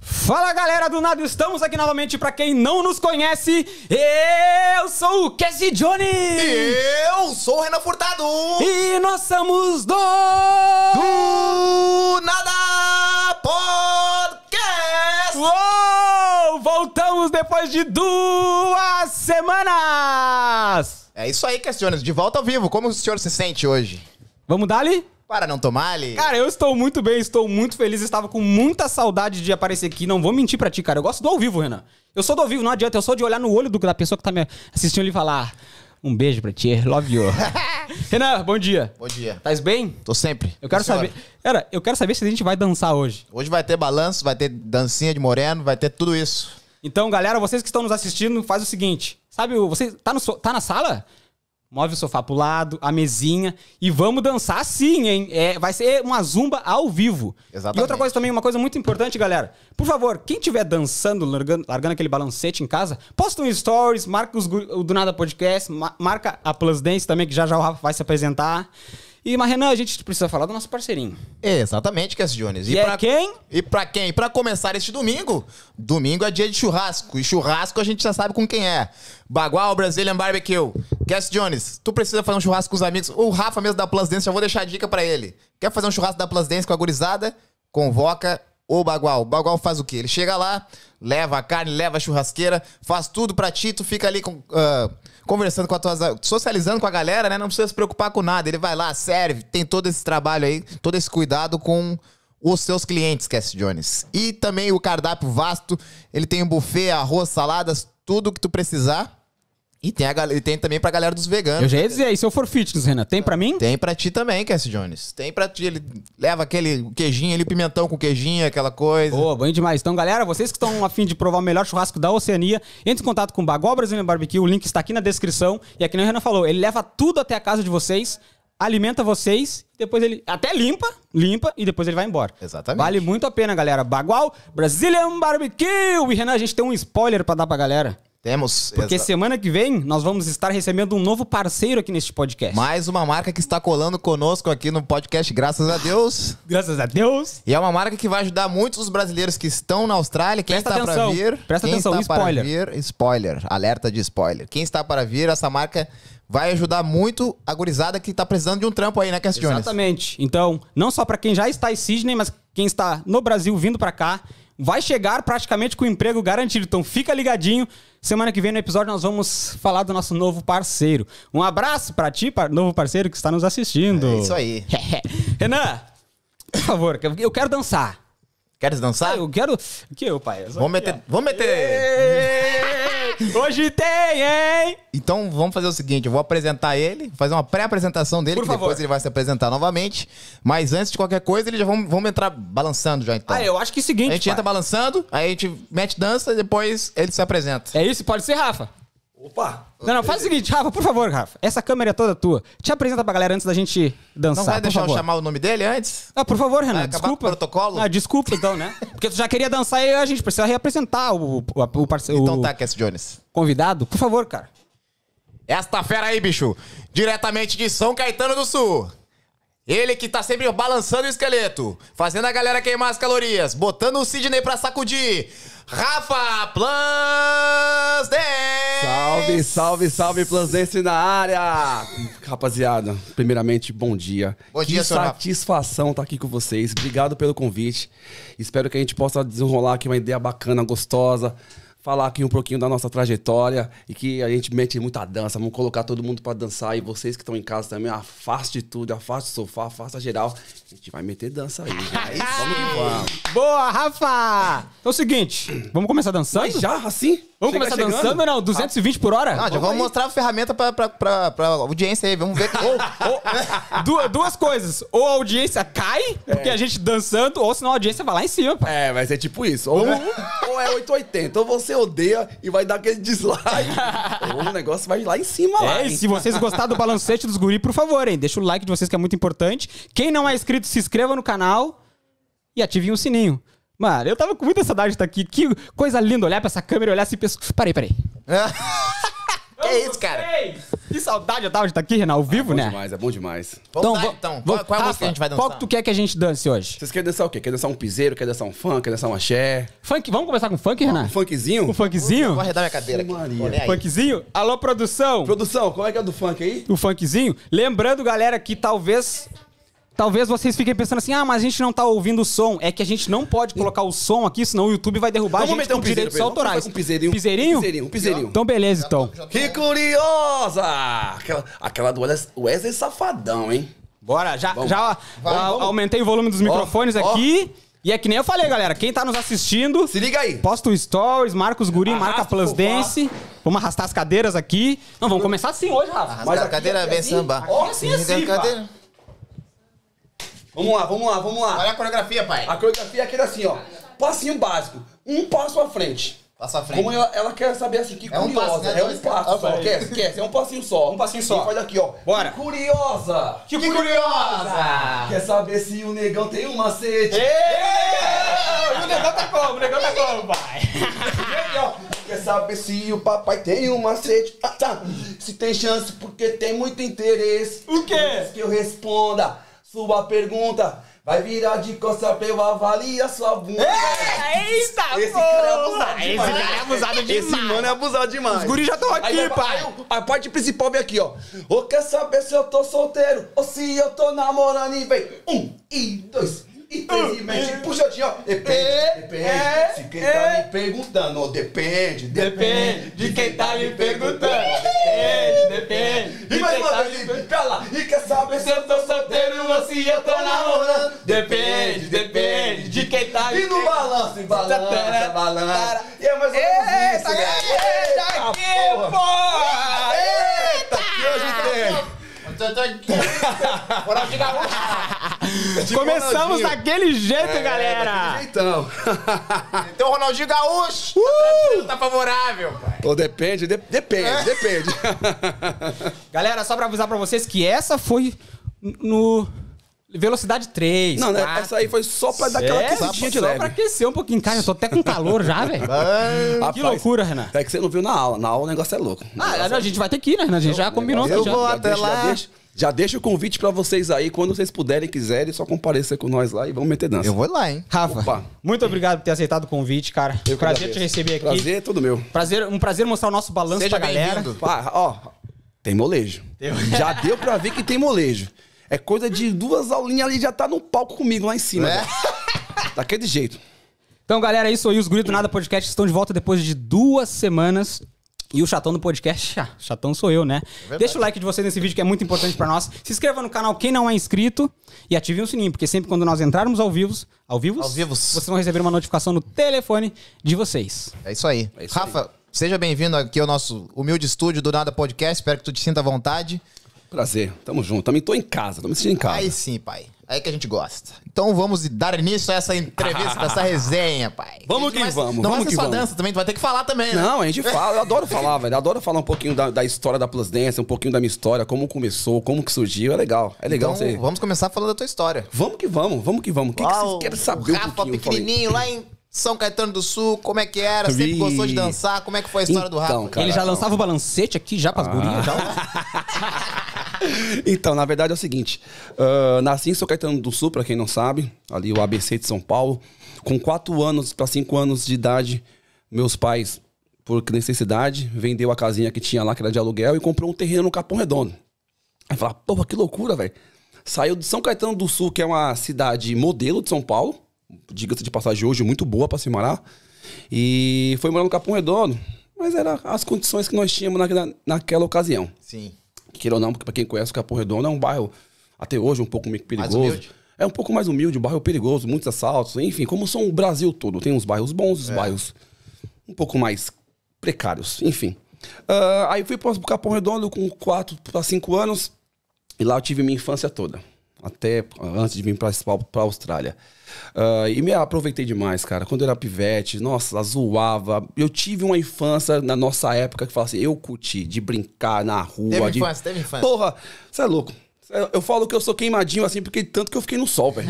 Fala galera do nada, estamos aqui novamente para quem não nos conhece. Eu sou o Cassie Johnny Eu sou o Renan Furtado! e nós somos do Do Nada Podcast! Uou! Voltamos depois de duas semanas. É isso aí, questiones. De volta ao vivo. Como o senhor se sente hoje? Vamos dali? Para não tomar ali? Cara, eu estou muito bem, estou muito feliz, estava com muita saudade de aparecer aqui. Não vou mentir pra ti, cara. Eu gosto do ao vivo, Renan. Eu sou do ao vivo, não adianta. Eu sou de olhar no olho do- da pessoa que tá me assistindo e falar um beijo pra ti, love you. Renan, bom dia. Bom dia. Tás bem? Tô sempre. Eu quero saber. Cara, eu quero saber se a gente vai dançar hoje. Hoje vai ter balanço, vai ter dancinha de moreno, vai ter tudo isso. Então, galera, vocês que estão nos assistindo, faz o seguinte. Sabe, você tá, no, tá na sala? Move o sofá pro lado, a mesinha e vamos dançar sim, hein? É, vai ser uma zumba ao vivo. Exatamente. E outra coisa também, uma coisa muito importante, galera. Por favor, quem estiver dançando, largando, largando aquele balancete em casa, posta um stories, marca os, o Do Nada Podcast, ma- marca a Plus Dance também, que já já o Rafa vai se apresentar. E, mas Renan, a gente precisa falar do nosso parceirinho. Exatamente, Cass Jones. E é quem? E pra quem? Pra começar este domingo. Domingo é dia de churrasco. E churrasco a gente já sabe com quem é. Bagual Brazilian Barbecue. Cass Jones, tu precisa fazer um churrasco com os amigos. O Rafa mesmo da Plus Dance, já vou deixar a dica pra ele. Quer fazer um churrasco da Plus Dance com a gurizada? Convoca o Bagual. O Bagual faz o quê? Ele chega lá, leva a carne, leva a churrasqueira, faz tudo pra ti, tu fica ali com, ah, conversando com a tua... Socializando com a galera, né? Não precisa se preocupar com nada. Ele vai lá, serve, tem todo esse trabalho aí, todo esse cuidado com os seus clientes, Cass Jones. E também o cardápio vasto. Ele tem um buffet, arroz, saladas, tudo que tu precisar. E tem, a, e tem também pra galera dos veganos. Eu já ia dizer, e se eu for fitness, Renan, tem pra mim? Tem pra ti também, Cass Jones. Tem pra ti. Ele leva aquele queijinho ali, pimentão com queijinho, aquela coisa. Boa, bom demais. Então, galera, vocês que estão a fim de provar o melhor churrasco da Oceania, entre em contato com o Bagual Brasilian Barbecue, o link está aqui na descrição. E aqui o Renan falou, ele leva tudo até a casa de vocês, alimenta vocês, depois ele até limpa, limpa e depois ele vai embora. Exatamente. Vale muito a pena, galera. Bagual Brazilian Barbecue. E Renan, a gente tem um spoiler pra dar pra galera. Temos Porque exa- semana que vem nós vamos estar recebendo um novo parceiro aqui neste podcast. mais uma marca que está colando conosco aqui no podcast, graças a Deus. Graças a Deus. E é uma marca que vai ajudar muitos os brasileiros que estão na Austrália. Quem Presta está atenção, para vir. presta quem atenção, está para spoiler. vir, spoiler, alerta de spoiler. Quem está para vir, essa marca vai ajudar muito a gurizada que está precisando de um trampo aí, né, Cass Jones? Exatamente. Então, não só pra quem já está em Sydney, mas quem está no Brasil vindo pra cá, vai chegar praticamente com o emprego garantido. Então, fica ligadinho. Semana que vem no episódio nós vamos falar do nosso novo parceiro. Um abraço pra ti, novo parceiro que está nos assistindo. É isso aí. Renan, por favor, eu quero dançar. Queres dançar? Ah, eu quero. O que eu, pai? Eu aqui, meter. Vamos meter. Hoje tem, hein? Então vamos fazer o seguinte: eu vou apresentar ele, fazer uma pré-apresentação dele, Por que favor. depois ele vai se apresentar novamente. Mas antes de qualquer coisa, ele já vamos, vamos entrar balançando já então. Ah, eu acho que é o seguinte. A gente pai. entra balançando, aí a gente mete dança e depois ele se apresenta. É isso? Pode ser, Rafa? Opa! Não, não, faz o seguinte, Rafa, por favor, Rafa. Essa câmera é toda tua. Te apresenta pra galera antes da gente dançar, Não vai deixar eu chamar o nome dele antes? Ah, por favor, Renan, Vai desculpa. o protocolo? Ah, desculpa então, né? Porque tu já queria dançar e a gente precisa reapresentar o, o, o parceiro, Então tá, Cass Jones. convidado. Por favor, cara. Esta fera aí, bicho, diretamente de São Caetano do Sul. Ele que tá sempre balançando o esqueleto, fazendo a galera queimar as calorias, botando o Sidney pra sacudir. Rafa Plus Dance! Salve, salve, salve, Plus Dance na área! Rapaziada, primeiramente, bom dia. Bom dia, que senhor Rafa. satisfação estar aqui com vocês. Obrigado pelo convite. Espero que a gente possa desenrolar aqui uma ideia bacana, gostosa. Falar aqui um pouquinho da nossa trajetória e que a gente mete muita dança. Vamos colocar todo mundo pra dançar. E vocês que estão em casa também, afaste tudo, afaste o sofá, afasta geral. A gente vai meter dança aí. gente. vamos que vamos. Boa, Rafa! Então é o seguinte, vamos começar dançando? Mas já, assim? Vamos Chega começar chegando? dançando ou não? 220 por hora? Não, já vamos aí. mostrar a ferramenta pra, pra, pra, pra audiência aí, vamos ver. Du- duas coisas. Ou a audiência cai, porque a gente dançando, ou senão a audiência vai lá em cima. É, vai ser tipo isso. Ou, ou é 880, ou você odeia e vai dar aquele dislike. ou o negócio vai lá em cima lá. É, e hein? se vocês gostaram do balancete dos guri, por favor, hein? Deixa o like de vocês que é muito importante. Quem não é inscrito, se inscreva no canal e ative o sininho. Mano, eu tava com muita saudade de estar aqui. Que coisa linda olhar pra essa câmera e olhar assim e pensar. Parei, parei. que isso, cara? Que saudade eu tava de estar aqui, Renan, ao vivo, Bom né? demais, é bom demais. Vamos dar, va- então. vamos- Qual, qual é a música que a gente vai dançar? Qual que tu quer que a gente dance hoje? Vocês querem dançar o quê? Quer dançar um piseiro? Quer dançar um funk? Quer dançar um axé? Funk, vamos começar com funk, Renan? Um funkzinho? Um funkzinho? Vou arredar minha cadeira aqui. Maria. Aí. Funkzinho? Alô, produção? Produção, como é que é do funk aí? o funkzinho. Lembrando, galera, que talvez. Talvez vocês fiquem pensando assim, ah, mas a gente não tá ouvindo o som. É que a gente não pode colocar o som aqui, senão o YouTube vai derrubar Vamos a gente meter um com piseiro direitos. Vamos autorais. fazer um piseirinho. Piseirinho? Um piseirinho, um piseirinho. Então beleza, então. Que curiosa! Aquela, aquela do Wesley- Wesley Safadão, hein? Bora, já, Vamos. já Vai, a- vamos. aumentei o volume dos microfones ó. aqui. E é que nem eu falei, galera. Quem tá nos assistindo, Se liga aí. posta o stories, marca os guri, marca Arrasta Plus pro Dance. Vamos arrastar as cadeiras aqui. Não, vamos começar assim hoje, Rafa. Mas a aqui, cadeira, aqui, vem assim, samba. ó, assim, assim, Arrascar a pá. cadeira. Vamos lá, vamos lá, vamos lá. Olha a coreografia, pai. A coreografia é aquele assim, ó. Passinho básico. Um passo à frente. Passa à frente. Como ela, ela quer saber assim, que É um curiosa. passo, né? É um passo só. Quer, quer, é um passinho só. Um passinho só. E faz aqui, ó. Bora. Que curiosa. Que curiosa! Quer saber se o negão tem um macete? Ê! O negão tá como? O negão tá como, pai? Aí, ó. Quer saber se o papai tem um macete? Ah, tá. Se tem chance, porque tem muito interesse. O quê? Que eu responda sua pergunta, vai virar de costa pra eu avaliar sua bunda. Eita, Esse porra! cara é abusado Esse demais. cara é abusado demais. Esse mano é abusado demais. Os guris já tão aqui, Aí, pai. aí, a parte principal vem aqui, ó. Ô, quer saber se eu tô solteiro ou se eu tô namorando e vem um, e dois, e três, e mete puxadinho, ó. Depende, depende. é, se quem tá me perguntando, ó, depende, Depende de quem tá me perguntando. Depende, depende. E mais uma tá vez, me e perguntando. E quer saber Se eu tô solteiro ou se eu tô namorando. Depende, depende de quem tá me E no balanço, e balança, balança. E é mais menos Eita, isso, eita, Eita, porra. porra! Eita, que hoje tem. Moral de gaúcho. Começamos Ronaldinho. daquele jeito, É, galera! daquele jeitão. Então, Ronaldinho Gaúcho. Uh! Tá favorável, pai. Ou depende, de- depende, depende. Galera, só pra avisar pra vocês que essa foi no velocidade 3. Não, né? 4. Essa aí foi só pra dar aquela É, aquecidinha de só leve. pra aquecer um pouquinho. Cara, eu tô até com calor já, velho. Que loucura, Renan. É que você não viu na aula. Na aula o negócio é louco. Ah, a gente vai ter que ir, né, Renan? A gente já combinou. eu já. vou já até lá. Já deixa, já deixa o convite pra vocês aí. Quando vocês puderem, quiserem, só comparecer com nós lá e vamos meter dança. Eu vou lá, hein? Rafa, Opa. muito obrigado por ter aceitado o convite, cara. Eu prazer te receber aqui. Prazer é todo meu. Prazer, um prazer mostrar o nosso balanço Seja pra galera. Pá, ó, tem molejo. Já deu pra ver que tem molejo. É coisa de duas aulinhas ali, já tá no palco comigo lá em cima. É? Daquele jeito. Então, galera, é isso aí. Os Guri do Nada Podcast estão de volta depois de duas semanas. E o chatão do podcast, ah, chatão sou eu, né? Deixa o like de vocês nesse vídeo que é muito importante pra nós. Se inscreva no canal quem não é inscrito e ative o sininho, porque sempre quando nós entrarmos ao vivo, ao vivo, Ao vivos. vocês vão receber uma notificação no telefone de vocês. É isso aí. É isso Rafa, seja bem-vindo aqui ao nosso humilde estúdio do Nada Podcast. Espero que tu te sinta à vontade. Prazer. Tamo junto. Também tô em casa. Tô me sentindo em casa. Aí sim, pai. Aí que a gente gosta. Então vamos dar início a essa entrevista, essa resenha, pai. Vamos que vai- vamos, Não vamos vai ser que só vamos. dança também, tu vai ter que falar também, né? Não, a gente fala, eu adoro falar, velho. Eu adoro falar um pouquinho da, da história da Plus Dance, um pouquinho da minha história, como começou, como que surgiu. É legal. É legal Então, você. vamos começar falando da tua história. Vamos que vamos, vamos que vamos. O que, que vocês querem saber o um Rafa falei. pequenininho lá em São Caetano do Sul, como é que era? Sempre Vi. gostou de dançar? Como é que foi a história do Então, Rafa? cara. Ele já lançava o balancete aqui já pras gurias, já. Então, na verdade é o seguinte: ah, nasci em São Caetano do Sul, pra quem não sabe, ali o ABC de São Paulo. Com 4 anos para 5 anos de idade, meus pais, por necessidade, vendeu a casinha que tinha lá, que era de aluguel, e comprou um terreno no Capão Redondo. Aí fala, porra, que loucura, velho. Saiu de São Caetano do Sul, que é uma cidade modelo de São Paulo, diga-se de passagem hoje, muito boa pra se morar, e foi morar no Capão Redondo. Mas eram as condições que nós tínhamos naquela ocasião. Sim. Queira ou não, porque pra quem conhece o Capão Redondo é um bairro, até hoje, um pouco meio perigoso. É um pouco mais humilde, um bairro perigoso, muitos assaltos, enfim, como são o Brasil todo. Tem uns bairros bons, É. os bairros um pouco mais precários, enfim. Ah, aí fui pro Capão Redondo com 4 para 5 anos e lá eu tive minha infância toda. Até antes de vir pra, pra Austrália. Ah, e me aproveitei demais, cara. Quando eu era pivete, nossa, zoava. Eu tive uma infância na nossa época que fala assim, eu curti de brincar na rua. Teve de... infância, teve infância. Porra, você é louco. Eu- Eu falo que eu sou queimadinho assim, porque tanto que eu fiquei no sol, velho.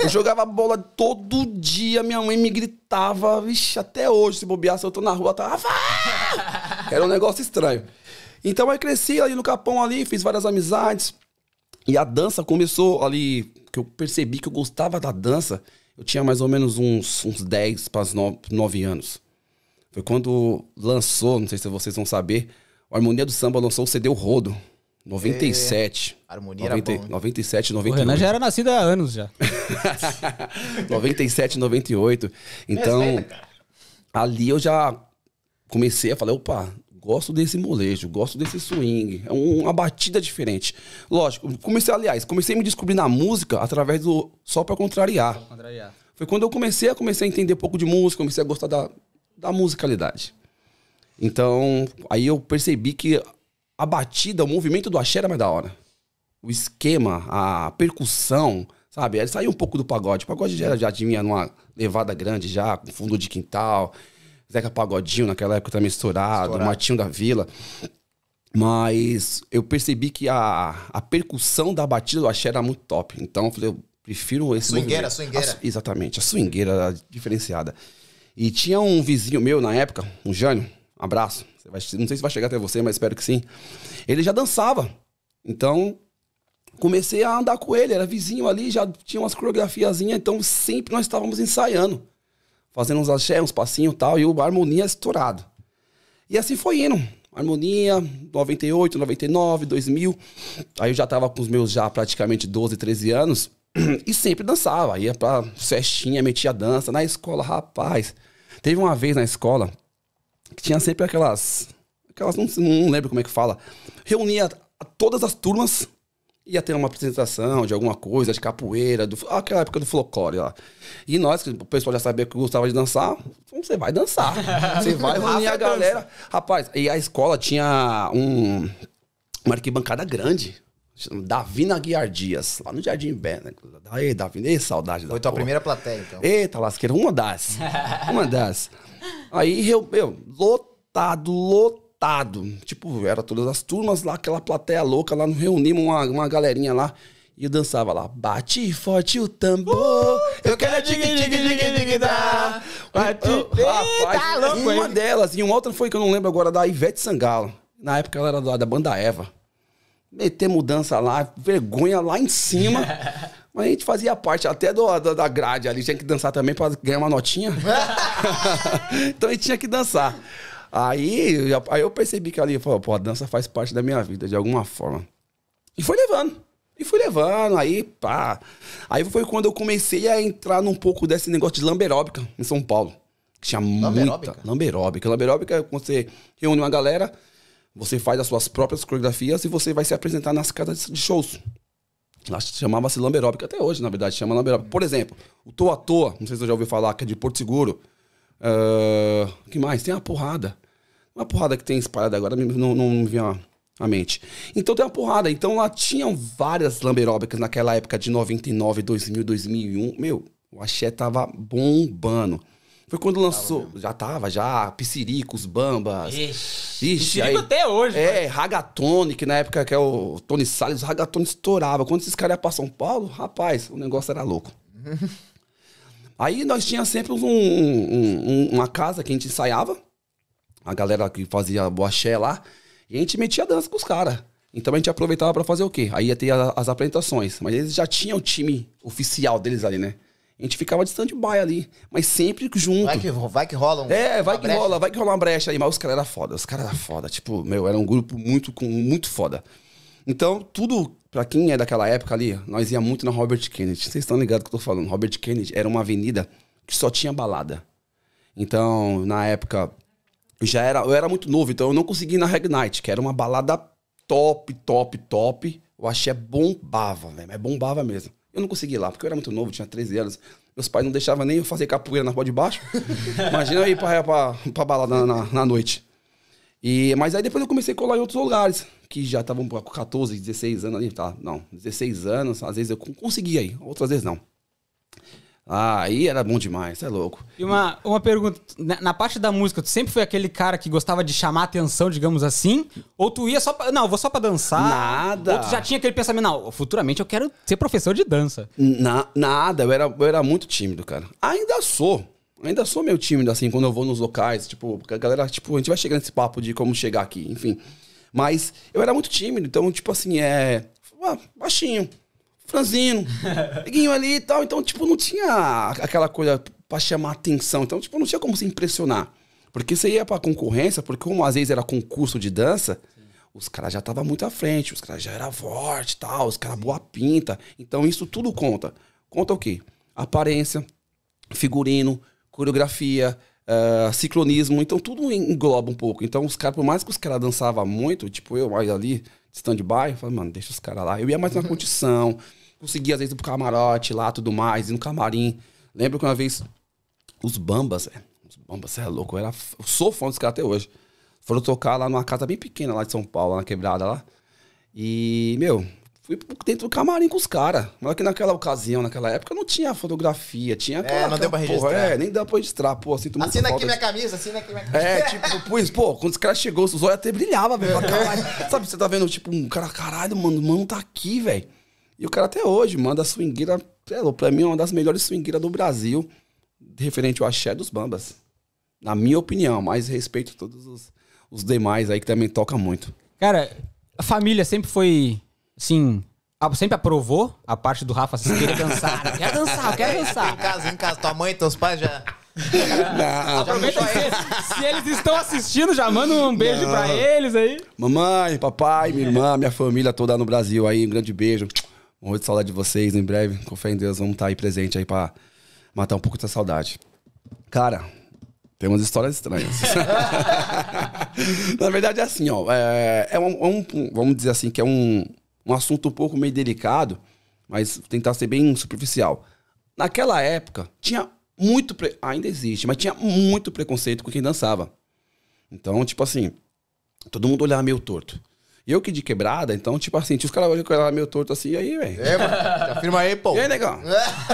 Eu jogava bola todo dia, minha mãe me gritava, vixe, até hoje, se bobear, se eu tô na rua, tá. Era um negócio estranho. Então aí cresci ali no Capão ali, fiz várias amizades. E a dança começou ali, que eu percebi que eu gostava da dança. Eu tinha mais ou menos uns, uns 10 para 9 anos. Foi quando lançou, não sei se vocês vão saber, o Harmonia do Samba lançou o CD O Rodo. 97. É, harmonia 90, era bom. 97, 98. O Renan já era nascido há anos já. 97, 98. Então, ali eu já comecei a falar, opa, gosto desse molejo, gosto desse swing. É uma batida diferente. Lógico, comecei, aliás, comecei a me descobrir na música através do Só Pra Contrariar. contrariar. Foi quando eu comecei a, comecei a entender um pouco de música, comecei a gostar da, da musicalidade. Então, aí eu percebi que a batida, o movimento do axé era mais da hora. O esquema, a percussão, sabe? Ele saiu um pouco do pagode. O pagode já, já tinha numa levada grande, já, com fundo de quintal. Zeca Pagodinho naquela época também estourado, estourado. Matinho da Vila. Mas eu percebi que a, a percussão da batida do axé era muito top. Então eu falei, eu prefiro esse Swingueira, swingueira. A, exatamente, a swingueira diferenciada. E tinha um vizinho meu na época, um Jânio, um abraço. Vai, não sei se vai chegar até você, mas espero que sim. Ele já dançava. Então, comecei a andar com ele, era vizinho ali, já tinha umas coreografiazinhas, então sempre nós estávamos ensaiando. Fazendo uns axé, uns passinhos e tal, e o harmonia estourado. E assim foi indo. Harmonia, 98, 99, 2000. Aí eu já tava com os meus já praticamente 12, 13 anos. E sempre dançava. Ia pra festinha, metia dança. Na escola, rapaz. Teve uma vez na escola que tinha sempre aquelas. Aquelas, não, não lembro como é que fala. Reunia todas as turmas, ia ter uma apresentação de alguma coisa, de capoeira, do, aquela época do folclore lá. E nós, que o pessoal já sabia que gostava de dançar, você vai dançar. Você vai reunir a galera. Rapaz, e a escola tinha um, uma arquibancada grande. Davina Guiar Dias, lá no Jardim Bé, né? Aí, Davina, ei, saudade Foi da tua porra. primeira plateia, então. Eita, lasqueira, uma das. uma das. Aí, eu, meu, lotado, lotado. Tipo, era todas as turmas lá, aquela plateia louca lá, reunimos uma, uma galerinha lá. E eu dançava lá, bate forte o tambor, uh, eu quero dig dig dig dig da. Bate, rapaz, tá louco, uma hein? delas, e uma outra foi que eu não lembro agora, da Ivete Sangalo. Na época ela era da, da banda Eva. Meter mudança lá, vergonha lá em cima. Mas a gente fazia parte até do, do, da grade ali, tinha que dançar também para ganhar uma notinha. então a gente tinha que dançar. Aí, aí eu percebi que ali, pô, a dança faz parte da minha vida, de alguma forma. E foi levando. E fui levando, aí pá. Aí foi quando eu comecei a entrar num pouco desse negócio de lamberóbica em São Paulo. Que tinha lamberóbica? muita. Lamberóbica. Lamberóbica é quando você reúne uma galera, você faz as suas próprias coreografias e você vai se apresentar nas casas de shows. Lá chamava-se lamberóbica até hoje, na verdade, chama lamberóbica. Por exemplo, o Toa Toa, não sei se você já ouviu falar, que é de Porto Seguro. Uh, que mais? Tem uma porrada. Uma porrada que tem espalhada agora, não, não me vem à mente. Então tem uma porrada. Então lá tinham várias lamberóbicas naquela época de 99, 2000, 2001. Meu, o axé tava bombando. Foi quando lançou. Tava já tava, já. Pisciricos, Bambas. Ixi. Ixi aí, até hoje. É, Ragatone, que na época que é o Tony Salles, o Ragatone estourava. Quando esses caras iam pra São Paulo, rapaz, o negócio era louco. aí nós tínhamos sempre um, um, uma casa que a gente ensaiava. A galera que fazia boaché lá. E a gente metia dança com os caras. Então a gente aproveitava para fazer o quê? Aí ia ter as apresentações. Mas eles já tinham o time oficial deles ali, né? A gente ficava de stand-by ali, mas sempre junto. Vai que, vai que rola um. É, vai que brecha. rola, vai que rola uma brecha aí. Mas os caras eram foda, os caras eram foda. Tipo, meu, era um grupo muito, muito foda. Então, tudo, pra quem é daquela época ali, nós ia muito na Robert Kennedy. Vocês estão ligados que eu tô falando. Robert Kennedy era uma avenida que só tinha balada. Então, na época, eu já era, eu era muito novo, então eu não conseguia ir na Reg Night, que era uma balada top, top, top. Eu achei bombava, velho, mas bombava mesmo. Eu não consegui ir lá, porque eu era muito novo, tinha 13 anos. Meus pais não deixavam nem eu fazer capoeira na rua de baixo. Imagina eu ir pra, pra, pra balada na, na, noite. E, mas aí depois eu comecei a colar em outros lugares, que já estavam com 14, 16 anos ali. Tá, não, 16 anos, às vezes eu conseguia ir, outras vezes não. Ah, aí era bom demais, é louco. E uma, uma pergunta, na, parte da música, tu sempre foi aquele cara que gostava de chamar atenção, digamos assim? Ou tu ia só pra, não, vou só pra dançar? Nada. Ou tu já tinha aquele pensamento, não, futuramente eu quero ser professor de dança? Na, nada, eu era, eu era muito tímido, cara. Ainda sou, ainda sou meio tímido, assim, quando eu vou nos locais, tipo, a galera, tipo, a gente vai chegar nesse papo de como chegar aqui, enfim. Mas eu era muito tímido, então, tipo assim, é. ah, Baixinho, franzino, neguinho ali e tal. Então, tipo, não tinha aquela coisa pra chamar atenção. Então, tipo, não tinha como se impressionar. Porque você ia pra concorrência, porque como às vezes era concurso de dança, os caras já estavam muito à frente, os caras já eram fortes e tal, os caras boa pinta. Então, isso tudo conta. Conta o quê? Aparência, figurino, coreografia, uh, ciclonismo, então tudo engloba um pouco. Então, os caras, por mais que os caras dançavam muito, tipo eu mais ali, stand-by, eu falei, mano, deixa os caras lá. Eu ia mais na condição, conseguia às vezes ir pro camarote lá, tudo mais, ir no camarim. Lembro que uma vez, os Bambas, é, os Bambas, você é louco, eu, era, eu sou fã dos caras até hoje. Foram tocar lá numa casa bem pequena lá de São Paulo, na quebrada lá. E, meu, fui dentro do camarim com os caras. Mas que naquela ocasião, naquela época, não tinha fotografia, tinha aquela, não deu pra porra, registrar. É, nem deu pra registrar. Pô, sinto muito Assina aqui minha camisa, assina aqui minha camisa. É, tipo, pois, pô, quando os caras chegou, os olhos até brilhavam, velho. Sabe, você tá vendo, tipo, um cara, caralho, mano, o mano tá aqui, velho. E o cara até hoje manda a swingueira, é, pra mim é uma das melhores swingueiras do Brasil, referente ao axé dos bambas. Na minha opinião, mas respeito todos os, os demais aí que também tocam muito. Cara, a família sempre foi, assim, sempre aprovou a parte do Rafa assim, querer dançar. né? Quer dançar, quer Em dançar. casa, em casa, tua mãe, teus pais já. Não, Aproveita que se, se eles estão assistindo, já manda um beijo pra eles aí. Mamãe, papai, minha irmã, minha família toda no Brasil aí, um grande beijo. De saudade de vocês em breve. Com fé em Deus, vamos estar aí presente aí pra matar um pouco dessa saudade. Cara, tem umas histórias estranhas. Na verdade é assim, ó. É, é um, é um- Vamos dizer assim, que é um, um assunto um pouco meio delicado, mas tentar ser bem superficial. Naquela época, tinha muito. pre- Ainda existe, mas tinha muito preconceito com quem dançava. Então, tipo assim, todo mundo olhava meio torto. E eu que de quebrada, então, tipo assim, tinha os caras olhavam meio torto assim, e aí, velho. É, mano. Já firma aí, pô. E aí, negão?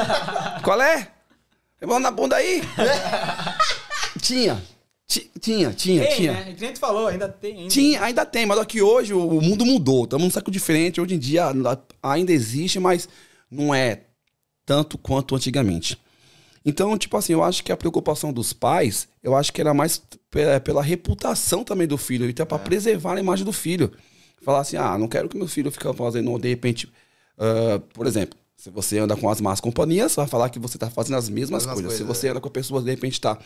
Qual é? Mão na bunda aí? tinha. Ti- Tinha, tinha, Tem, tinha. né? Tu falou, ainda tem. Ainda. Tinha, ainda tem, mas aqui hoje o mundo mudou. Estamos num século diferente. Hoje em dia ainda existe, mas não é tanto quanto antigamente. Então, tipo assim, eu acho que a preocupação dos pais, eu acho que era mais pe- pela reputação também do filho, até para preservar a imagem do filho. Falar assim, ah, não quero que meu filho fique fazendo, de repente, ah, por exemplo, se você anda com as más companhias, vai falar que você tá fazendo as mesmas Mesmas coisas. Se coisas, você anda com a pessoa, de repente, tá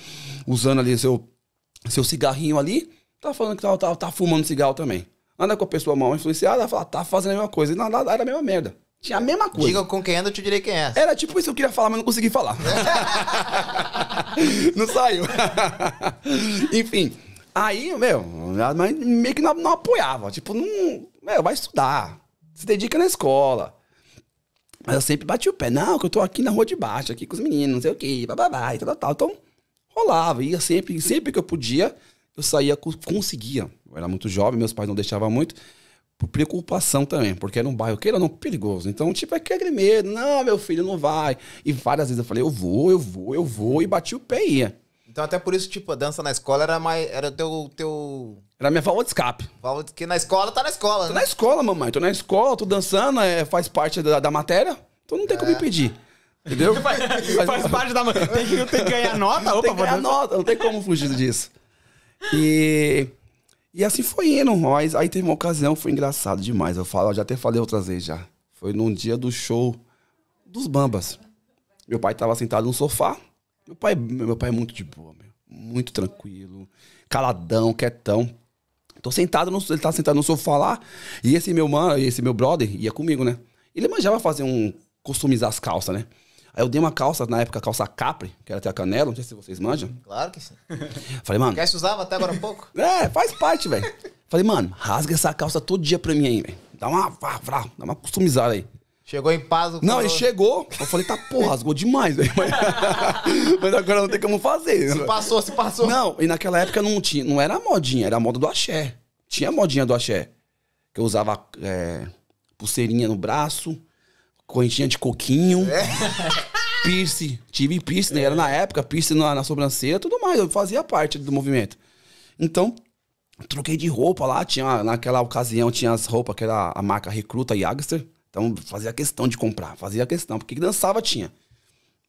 usando ali seu, seu cigarrinho ali, tá falando que tá, tá, tá fumando cigarro também. Anda com a pessoa mal influenciada, vai falar, tá fazendo a mesma coisa. E na verdade era a mesma merda. Tinha a mesma coisa. Diga com quem anda, eu te direi quem é. Era tipo isso que eu queria falar, mas não consegui falar. não saiu. Enfim. Aí, meu, mas meio que não, não apoiava. Tipo, não. Meu, vai estudar. Se dedica na escola. Mas eu sempre bati o pé. Não, que eu tô aqui na rua de baixo, aqui com os meninos, não sei o quê, bababá e tal, tal. Então, rolava. Ia sempre, sempre que eu podia, eu saía, co- conseguia. Eu era muito jovem, meus pais não deixavam muito. Por preocupação também, porque era um bairro, queira ou não, perigoso. Então, tipo, é aquele medo. Não, meu filho, não vai. E várias vezes eu falei, eu vou, eu vou, eu vou. E bati o pé e ia. Então, até por isso, tipo, a dança na escola era mais. Era teu. teu... Era a minha válvula de escape. Fala que na escola tá na escola, Tô né? na escola, mamãe. Tô na escola, tô dançando, é, faz parte da, da matéria. Então não tem como impedir. Entendeu? Faz parte da. Tem que, tem que ganhar nota? Opa, tem que ganhar nota, não tem como fugir disso. E, e assim foi indo. Mas aí teve uma ocasião, foi engraçado demais. Eu falo, eu já até falei outras vezes já. Foi num dia do show dos Bambas. Meu pai tava sentado no sofá. Meu pai, meu pai é muito de boa, meu. Muito tranquilo, caladão, quietão. Tô sentado, no, ele tá sentado no sofá lá, e esse meu mano, esse meu brother ia comigo, né? Ele manjava fazer um. customizar as calças, né? Aí eu dei uma calça, na época, calça capri, que era até a canela, não sei se vocês manjam. Claro que sim. Falei, mano, Quer se usava até agora há pouco? é, faz parte, velho. Falei, mano, rasga essa calça todo dia pra mim aí, velho. Dá uma, vá, vá, dá uma customizada aí. Chegou em paz o Não, ele chegou. Eu falei, tá, porra, rasgou demais, velho. Mas, mas agora não tem como fazer. Se passou, se passou. Não, e naquela época não tinha, não era a modinha, era a moda do axé. Tinha a modinha do axé. Que eu usava é, pulseirinha no braço, correntinha de coquinho, piercing. Tive piercing, né? Era na época, piercing na, na sobrancelha, tudo mais. Eu fazia parte do movimento. Então, troquei de roupa lá. Tinha, naquela ocasião, tinha as roupas que era a marca Recruta e Agster. Então, fazia questão de comprar, fazia questão. Porque dançava tinha.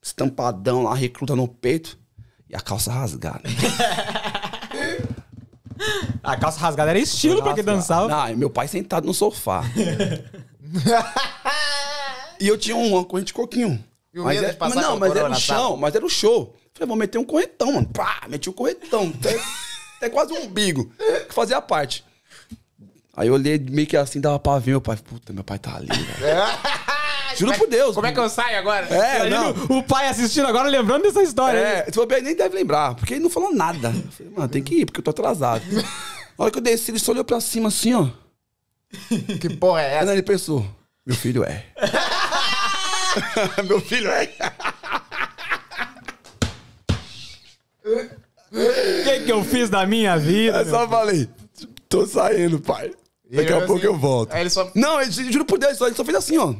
Estampadão lá, recruta no peito e a calça rasgada. A calça rasgada era estilo pra quem dançava. Não, e meu pai sentado no sofá. e eu tinha uma corrente de coquinho. E o mas medo é- de passar mas não, com mas era o chão, sabe? mas era o show. Falei, vou meter um corretão, mano. Pá, meti um corretão. Até, até quase um umbigo. Que fazia parte. Aí eu olhei meio que assim, dava pra ver meu pai. Puta, meu pai tá ali, velho. Juro por Deus. Como é que eu saio agora? É, não. Imagina o pai assistindo agora, lembrando dessa história. aí. É, se for bem, nem deve lembrar, porque ele não falou nada. Eu falei, mano, tem que ir, porque eu tô atrasado. Na hora que eu desci, ele só olhou pra cima assim, ó. Que porra é Aí essa? ele pensou, meu filho é. meu filho é. O que, que eu fiz da minha vida? Eu só falei, tô saindo, pai. Daqui ele a pouco assim, eu volto. Aí ele só. Não, ele, juro por Deus, ele só fez assim, ó.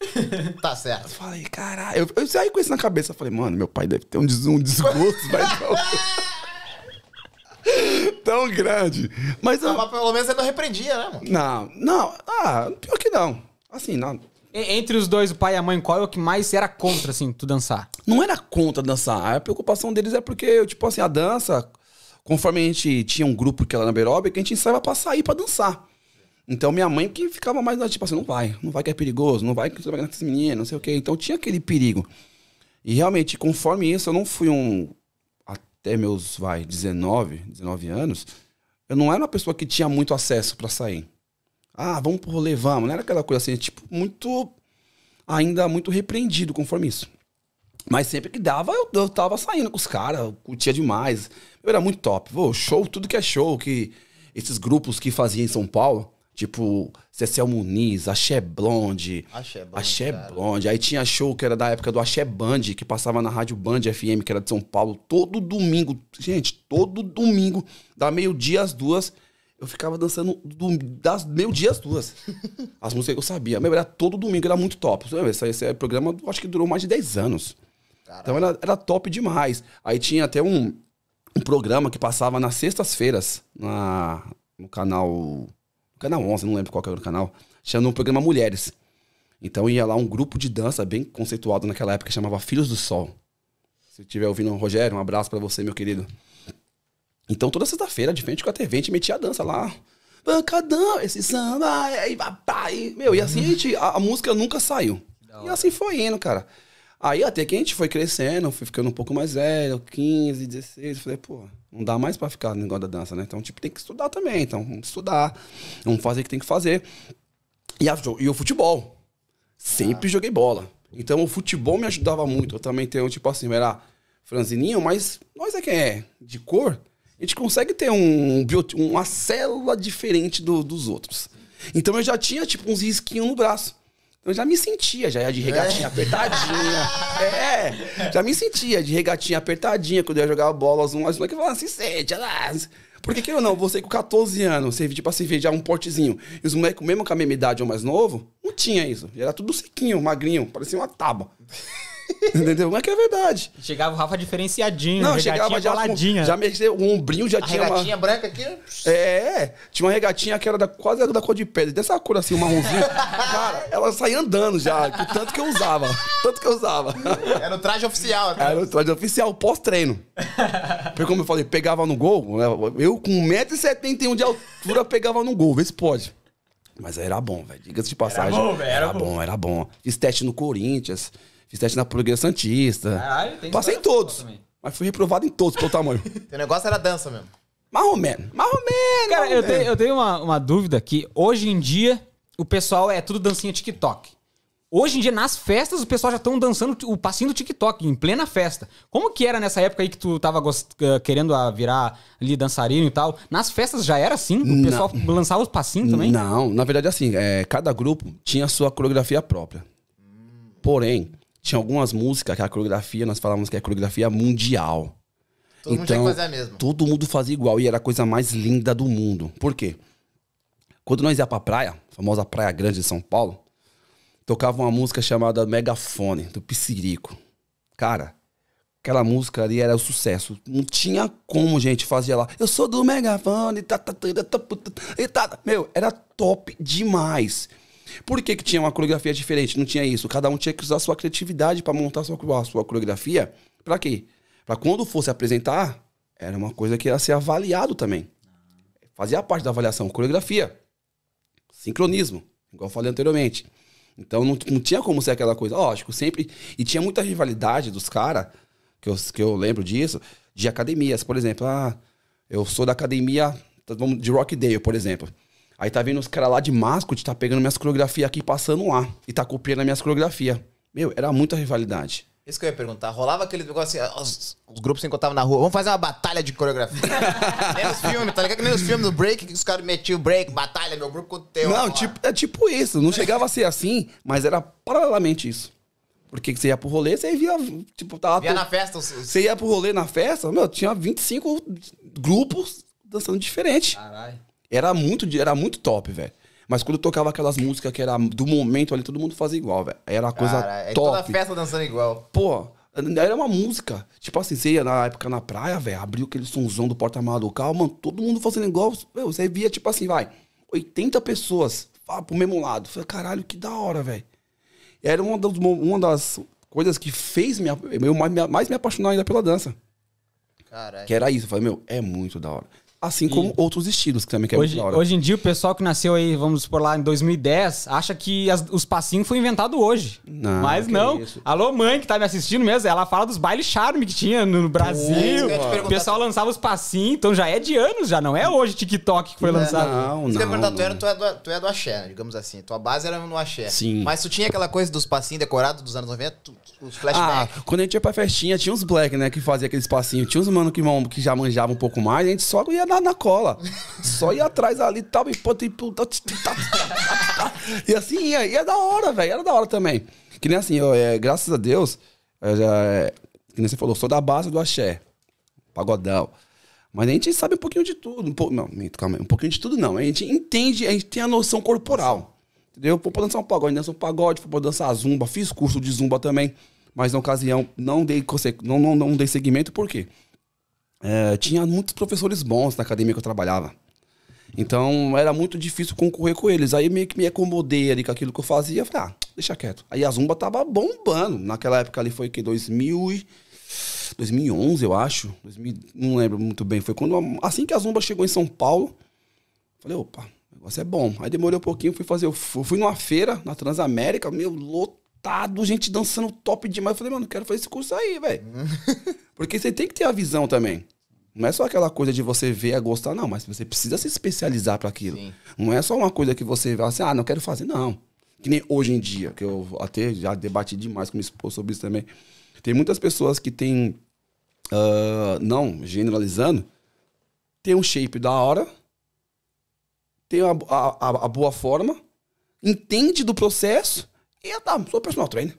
Tá certo. Falei, caralho. Eu, eu saí com isso na cabeça. Falei, mano, meu pai deve ter um, des- um desgosto, vai tão... tão grande. Mas eu, Mas pelo menos você não repreendia, né, mano? Não, não. Ah, pior que não. Assim, não. Entre os dois, o pai e a mãe, qual é o que mais era contra, assim, tu dançar? Não era contra dançar. A preocupação deles é porque, tipo assim, a dança, conforme a gente tinha um grupo que era na que a gente ensaiava pra sair pra dançar. Então minha mãe que ficava mais, tipo assim, não vai, não vai que é perigoso, não vai que você vai ganhar esse menino, não sei o quê. Então tinha aquele perigo. E realmente, conforme isso, eu não fui um. Até meus, vai, 19, 19 anos, eu não era uma pessoa que tinha muito acesso pra sair. Ah, vamos pro rolê, vamos. Não era aquela coisa assim, tipo, muito. Ainda muito repreendido conforme isso. Mas sempre que dava, eu, eu tava saindo com os caras, curtia demais. Eu era muito top. Show, tudo que é show, que esses grupos que faziam em São Paulo, tipo Cecil Muniz, Axé Blonde, Axé Blonde, Axé. Blonde. Aí tinha show que era da época do Axé Band, que passava na Rádio Band FM, que era de São Paulo, todo domingo. Gente, todo domingo, da meio-dia às duas, eu ficava dançando do, das meio-dia às duas. As músicas que eu sabia. Meu, era todo domingo, era muito top. Esse, esse programa, acho que durou mais de 10 anos. Então era, era top demais. Aí tinha até um, um programa que passava nas sextas-feiras na, no canal. Canal 11, não lembro qual que era o canal. Chamava um programa Mulheres. Então ia lá um grupo de dança bem conceituado naquela época, que chamava Filhos do Sol. Se estiver ouvindo, Rogério, um abraço pra você, meu querido. Então toda sexta-feira, de frente com a TV, a gente metia a dança lá. Bancadão, esse samba, aí papai. Meu, e assim a, gente, a, a música nunca saiu. E assim foi indo, cara. Aí até que a gente foi crescendo, fui ficando um pouco mais velho, 15, 16. Falei, pô, não dá mais pra ficar no negócio da dança, né? Então, tipo, tem que estudar também. Então, vamos estudar, vamos fazer o que tem que fazer. E, a- e o futebol. Sempre joguei bola. Então, o futebol me ajudava muito. Eu também tenho, tipo assim, era franzininho, mas nós é que é de cor, a gente consegue ter um, uma célula diferente do- dos outros. Então, eu já tinha, tipo, uns risquinhos no braço. Eu já me sentia, já ia de regatinha apertadinha. É, já me sentia de regatinha apertadinha quando eu ia jogar bola. Os moleques falavam assim, sente, lá. Porque que eu não, você com 14 anos, você tipo assim, já um portezinho. E os moleques, mesmo com a mesma idade ou mais novo, não tinha isso. Era tudo sequinho, magrinho, parecia uma tábua. Entendeu? Mas que é verdade. Chegava o Rafa diferenciadinho, Não, regatinha chegava já, com- coladinha. já mexeu, o ombrinho já A tinha uma... regatinha branca aqui. É, tinha uma regatinha que era da, quase da cor de pedra, dessa cor assim, marronzinha. Cara, ela saía andando já, que tanto que eu usava. Tanto que eu usava. Era o traje oficial. né? Era o traje oficial, pós-treino. Porque como eu falei, pegava no gol, né, eu com 1,71m de altura pegava no gol, vê se pode. Mas era bom, velho. Diga-se de passagem. bom, velho, era era bom, era bom. Fiz teste no Corinthians, fiz teste na Progresso Santista. Caralho, tem Passei em todos. Mas fui reprovado em todos pelo tamanho. O negócio era dança mesmo. Marromeno, marromeno. Cara, eu tenho, eu tenho uma, uma dúvida que hoje em dia o pessoal é tudo dancinha TikTok. Hoje em dia, nas festas, o pessoal já estão dançando o passinho do TikTok, em plena festa. Como que era nessa época aí que tu tava gost- eh, querendo virar ali dançarino e tal? Nas festas já era assim? O pessoal lançava os passinhos também? Não, na verdade, assim, é, cada grupo tinha a sua coreografia própria. Porém, tinha algumas músicas que a coreografia, nós falávamos que é coreografia mundial. Todo mundo tinha que fazer a mesma. Todo mundo fazia igual e era a coisa mais linda do mundo. Por quê? Quando nós ia pra praia, a famosa Praia Grande de São Paulo, tocava uma música chamada Megafone, do Psirico. Cara, aquela música ali era o sucesso. Não tinha como, gente, fazia lá. Eu sou do Megafone, tá, tá, tá, tá, tá, e tá. Meu, era top demais. Por que, que tinha uma coreografia diferente? Não tinha isso. Cada um tinha que usar sua criatividade pra montar sua, a sua coreografia. Pra quê? Pra quando fosse apresentar, era uma coisa que ia ser avaliado também. Fazia parte da avaliação. Coreografia. Sincronismo. Igual eu falei anteriormente. Então não, não tinha como ser aquela coisa. Lógico, sempre. E tinha muita rivalidade dos caras, que eu, que eu lembro disso, de academias. Por exemplo, ah, eu sou da academia de Rockdale, por exemplo. Aí tá vendo os caras lá de Mascot, tá pegando minhas coreografias aqui, passando lá. E tá copiando as minhas coreografias. Meu, era muita rivalidade. Isso que eu ia perguntar. Rolava aquele negócio assim, os, os grupos se encontravam na rua. Vamos fazer uma batalha de coreografia. nem nos filmes, tá ligado? Que nem nos filmes do break, que os caras metiam break, batalha, meu grupo contra o teu. Não, Ó, tipo, é tipo isso. Não chegava a ser assim, mas era paralelamente isso. Porque você ia pro rolê, você via, tipo, tava... Via to- na festa os. os- Você ia pro rolê na festa, meu, tinha 25 grupos dançando diferente. Caralho. Era muito, era muito top, velho. Mas quando tocava aquelas músicas que era do momento ali, todo mundo fazia igual, velho. Era uma coisa. Aí toda top. festa dançando igual. Pô, era uma música. Tipo assim, você ia na época na praia, velho, abriu aquele sonzão do porta-malas do carro, mano, todo mundo fazendo igual. Meu, você via, tipo assim, vai, 80 pessoas ah, pro mesmo lado. Falei, caralho, que da hora, velho. Era uma das, uma das coisas que fez me, eu mais, mais me apaixonar ainda pela dança. Caralho. Que era isso. Eu falei, meu, é muito da hora. Assim como outros estilos que também que é Hoje, hoje em dia, o pessoal que nasceu aí, vamos supor lá, em 2010, acha que as- os passinhos foi inventado hoje. Não, Mas não. isso. Alô, mãe que tá me assistindo mesmo, ela fala dos bailes charme que tinha no Brasil. te o pessoal lançava os passinhos, então já é de anos, já não é hoje TikTok que foi lançado. Não, Isso que eu ia não. perguntar, tu, era, tu, é do, tu é do axé, né, digamos assim. Tua base era no axé. Sim. Mas tu tinha aquela coisa dos passinhos decorados dos anos 90, tu- os Ah, flashbacks. quando a gente ia pra festinha, tinha uns black, né, que fazia aqueles passinhos. Tinha uns mano que, vão- que já manjavam um pouco mais, a gente só ia na, cola. só ia atrás ali e tal, e e pô, tá, tá, tá. E assim ia, ia da hora, velho, era da hora também. Que nem assim, ó, é, graças a Deus, é, é, que nem você falou, sou da base do axé, pagodão. Mas a gente sabe um pouquinho de tudo. Um não, calma aí. Um pouquinho de tudo não. A gente entende, a gente tem a noção corporal. Entendeu? Pô, pra dançar um pagode, dança um pagode, pra dançar zumba. Fiz curso de zumba também. Mas na ocasião não dei, não, não, não dei segmento, por quê? É, tinha muitos professores bons na academia que eu trabalhava. Então era muito difícil concorrer com eles. Aí meio que me acomodei ali com aquilo que eu fazia. Falei, ah, deixa quieto. Aí a Zumba tava bombando. Naquela época ali foi que 2000 e... 2011, eu acho. 2000, não lembro muito bem. Foi quando assim que a Zumba chegou em São Paulo. Falei, opa, o negócio é bom. Aí demorei um pouquinho, fui fazer. Eu fu- fui numa feira na Transamérica, meu, lotado, gente dançando top demais. Eu falei, mano, quero fazer esse curso aí, velho. Porque você tem que ter a visão também. Não é só aquela coisa de você ver a gostar, não, mas você precisa se especializar para aquilo. Sim. Não é só uma coisa que você vai assim, ah, não quero fazer, não. Que nem hoje em dia, que eu até já debati demais com minha esposa sobre isso também. Tem muitas pessoas que têm, ah, não generalizando, tem um shape da hora, tem a- a- a boa forma, entende do processo e ah, tá, sou personal trainer.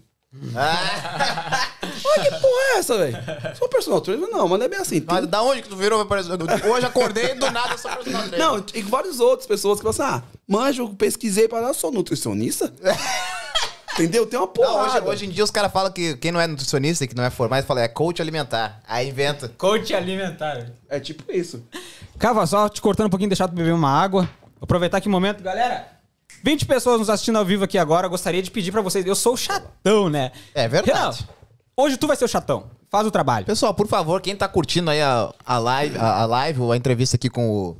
Ah, Olha que porra é essa, velho? Sou personal trainer? Não, mas não é bem assim. Tem- mas da onde que tu virou? Apareceu- Hoje acordei e do nada eu sou personal trainer. Não, e várias outras pessoas que falam assim, ah, manjo, pesquisei para lá, sou nutricionista. Entendeu? Tem uma Não, porrada. hoje, hoje em dia os caras falam que quem não é nutricionista e que não é formado, fala, é coach alimentar. Aí inventa. Coach alimentar. É tipo isso. Cava, só te cortando um pouquinho, deixar tu beber uma água. Aproveitar que momento, galera. 20 pessoas nos assistindo ao vivo aqui agora. Gostaria de pedir pra vocês. Eu sou o chatão, né? É verdade. Renan, hoje tu vai ser o chatão. Faz o trabalho. Pessoal, por favor, quem tá curtindo aí a, a live, a, a live ou a entrevista aqui com o,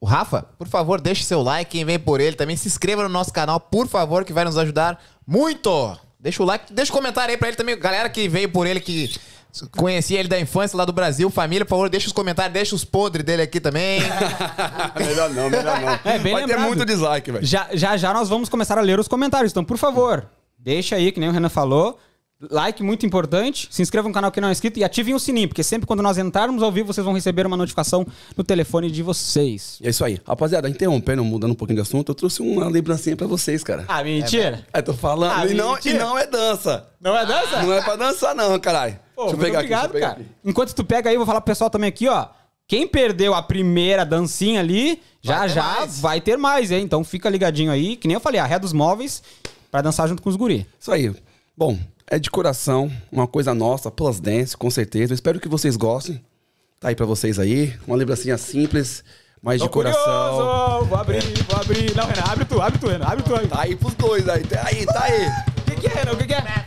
o Rafa, por favor, deixe seu like. Quem vem por ele também se inscreva no nosso canal, por favor, que vai nos ajudar muito. Deixa o like, deixa o comentário aí pra ele também. Galera que veio por ele, que conhecia ele da infância lá do Brasil, família, por favor, deixa os comentários, deixa os podres dele aqui também. melhor não, melhor não. É, bem Vai ter lembrado. muito dislike, velho. Já, já já nós vamos começar a ler os comentários. Então, por favor, deixa aí, que nem o Renan falou. Like muito importante. Se inscreva no canal que não é inscrito e ativem o sininho, porque sempre quando nós entrarmos ao vivo, vocês vão receber uma notificação no telefone de vocês. É isso aí. Rapaziada, interrompendo, mudando um pouquinho de assunto, eu trouxe uma lembrancinha pra vocês, cara. Ah, mentira! É, tô falando. Ah, e, não, e não é dança. Não é dança? Não é pra dançar, não, caralho. Pô, deixa eu pegar obrigado, aqui. eu pegar cara. aqui. Enquanto tu pega aí, eu vou falar pro pessoal também aqui, ó. Quem perdeu a primeira dancinha ali, já já mais. vai ter mais, hein? Então fica ligadinho aí, que nem eu falei, a ré dos móveis pra dançar junto com os guri. Isso aí. Bom, é de coração, uma coisa nossa, Plus Dance, com certeza. Eu espero que vocês gostem. Tá aí pra vocês aí. Uma lembrancinha simples, mas de Tô coração. curioso, Vou abrir, vou abrir. Não, Renan, abre tu, abre tu, Renan, abre tu aí. Tá aí pros dois aí. Tá aí, tá aí. O que, que é, Renan? O que, que é?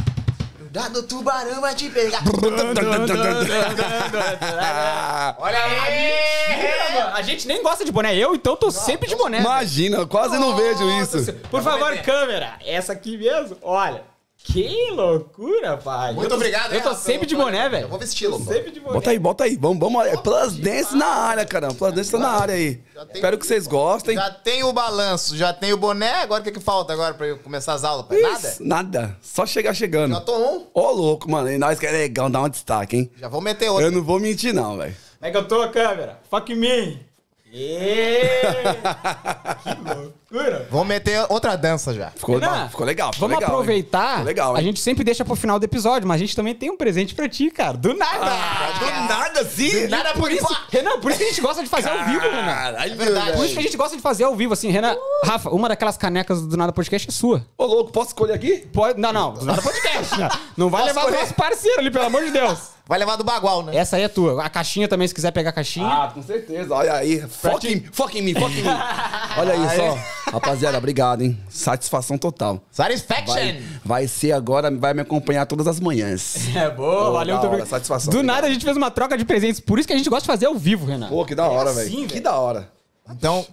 Cuidado, tubarão vai te pegar. Olha aí! A gente nem gosta de boné. Eu, então, tô sempre de boné. Imagina, eu quase não vejo isso. Por favor, câmera. Essa aqui mesmo. Olha. Que loucura, pai. Muito Eu tô- obrigado, Eu tô sempre de boné, velho. Eu vou vesti-lo, Tô pô. sempre de boné. Bota aí, bota aí. Vamos, vamos. É Plus Dance na área, caramba. Plus Dance tá na área aí. Espero que vocês gostem. Já tem o balanço, já tem o boné, agora o que, que falta agora pra eu começar as aulas? pai? Nada? Nada. Só chegar chegando. Já tô um, Ô, louco, mano. E nós que é legal dar um destaque, hein? já vou meter outro. Eu não vou mentir, não, velho. Como é que eu tô, câmera? Fuck me. Ê! que loucura. Vou meter outra dança já. Ficou, Renan, não, ficou legal. Ficou Vamos legal, aproveitar. Ficou legal, a gente sempre deixa pro final do episódio, mas a gente também tem um presente pra ti, cara. Do nada. Do nada, assim. Nada por isso, Renan, por isso que a gente gosta de fazer ao vivo, Renan. Caralho, verdade. Por isso que a gente gosta de fazer ao vivo, assim, Renan. Rafa, uma daquelas canecas do Nada Podcast é sua. Ô, louco, posso escolher aqui? Pode, não, não, do Nada Podcast. Não, não vai Posso levar o nosso parceiro ali, pelo amor de Deus. Vai levar do bagual, né? Essa aí é tua. A caixinha também, se quiser pegar a caixinha. Ah, com certeza. Olha aí. Foca em, foca em mim, foca em mim. Olha aí só. Rapaziada, obrigado, hein? Satisfação total. Satisfaction! Vai, vai ser agora, vai me acompanhar todas as manhãs. É boa, valeu, muito obrigado. satisfação, Do obrigado. nada a gente fez uma troca de presentes. Por isso que a gente gosta de fazer ao vivo, Renan. Pô, que da hora, assim, velho. Que da hora. Então,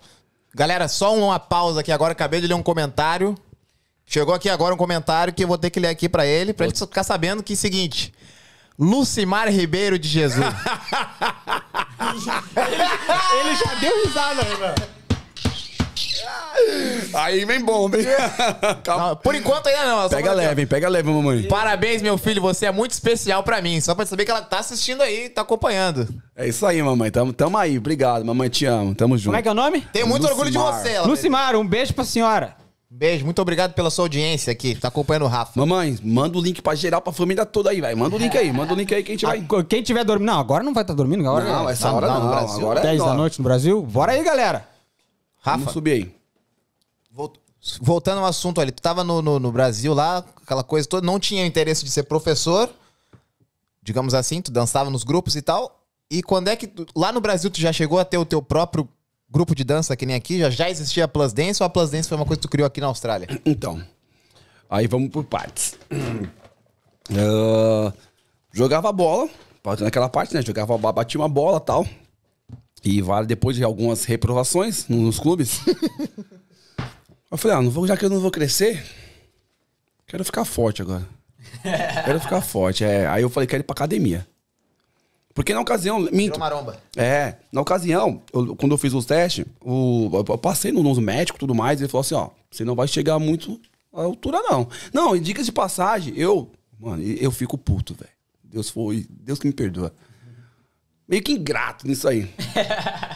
galera, só uma pausa aqui agora. Acabei de ler um comentário. Chegou aqui agora um comentário que eu vou ter que ler aqui pra ele, pra ele ficar sabendo que é o seguinte. Lucimar Ribeiro de Jesus. Ele já deu risada, Renan. Aí vem bomba, hein? Calma. Não, por enquanto ainda não. Pega leve, hein? Pega leve, mamãe. Parabéns, meu filho. Você é muito especial pra mim. Só pra saber que ela tá assistindo aí, tá acompanhando. É isso aí, mamãe. Tamo, tamo aí. Obrigado, mamãe. Te amo. Tamo junto. Como é que é o nome? Tenho muito Lucimar. orgulho de você, ela. Lucimar, um beijo pra senhora. Beijo, muito obrigado pela sua audiência aqui. Tá acompanhando o Rafa. Mamãe, manda o link pra geral, pra família toda aí, velho. Manda o link aí, manda o link aí que a gente vai. Quem tiver dormindo. Não, agora não vai estar dormindo. Agora Não, é essa não, hora não, não. no Brasil. Agora é 10 da nós. noite no Brasil. Bora aí, galera. Rafa, Vamos subir aí. Volt- Voltando ao assunto ali, tu tava no, no, no Brasil lá, aquela coisa toda, não tinha interesse de ser professor, digamos assim, tu dançava nos grupos e tal. E quando é que tu- lá no Brasil tu já chegou a ter o teu próprio grupo de dança que nem aqui? Já, já existia a Plus Dance ou a Plus Dance foi uma coisa que tu criou aqui na Austrália? Então, aí vamos por partes. Ah, jogava bola, naquela parte, né? Jogava, bola, batia uma bola tal. E vale depois de algumas reprovações nos clubes. eu falei, ah, não vou, já que eu não vou crescer, quero ficar forte agora. quero ficar forte. É, aí eu falei, quero ir pra academia. Porque na ocasião, minto, maromba. é, na ocasião, eu- quando eu fiz os testes, o, eu passei no, nos médicos e tudo mais, ele falou assim, ó, você não vai chegar muito à altura, não. Não, e dicas de passagem, eu, mano, eu fico puto, velho. Deus foi, Deus que me perdoa. Meio que ingrato nisso aí.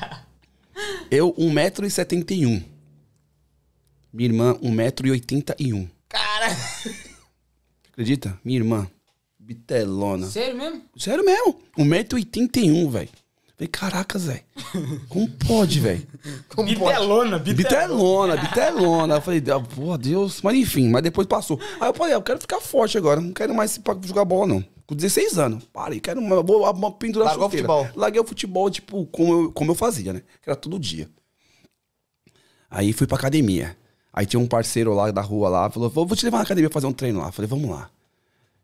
eu, 1,71m. Minha irmã, 1,81m. Cara, Acredita? Minha irmã, bitelona. Sério mesmo? Sério mesmo. 1,81m, velho. Falei, caracas, velho. Como pode, velho? como pode? Bitelona, Bitelona, bitelona. Eu falei, ah, porra, Deus. Mas enfim, mas depois passou. Aí eu falei, ah, eu quero ficar forte agora. Não quero mais jogar bola, não. Com 16 anos. Parei, quero uma, vou uma pendurar Largou chuteira. futebol. Larguei o futebol, tipo, como eu, como eu fazia, né? Que era todo dia. Aí fui pra academia. Aí tinha um parceiro lá da rua lá, falou, vou vou te levar na academia fazer um treino lá. Falei, vamos lá.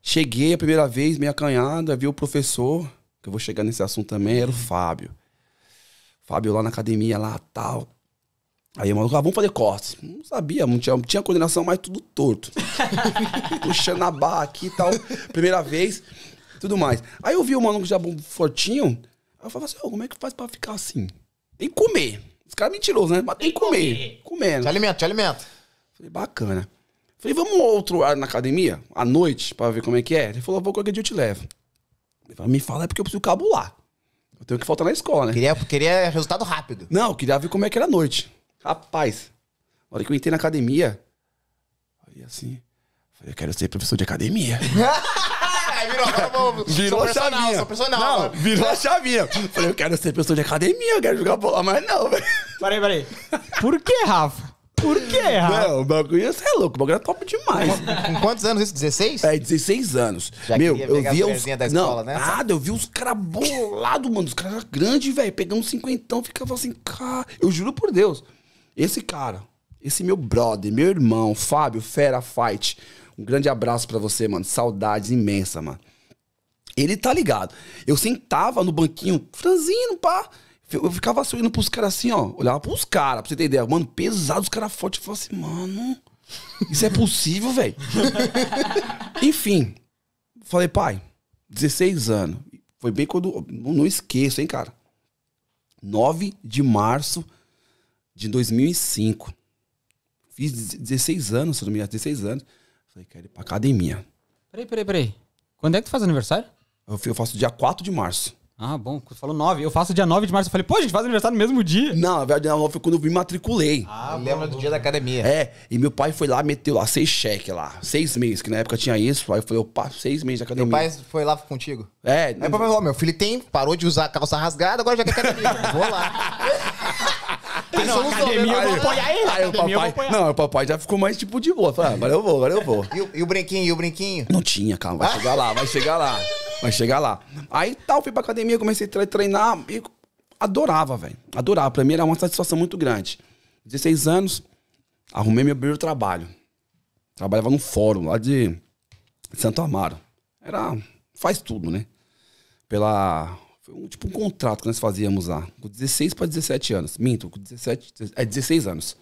Cheguei a primeira vez, meio acanhada, vi o professor, que eu vou chegar nesse assunto também, era o Fábio. Fábio lá na academia, lá, tal. Aí o maluco, ah, vamos fazer cortes. Não sabia, não tinha, tinha coordenação, mas tudo torto. Puxando a barra aqui e tal. Primeira vez, tudo mais. Aí eu vi o maluco já bom, fortinho. Aí eu falei assim, ô, como é que faz pra ficar assim? Tem que comer. Os caras mentirosos, né? Mas tem que comer. Comendo. Te alimenta, te alimenta. Falei, bacana. Falei, vamos outro na academia, à noite, pra ver como é que é? Ele falou, vou qualquer dia eu te levo. Ele falou, me fala é porque eu preciso cabular. Eu tenho que faltar na escola, né? Queria, queria resultado rápido. Não, eu queria ver como é que era a noite. Rapaz, na hora que eu entrei na academia, olhei assim, falei, eu quero ser professor de academia. Aí virou, agora vou- Virou sou a personal, chavinha. Sou personal. Não, agora. virou a chavinha. Falei, eu quero ser professor de academia, eu quero jogar bola, mas não, velho. Peraí, peraí. Por que, Rafa? Por que, Rafa? Não, o bagulho, você é louco, o bagulho é top demais. Com quantos anos isso? 16? É, 16 anos. Já Meu, eu via os. da escola, não, né? nada, eu vi os caras bolados, mano. Os caras grandes, velho. Pegando um cinquentão, ficava assim, cara. Eu juro por Deus. Esse cara, esse meu brother, meu irmão, Fábio, Fera Fight. Um grande abraço pra você, mano. Saudades imensa, mano. Ele tá ligado. Eu sentava no banquinho, franzino, pá. Eu ficava sorrindo pros caras assim, ó. Olhava pros caras, pra você ter ideia. Mano, pesado, os caras fortes. Eu falava assim, mano, isso é possível, velho? Enfim, falei, pai, 16 anos. Foi bem quando. Não, não esqueço, hein, cara. 9 de março de 2005. Fiz 16 anos, se não me engano, 16 anos. Falei, quero ir pra academia. Peraí, peraí, peraí. Quando é que tu faz aniversário? Eu, eu faço dia 4 de março. Ah, bom, você falou 9. Eu faço dia 9 de março. Eu falei, pô, a gente faz aniversário no mesmo dia. Não, na verdade, não, foi quando eu me matriculei. Ah, lembra do dia da academia. É, e meu pai foi lá, meteu lá seis cheques lá. Seis meses, que na época tinha isso. Aí eu falei, opa, seis meses de academia. Meu pai foi lá contigo. É, Aí o pai falou, ó, meu filho tem, parou de usar calça rasgada, agora já quer academia. Vou lá. Tem não, academia né? eu vou Aí- apoiar ele. Aí o papai, apoiar. não, o papai já ficou mais tipo de boa. Falei, ah, agora eu vou, agora eu vou. E, o- e o brinquinho, e o brinquinho? Não tinha, calma, vai chegar lá, vai chegar lá. Vai chegar lá. Aí tal, fui pra academia, comecei a tre- treinar e adorava, velho. Adorava. Pra mim era uma satisfação muito grande. 16 anos, arrumei meu primeiro trabalho. Trabalhava num fórum lá de Santo Amaro. Era. Faz tudo, né? Pela. Foi um, tipo um contrato que nós fazíamos lá. Com 16 para 17 anos. Minto, com 17. É 16 anos.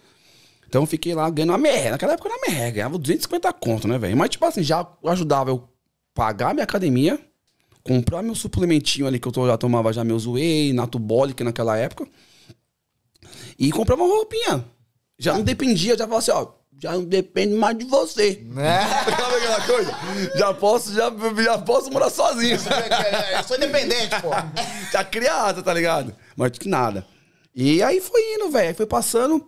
Então eu fiquei lá ganhando uma merda. Naquela época era merda, ganhava 250 conto, né, velho? Mas, tipo assim, já ajudava eu pagar minha academia, comprar meu suplementinho ali que eu já tomava já meus whey, natubolic naquela época. E comprava uma roupinha. Já não dependia, já falava assim, ó, já não depende mais de você. Né? Sabe aquela coisa? Já posso, já, já posso morar sozinho. Eu sou independente, pô. Já criada, tá ligado? Mais do que nada. E aí foi indo, velho. Foi passando.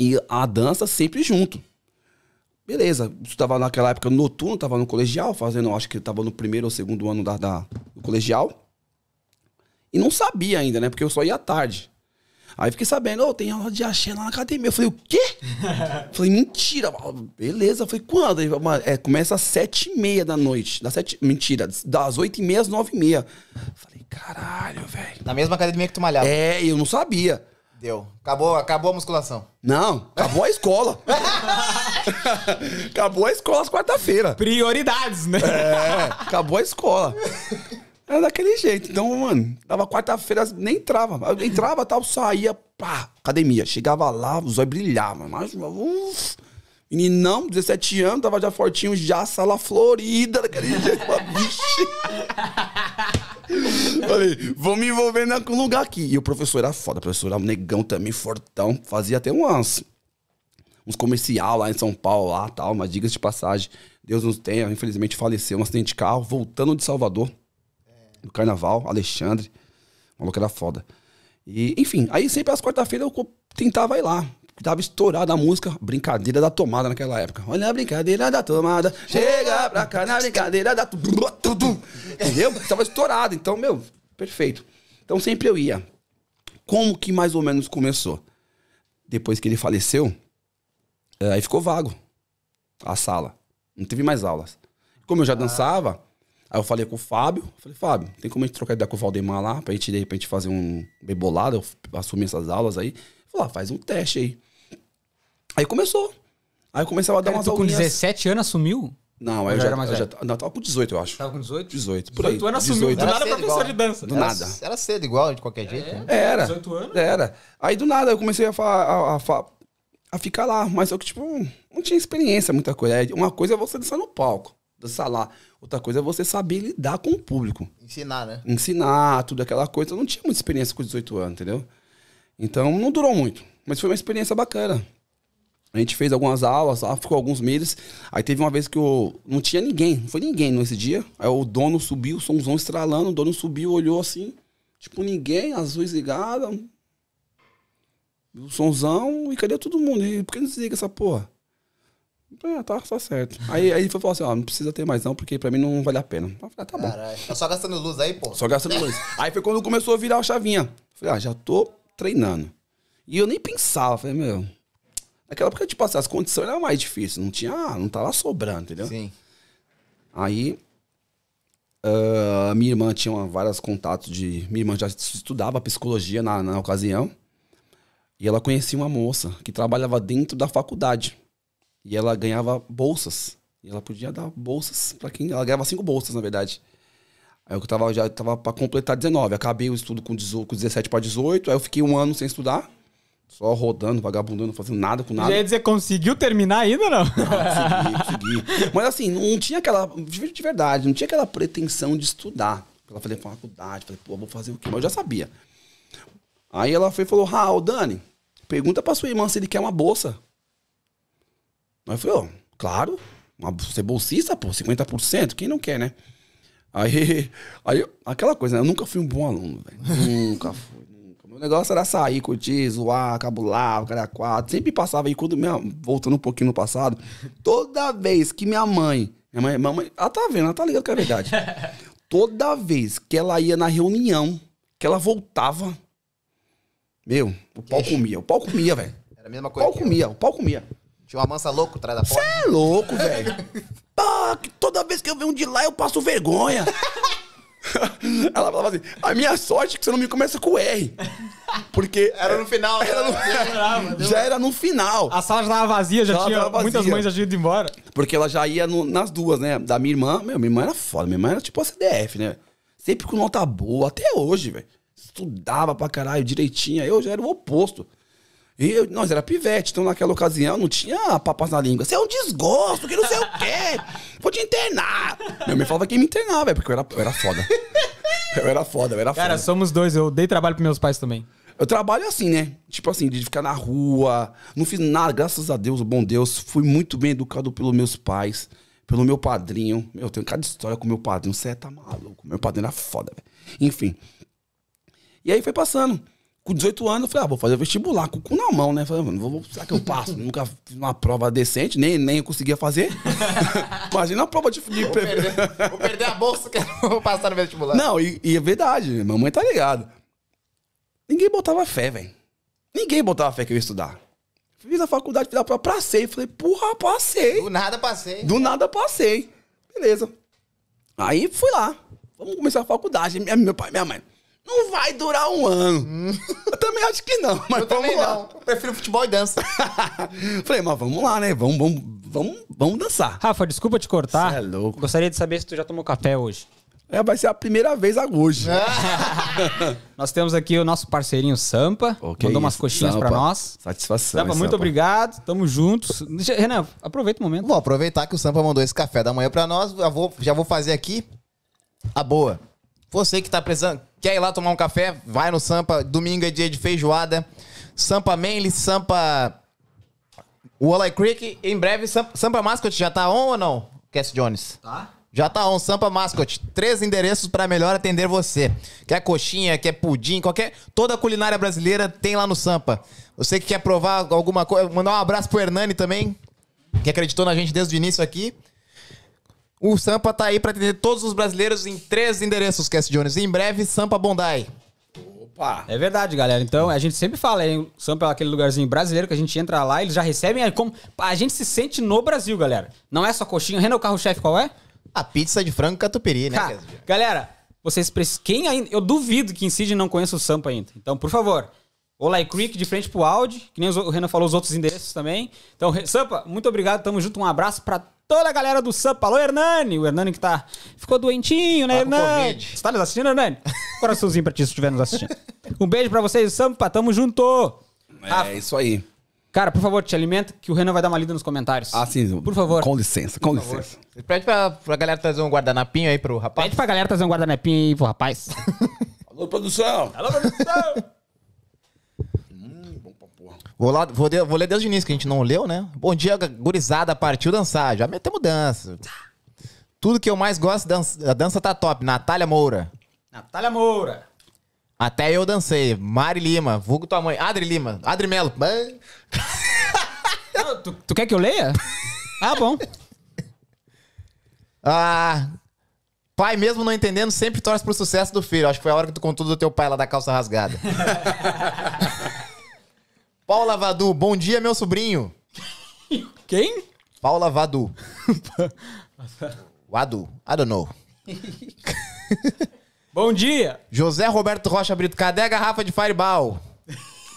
E a dança sempre junto. Beleza. Estava naquela época noturno, tava no colegial, fazendo, acho que tava no primeiro ou segundo ano da, da- do colegial. E não sabia ainda, né? Porque eu só ia à tarde. Aí fiquei sabendo, ô, tem aula de axé lá na academia. Eu falei, o quê? falei, mentira. Beleza. Eu falei, quando? Ele falou, "Mano, É, começa às sete e meia da noite. Das sete, mentira, das oito e meia às nove e meia. Falei, caralho, velho. Na mesma academia que tu malhava. É, eu não sabia. Deu. Acabou, acabou a musculação. Não, acabou a escola. acabou a escola às quarta-feira. Prioridades, né? É, acabou a escola. Era daquele jeito. Então, mano, dava quarta-feira, nem entrava. Eu entrava, tal, saía, pá, academia. Chegava lá, os olhos brilhavam. Mas, uf, meninão, 17 anos, tava já fortinho, já, sala florida, daquele jeito. Vixe. Falei, vou me envolver num lugar aqui. E o professor era foda, o professor era um negão também, fortão. Fazia até umas, uns comercial lá em São Paulo, lá tal, mas diga de passagem. Deus nos tenha, infelizmente faleceu, um acidente de carro, voltando de Salvador, no carnaval, Alexandre. O maluco era foda. E, enfim, aí sempre às quarta-feiras eu tentava ir lá. Tava estourada a música Brincadeira da Tomada naquela época. Olha a brincadeira da tomada, chega pra cá na brincadeira da. Entendeu? Tava estourado. Então, meu, perfeito. Então sempre eu ia. Como que mais ou menos começou? Depois que ele faleceu, eh, aí ficou vago a sala. Não teve mais aulas. Como eu já dançava, aí eu falei com o Fábio. Falei, Fábio, tem como a gente trocar ideia com o Valdemar lá, pra gente, de repente, fazer um bem bolado, eu assumir essas aulas aí. Falei, ah, faz um teste aí. Aí começou. Aí eu começava a dar Cara, umas tu com aulinhas. 17 anos assumiu? Não, aí eu já era mais eu já, não, eu tava com 18, eu acho. Tava com 18? 18, por aí. 18 anos assumiu. 18. Do nada professor igual. de dança. Do Era- nada. Era cedo igual, de qualquer jeito. né? Era. 18 anos? Era. Aí do nada eu comecei a, a, a a ficar lá, mas só que, tipo, não tinha experiência, muita coisa. É, Uma coisa é você dançar no palco, lá. Outra coisa é você saber lidar com o público. Ensinar, né? Ensinar, tudo aquela coisa. Eu não tinha muita experiência com 18 anos, entendeu? Então não durou muito. Mas foi uma experiência bacana. A gente fez algumas aulas, lá, ficou alguns meses. Aí teve uma vez que eu, não tinha ninguém, não foi ninguém nesse dia. Aí o dono subiu, o somzão estralando, o dono subiu, olhou assim, tipo ninguém, as luzes ligadas. O somzão, e cadê todo mundo? E por que não desliga essa porra? É, tá, tá certo. Aí, aí ele foi falar assim, ó, não precisa ter mais não, porque pra mim não vale a pena. Eu falei, ah, tá bom. Caralho. Tá só gastando luz aí, pô. Só gastando luz. Aí foi quando começou a virar a chavinha. Falei, ah, já tô treinando. E eu nem pensava, falei, meu. Naquela época, tipo assim, as condições eram mais difíceis. Não tinha, ah, não tava sobrando, entendeu? Sim. Aí. ah, minha irmã tinha uma- vários contatos de. Minha irmã já estudava psicologia na, na ocasião. E ela conhecia uma moça que trabalhava dentro da faculdade. E ela ganhava bolsas. E ela podia dar bolsas pra quem. Ela ganhava cinco bolsas, na verdade. Aí eu tava, já tava pra completar 19. Acabei o estudo com, 18, com 17 pra 18. Aí eu fiquei um ano sem estudar. Só rodando, vagabundando, fazendo nada com nada. Já ia dizer, conseguiu terminar ainda não? Consegui, consegui. Mas assim, não tinha aquela. De verdade, não tinha aquela pretensão de estudar. Ela falei, faculdade, falei, pô, vou fazer o quê? Mas eu já sabia. Aí ela foi e falou: ô Dani, pergunta pra sua irmã se ele quer uma bolsa. Aí eu falei, ó, claro, uma, você é bolsista, pô, 50%, quem não quer, né? Aí, aí, aquela coisa, né? Eu nunca fui um bom aluno, velho. nunca fui, nunca. Meu negócio era sair, curtir, zoar, cabular, o cara quatro. Sempre passava aí, quando minha, voltando um pouquinho no passado, toda vez que minha mãe, minha mãe, minha mãe, ela tá vendo, ela tá ligada que é verdade. toda vez que ela ia na reunião, que ela voltava, meu, o pau comia, o pau comia, velho. Era a mesma O coisa. pau que eu. comia, o pau comia. Tinha uma mansa louca atrás da porta. É louco, velho. Pá, que toda vez que eu venho de lá eu passo vergonha. Ela falava assim: a minha sorte é que você não me começa com R. Porque. Era no final. né? Era no- já era no final. A sala já tava vazia, já Já tinha. vazia. Muitas mães já tinham ido embora. Porque ela já ia no- nas duas, né? Da minha irmã. Meu, minha irmã era foda. Minha irmã era tipo a CDF, né? Sempre com nota boa, até hoje, velho. Estudava pra caralho direitinho. Eu já era o oposto. E eu, nós era pivete, então naquela ocasião não tinha papas na língua. Você é um desgosto, que não sei o quê. Vou te internar. Minha mãe falava que ia me internar, velho, porque eu era, eu era foda. Eu era foda, eu era Cara, foda. somos dois. Eu dei trabalho pros meus pais também. Eu trabalho assim, né? Tipo assim, de ficar na rua. Não fiz nada, graças a Deus, o bom Deus. Fui muito bem educado pelos meus pais, pelo meu padrinho. Meu, eu tenho cada história com meu padrinho. Você tá maluco. Meu padrinho era foda, velho. Enfim. E aí foi passando. Com 18 anos, eu falei, ah, vou fazer vestibular, com o cu na mão, né? Falei, mano, vou, será que eu passo? Nunca fiz uma prova decente, nem, nem eu conseguia fazer. Imagina uma prova de. de Vou perder, vou perder a bolsa que eu não vou passar no vestibular. não, e, e é verdade, mamãe tá ligada. Ninguém botava fé, velho. Ninguém botava fé que eu ia estudar. Fiz a faculdade, fiz a prova, passei. Falei, porra, passei. Do nada passei. Do nada passei. Beleza. Aí fui lá. Vamos começar a faculdade. Minha- Meu pai, minha mãe. Não vai durar um ano. Eu também acho que não, mas Eu vamos também lá. não. Eu prefiro futebol e dança. Falei, mas vamos lá, né? Vamos, vamos, vamos, vamos dançar. Rafa, desculpa te cortar. Cê é louco. Gostaria de saber se tu já tomou café hoje. É, vai ser a primeira vez hoje. Nós temos aqui o nosso parceirinho Sampa. Que mandou umas coxinhas Sampa. pra nós. Satisfação. Sampa, muito Sampa? obrigado. Tamo juntos. Deixa- Renan, aproveita o momento. Vou aproveitar que o Sampa mandou esse café da manhã pra nós. Já vou, já vou fazer aqui a boa. Você que tá precisando, quer ir lá tomar um café, vai no Sampa. Domingo é dia de feijoada. Sampa Manly, Sampa Walleye Creek. Em breve, Sampa, Sampa Mascot já tá on ou não? Cass Jones. Tá. Já tá on, Sampa Mascot. Três endereços pra melhor atender você. Quer coxinha, quer pudim, qualquer. Toda a culinária brasileira tem lá no Sampa. Você que quer provar alguma coisa. Mandar um abraço pro Hernani também, que acreditou na gente desde o início aqui. O Sampa tá aí pra atender todos os brasileiros em três endereços, Cass Jones. E em breve, Sampa Bondai. Opa. É verdade, galera. Então, a gente sempre fala, hein? O Sampa é aquele lugarzinho brasileiro que a gente entra lá, eles já recebem. é como... A gente se sente no Brasil, galera. Não é só coxinha. Renan, o carro-chefe qual é? A pizza de frango catupiry, né, Ca- Cass? Galera, vocês precisam. Quem ainda. Eu duvido que Incide não conheça o Sampa ainda. Então, por favor. Olay Creek de frente pro Audi, que nem os- o Renan falou os outros endereços também. Então, Sampa, muito obrigado, tamo junto. Um abraço pra toda a galera do Sampa. Alô, Hernani. O Hernani que tá. Ficou doentinho, né, Tá com Hernani? Covid. Você tá nos assistindo, Hernani? Coraçãozinho pra ti se estiver nos assistindo. Um beijo pra vocês, Sampa. Tamo junto. Rafa, É isso aí. cara, por favor, te alimenta que o Renan vai dar uma lida nos comentários. Ah, sim. Por favor. Com licença, com licença. Pede pra, pra galera trazer um guardanapinho aí pro rapaz. Pede pra galera trazer um guardanapinho aí pro rapaz. Alô, produção. Alô, produção! Vou, lá, vou, de- vou ler desde o início, que a gente não leu, né? Bom dia, gurizada, partiu dançar. Já metemos dança. Tudo que eu mais gosto, dança, a dança tá top. Natália Moura. Natália Moura. Até eu dancei. Mari Lima, vulgo tua mãe. Adri Lima. Adri Melo. Não, tu, tu quer que eu leia? Ah, bom. Ah, pai, mesmo não entendendo, sempre torce pro sucesso do filho. Acho que foi a hora que tu contou do teu pai lá da calça rasgada. Paula Vadu, bom dia, meu sobrinho. Quem? Paula Vadu. Vadu, I don't know. Bom dia. José Roberto Rocha Brito, cadê a garrafa de Fireball?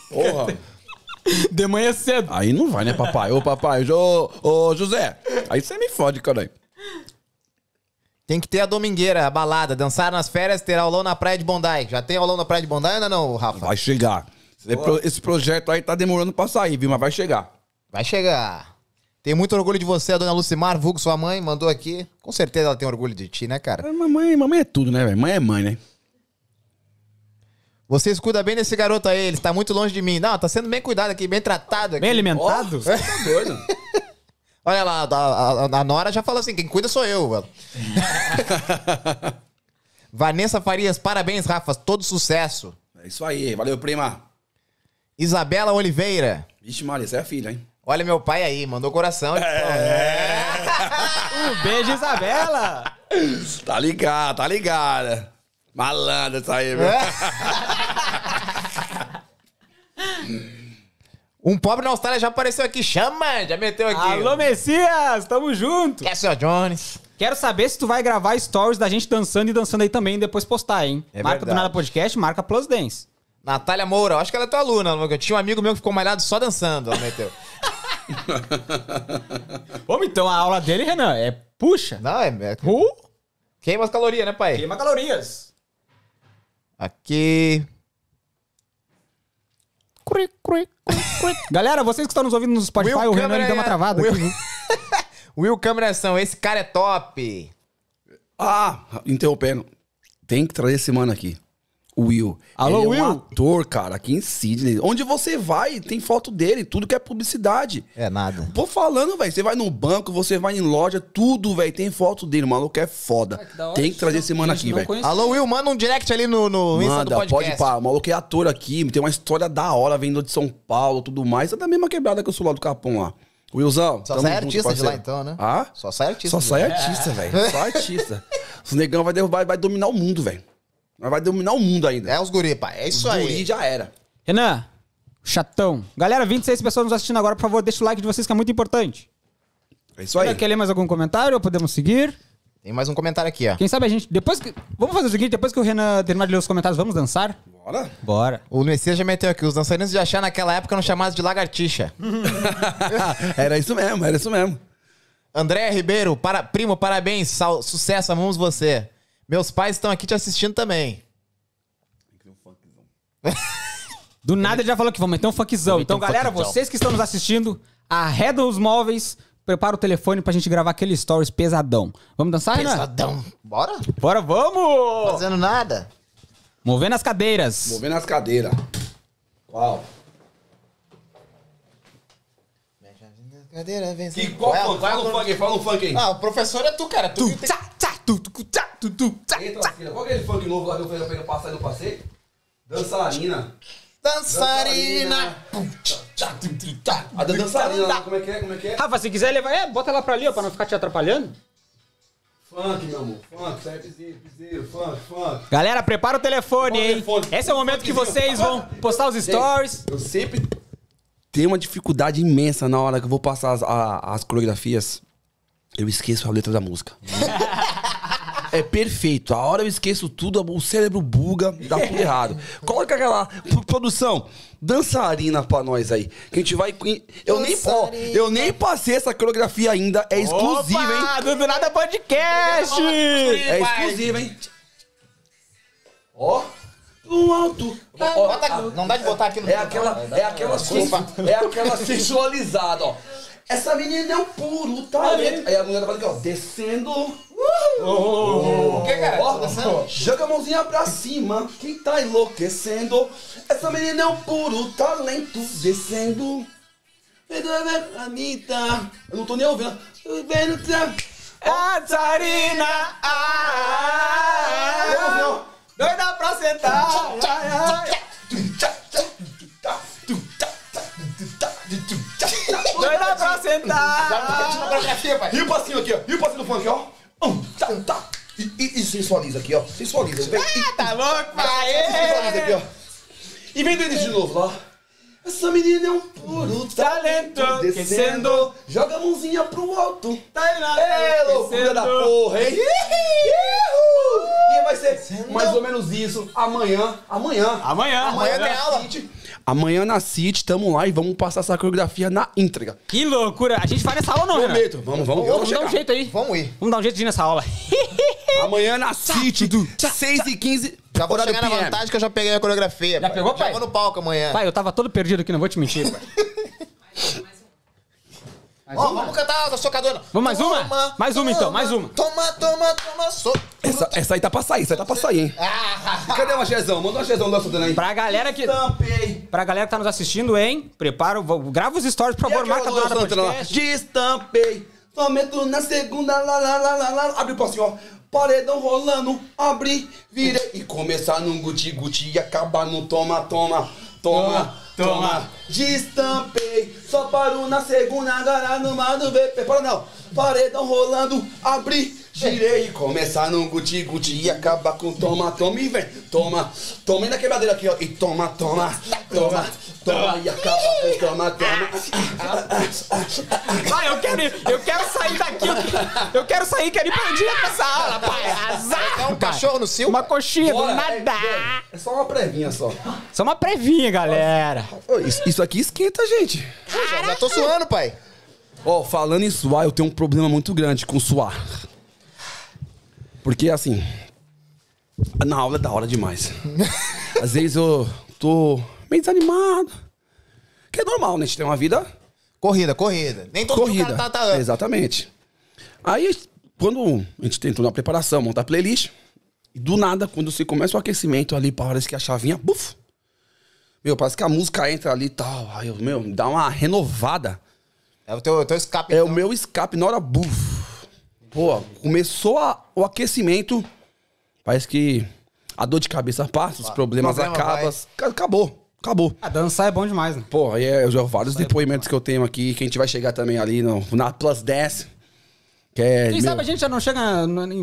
Porra. De manhã cedo. Aí não vai, né, papai? Ô, papai, ô, ô José. Aí você me fode, caralho. Tem que ter a domingueira, a balada. Dançar nas férias, ter aulão na praia de Bondai. Já tem aulão na praia de Bondai ou ainda não, Rafa? Vai chegar. Esse pro- Esse projeto aí tá demorando pra sair, viu? Mas vai chegar. Vai chegar. Tenho muito orgulho de você, a dona Lucimar, vulgo sua mãe, mandou aqui. Com certeza ela tem orgulho de ti, né, cara? Mas Mamãe, mamãe é tudo, né, velho? Mãe é mãe, né? Vocês cuidam bem desse garoto aí, ele está muito longe de mim. Não, tá sendo bem cuidado aqui, bem tratado aqui. Bem alimentado? Você tá doido? Olha lá, a, a- a Nora já falou assim: quem cuida sou eu, mano. Vanessa Farias, parabéns, Rafa. Todo sucesso. É isso aí. Valeu, prima. Isabela Oliveira. Vixe, Maria, você é filha, hein? Olha meu pai aí, mandou coração. Um beijo, Isabela! Tá ligado, tá ligada. Malandra essa aí, viu? Um pobre na Austrália já apareceu aqui. Chama, já meteu aqui. Alô, Messias! Tamo junto! Que é seu Jones? Quero saber se tu vai gravar stories da gente dançando e dançando aí também e depois postar, hein? É marca do verdade. Nada Podcast, marca Plus Dance. Natália Moura, acho que ela é tua aluna. Eu tinha um amigo meu que ficou malhado só dançando. Ela meteu. Vamos então, a aula dele, Renan, é puxa. Não, é. é- Uh, Queima as calorias, né, pai? queima calorias. Aqui. Galera, vocês que estão nos ouvindo no Spotify, Will o Renan deu uma é- travada Will- aqui? Will Câmeração, esse cara é top. Ah, interrompendo. Tem que trazer esse mano aqui. Will. Alô, Ele é Will? um ator, cara, aqui em Sydney. Onde você vai, tem foto dele, tudo que é publicidade. É nada. Tô falando, velho. Você vai no banco, você vai em loja, tudo, velho. Tem foto dele. O maluco é foda. que da hora. tem que trazer esse mano aqui, velho. Alô, Will, manda um direct ali no, no Insta do Manda, podcast. pode pá. O maluco é ator aqui, tem uma história da hora, vindo de São Paulo, tudo mais. É da mesma quebrada que eu sou lá do Capão lá. Willzão. Só sai junto, artista de lá parceiro. então, né? Ah? Só sai artista. Só sai artista, velho. Só artista. Os negão vai, vai, vai dominar o mundo, velho. Mas vai dominar o mundo ainda. É os guri, pai. É isso Os aí. guri já era. Renan, chatão. Galera, 26 pessoas nos assistindo agora, por favor, deixa o like de vocês que é muito importante. É isso aí. Quer ler mais algum comentário ou podemos seguir? Tem mais um comentário aqui, ó. Quem sabe a gente. Depois que. Vamos fazer o seguinte: depois que o Renan terminar de ler os comentários, vamos dançar? Bora. Bora. O Messias já meteu aqui. Os dançarinos de achar naquela época eram chamados de lagartixa. era isso mesmo, era isso mesmo. André Ribeiro, para, primo, parabéns. sal- sucesso, amamos você. Meus pais estão aqui te assistindo também. Do nada ele já falou que vamos meter um funkzão. Então, um galera, funkzão. vocês que estão nos assistindo, arredam os móveis, prepara o telefone pra gente gravar aquele stories pesadão. Vamos dançar, Renan? Pesadão. Bora? Bora, vamos! Fazendo nada. Movendo as cadeiras. Movendo as cadeiras. Qual? Cadeira, vem E qual funk? Fala um funk aí, fala um funk aí. Ah, o professor é tu, cara. Tu, que tem- Tchá, tchá, tu, tu, tchá, tu, tu, tchá, tchá. Qual é aquele funk novo lá que eu falei pra passar no passeio? Dançarina. Dançarina. A da dançarina, lá, como é que é? Como é que é? Rafa, se quiser levar, é, bota lá pra ali, ó, pra não ficar te atrapalhando. Funk, meu amor. Funk, sai piseiro, piseiro, funk, funk. Galera, prepara o telefone, hein? Esse é o momento que vocês vão postar os stories. Eu sempre tenho uma dificuldade imensa na hora que eu vou passar as, a- as coreografias. Eu esqueço a letra da música. É perfeito. A hora eu esqueço tudo, o cérebro buga, dá tudo errado. Coloca aquela produção dançarina pra nós aí. Que a gente vai. Eu nem, ó, eu nem passei essa coreografia ainda. É exclusiva, hein? Opa, do Do Nada Podcast! É exclusiva, hein? Ó. No alto. Ó, Bota aqui. Não dá de botar aqui no É aquela, é aquela, Desculpa. sensu- é aquela sensualizada, ó. Essa menina é um puro talento. Aí a mulher vai aqui, ó, descendo. O que, cara? Ó, joga a mãozinha pra cima. Quem tá enlouquecendo? Essa menina é um puro talento. Descendo. Anitta. Eu não tô nem ouvindo. Catarina! Ah, doida pra sentar! Ai, ai. Doida pra sentar! coreografia, pai. E o passinho aqui, ó. E o passinho do funk, ó. Um, tá, tá. E, e, e sensualiza aqui, ó. Sensualiza. Vem. E, Tá louco, sensualiza aqui, pai? ó. E vem do início de novo, lá. Essa menina é um puro talento. Talento, Descendo. Joga a mãozinha pro alto. Tá É loucura da porra, hein? E vai ser mais ou menos isso amanhã. Amanhã. Amanhã. Amanhã tem aula. City. Amanhã na City, tamo lá e vamos passar essa coreografia na íntegra. Que loucura. A gente vai nessa aula não, Renan? Prometo. Vamos, vamos, Vamos vamos dar um jeito aí. Vamos ir. Vamos dar um jeito de ir nessa aula. Amanhã na City, 6 e 15 Já vou chegar na vantagem que eu já peguei a coreografia. Já pai. pegou, Já pai? vou no palco amanhã. Pai, eu tava todo perdido aqui, não vou te mentir, pai. Ó, vamos cantar a socadora. Vamos mais uma? Mais uma, então, mais uma. Toma, toma, toma, so... Essa, essa aí tá pra sair, essa aí tá pra sair, hein? Cadê o Achezão? Manda o Achezão da Sudana aí. Pra galera que... Estampei. Pra galera que tá nos assistindo, hein? Prepara, o- grava os stories, por favor, marca a dona da podcast. Destampei. Somente na segunda, lá, lá, lá, lá, lá. Abre o assim, ó. Paredão rolando, abri, virei. E começar num guti-guti e acabar no toma-toma. Toma, toma. Destampei. Só paro na segunda, agora no mano VP. Para não. Paredão rolando, abri, girei. Começar num guti-guti e acabar com toma, toma e vem. Toma, toma. E na quebradeira aqui, ó. E toma, toma, toma, toma. E acaba com toma, toma. Pai, eu quero, ir- eu quero sair daqui. Eu, que- eu quero sair, quero ir pra dia pra essa aula, pai. Azar. É um cachorro no cio? Uma coxinha Bora, é, nada. é, é só uma previnha só. Só uma previnha, galera. Ô, Isso, isso aqui esquenta, gente. Já, já tô suando, pai. Ó, falando em suar, eu tenho um problema muito grande com suar. Porque, assim, na aula é da hora demais. Às vezes eu tô meio desanimado. Que é normal, né? A gente tem uma vida Corrida, corrida. Nem todo corrida. cara tá... tá... Exatamente. Aí, quando a gente tentou na preparação, montar playlist, do nada, quando você começa o aquecimento ali, parece que a chavinha, buf! Meu, parece que a música entra ali e tal. Aí, eu, meu, dá uma renovada. É o teu, teu escape. É então. o meu escape na hora, buf! Pô, começou a- o aquecimento, parece que a dor de cabeça passa, os problemas problema acabam. Acabou, acabou. A dançar é bom demais, né? Pô, aí é, já vários depoimentos que eu tenho aqui, que a gente vai chegar também ali no, na Plus 10. Que é. Quem meu, sabe a gente já não chega.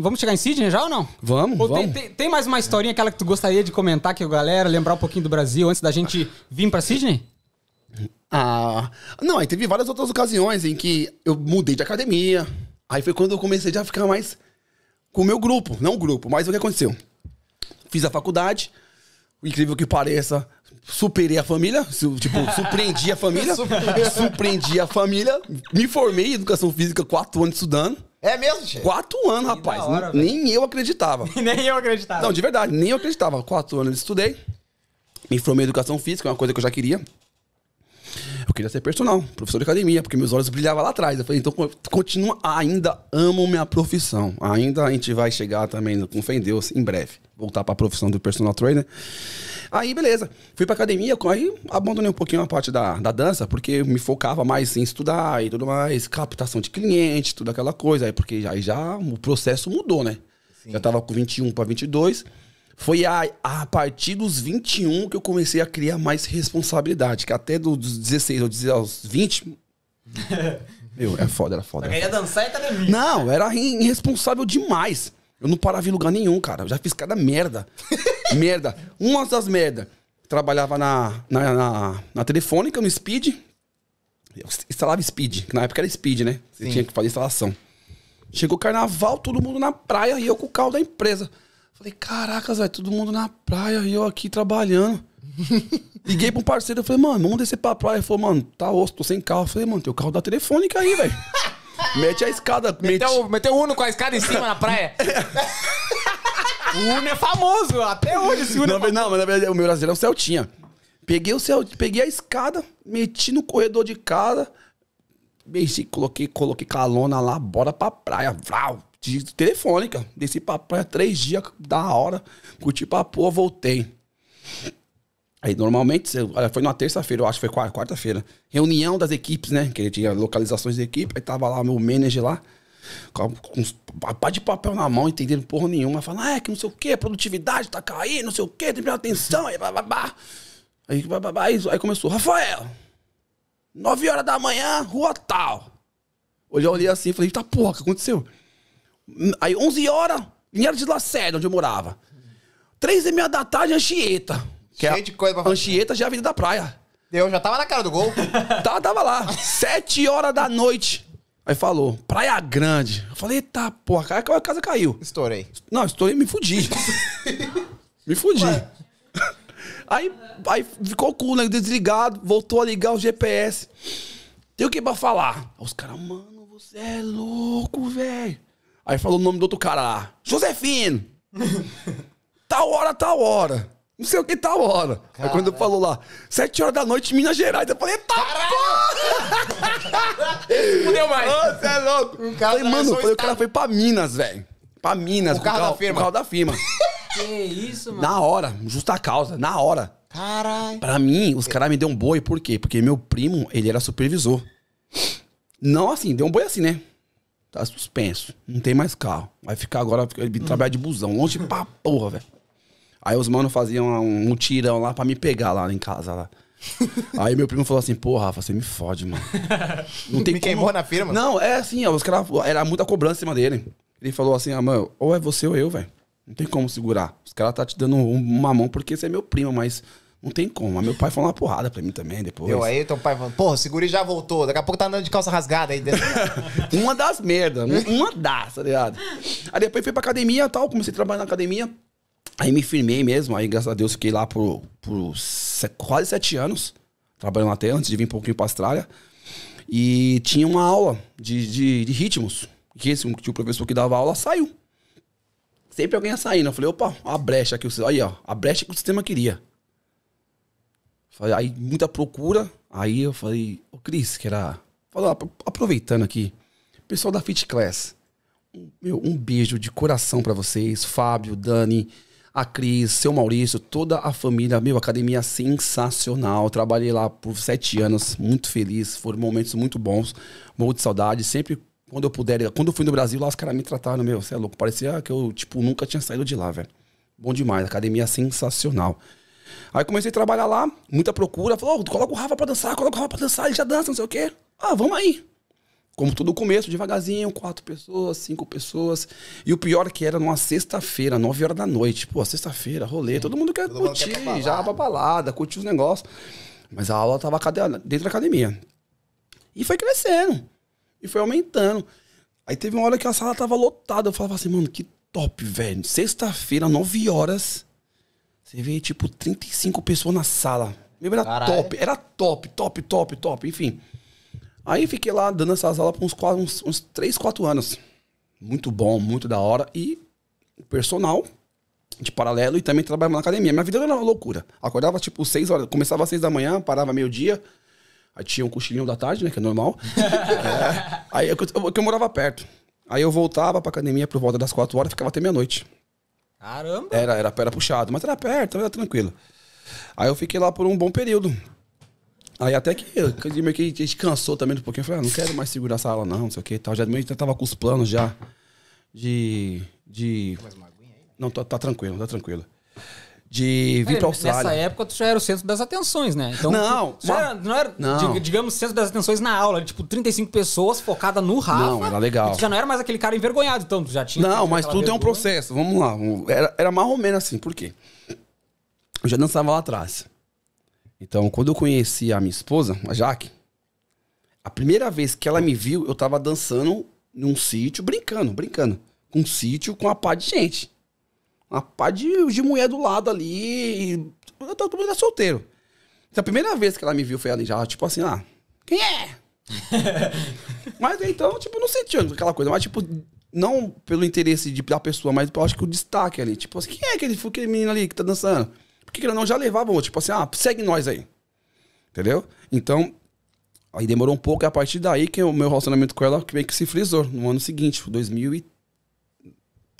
Vamos chegar em Sydney já ou não? Vamos, Ou tem, vamos. tem- tem mais uma historinha aquela que tu gostaria de comentar a galera, lembrar um pouquinho do Brasil antes da gente vir pra Sydney? Ah, não, aí teve várias outras ocasiões em que eu mudei de academia. Aí foi quando eu comecei já a ficar mais com o meu grupo. Não o grupo, mas o que aconteceu? Fiz a faculdade, incrível que pareça, superei a família, tipo, surpreendi a família, surpreendi a família, me formei em educação física, quatro anos estudando. É mesmo, Tchê? Quatro anos, rapaz. da hora, nem nem eu acreditava. Nem eu acreditava. Não, de verdade, nem eu acreditava. Quatro anos eu estudei. Me formei em educação física, é uma coisa que eu já queria. Eu queria ser personal, professor de academia, porque meus olhos brilhavam lá atrás. Eu falei, então co- continua, ainda amo minha profissão. Ainda a gente vai chegar também, com fé em Deus, em breve. Voltar pra profissão do personal trainer. Aí, beleza. Fui pra academia, aí abandonei um pouquinho a parte da, da dança, porque me focava mais em estudar e tudo mais, captação de cliente, tudo aquela coisa. Aí, porque aí já o processo mudou, né? Já tava com 21 pra 22. Foi a, a partir dos 21 que eu comecei a criar mais responsabilidade. Que até do- dos 16 aos 16 aos 20. Meu, é foda, era foda. era Queria dançar e academia. não, era irresponsável demais. Eu não parava em lugar nenhum, cara. Eu já fiz cada merda. merda. Uma das merda. Trabalhava na, na, na, na telefônica, no Speed. Eu instalava Speed, que na época era Speed, né? Você Sim. tinha que fazer instalação. Chegou o carnaval, todo mundo na praia e eu com o carro da empresa. Falei, caracas, velho, todo mundo na praia e eu aqui trabalhando. Liguei pra um parceiro, eu falei, mano, vamos descer pra praia. Ele falou, mano, tá osso, tô sem carro. Eu falei, mano, tem o carro da telefônica aí, velho. Mete a escada, mete. Meteu, meteu o Uno com a escada em cima na praia. O Uno é famoso, até hoje esse Uno é Não, mas não, mas na verdade o meu brasileiro é um Celtinha. Peguei o cel, peguei a escada, meti no corredor de casa, mexi, coloquei, coloquei calona lá, bora pra praia, vral, de telefônica. Desci pra praia três dias, da hora, curti pra porra, voltei. Aí normalmente, foi numa terça-feira, eu acho que foi quarta- quarta-feira. Reunião das equipes, né? Que ele tinha localizações de equipe, aí tava lá meu manager lá, com, com uns pá de papel na mão, entendendo porra nenhuma, falando, ah, é que não sei o que, produtividade tá caindo, não sei o que, tem que prestar atenção, aí babá. Aí, babá, aí, aí começou, Rafael, 9 horas da manhã, rua tal. Olhei, olhei assim falei, tá porra, o que aconteceu? Aí 11 horas, Linhares de Lacerda, onde eu morava. Três e meia da tarde, Anchieta. Que Cheio é, de coisa pra fazer. Anchieta já é a Avenida da Praia. Eu já tava na cara do gol. Tava, tava lá, sete horas da noite. Aí falou, Praia Grande. Eu falei, eita porra, a casa caiu. Estourei. Não, estou me fudi. me fudi. Aí, aí ficou cool, né? Desligado, voltou a ligar o GPS. Tem o que pra falar? Aí os caras, mano, você é louco, velho. Aí falou o nome do outro cara lá. Josefino. tal hora, tal hora. Não sei o que, tal hora. Aí quando falou lá, sete horas da noite, Minas Gerais, eu falei, tá porra! Fudeu mais. Ô, Você é louco. Um falei, mano, falei, o cara foi pra Minas, velho. Pra Minas. O com carro da firma. O carro da firma. Que isso, mano. na hora, justa causa, na hora. Caralho. Pra mim, os caras me deu um boi, por quê? Porque meu primo, ele era supervisor. Não assim, deu um boi assim, né? Tá suspenso. Não tem mais carro. Vai ficar agora, ele trabalha de busão. Longe pra porra, velho. Aí os manos faziam um mutirão lá pra me pegar lá em casa lá. Aí meu primo falou assim, pô, Rafa, você me fode, mano. Não tem Me como- queimou na firma? Não, é assim, ó, os caras. Era muita cobrança em cima dele. Ele falou assim, ah, mano, ou é você ou eu, velho. Não tem como segurar. Os caras tá te dando um- uma mão porque você é meu primo, mas não tem como. Mas meu pai falou uma porrada pra mim também depois. Meu, aí teu pai falando, porra, o seguri já voltou. Daqui a pouco tá andando de calça rasgada aí dentro. Uma das merdas. um- Uma das, tá ligado? Aí depois fui pra academia e tal, comecei a trabalhar na academia. Aí me firmei mesmo, aí graças a Deus fiquei lá por, por se- quase sete anos, trabalhando até antes de vir um pouquinho pra Austrália. E tinha uma aula de, de, de ritmos, que esse que o professor que dava aula saiu. Sempre alguém ia saindo. Eu falei, opa, a brecha que o aí, ó, a brecha que o sistema queria. Falei, Aí muita procura. Aí eu falei, ô Cris, que era. Falou, apro- aproveitando aqui, pessoal da Fit Class, um, meu, um beijo de coração pra vocês, Fábio, Dani, a Cris, seu Maurício, toda a família, meu, academia sensacional. Trabalhei lá por sete anos, muito feliz, foram momentos muito bons, morro de saudade, sempre quando eu puder. Quando eu fui no Brasil, lá os caras me trataram, meu, você é louco, parecia que eu, tipo, nunca tinha saído de lá, velho. Bom demais, academia sensacional. Aí comecei a trabalhar lá, muita procura. Falou, "Ô, coloca o Rafa pra dançar, coloca o Rafa pra dançar, ele já dança, não sei o quê. Ah, vamos aí. Como tudo começo, devagarzinho, quatro pessoas, cinco pessoas. E o pior é que era numa sexta-feira, nove horas da noite. Pô, sexta-feira, rolê, todo mundo quer Todo mundo curtir, quer pra já pra balada, curtir os negócios. Mas a aula tava dentro da academia. E foi crescendo. E foi aumentando. Aí teve uma hora que a sala tava lotada. Eu falava assim, mano, que top, velho. Sexta-feira, nove horas. Você vê, tipo, 35 pessoas na sala. Meu, era top, era top, top, top, top, enfim. Aí fiquei lá dando essas aulas por uns, quatro, uns, uns 3, 4 anos. Muito bom, muito da hora. E personal de paralelo e também trabalhava na academia. Minha vida era uma loucura. Acordava tipo 6 horas, começava às 6 da manhã, parava meio-dia. Aí tinha um cochilinho da tarde, né? Que é normal. É. Aí eu, eu, eu morava perto. Aí eu voltava pra academia por volta das 4 horas ficava até meia-noite. Caramba. Era, era, era puxado, mas era perto, era tranquilo. Aí eu fiquei lá por um bom período. Aí até que, que meio que a gente cansou também um pouquinho. Eu falei, ah, não quero mais segurar essa aula, não, não sei o que tal. Já já tava com os planos já de. de... Não, tá, tá tranquilo, tá tranquilo. De vir pra Austrália. Nessa época, tu já era o centro das atenções, né? Então, Não, tu era, não era, Não. dig- digamos, centro das atenções na aula. Tipo, 35 pessoas focada no Rafa. Não, era legal. Tu já não era mais aquele cara envergonhado, então. Tu já tinha... Não, mas tudo é um processo. Vamos lá. Era, era mais ou menos assim. Por quê? Eu já dançava lá atrás. Então, quando eu conheci a minha esposa, a Jaque, a primeira vez que ela me viu, eu tava dançando num sítio, brincando, brincando. Com um sítio com uma pá de gente. Uma pá de, de mulher do lado ali. e Eu tô- todo mundo era solteiro. Então, a primeira vez que ela me viu foi ali já, tipo assim, ah, quem é? Mas então, tipo, não sentia aquela coisa, mas tipo, não pelo interesse de, da pessoa, mas eu acho que o destaque ali, tipo assim, quem é aquele, aquele menino ali que tá dançando? Porque que não já levava outro, tipo assim, ah, segue nós aí. Entendeu? Então, aí demorou um pouco, e a partir daí que o meu relacionamento com ela meio que se frisou, no ano seguinte, 2013.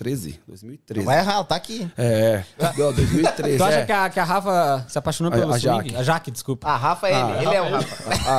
2013. Vai errar, tá aqui. É, não, 2013. Tu acha é. que, a, que a Rafa se apaixonou A- pelo a swing? Jaque. A Jaque, desculpa. A Rafa é ele, Ah, ele é o Rafa.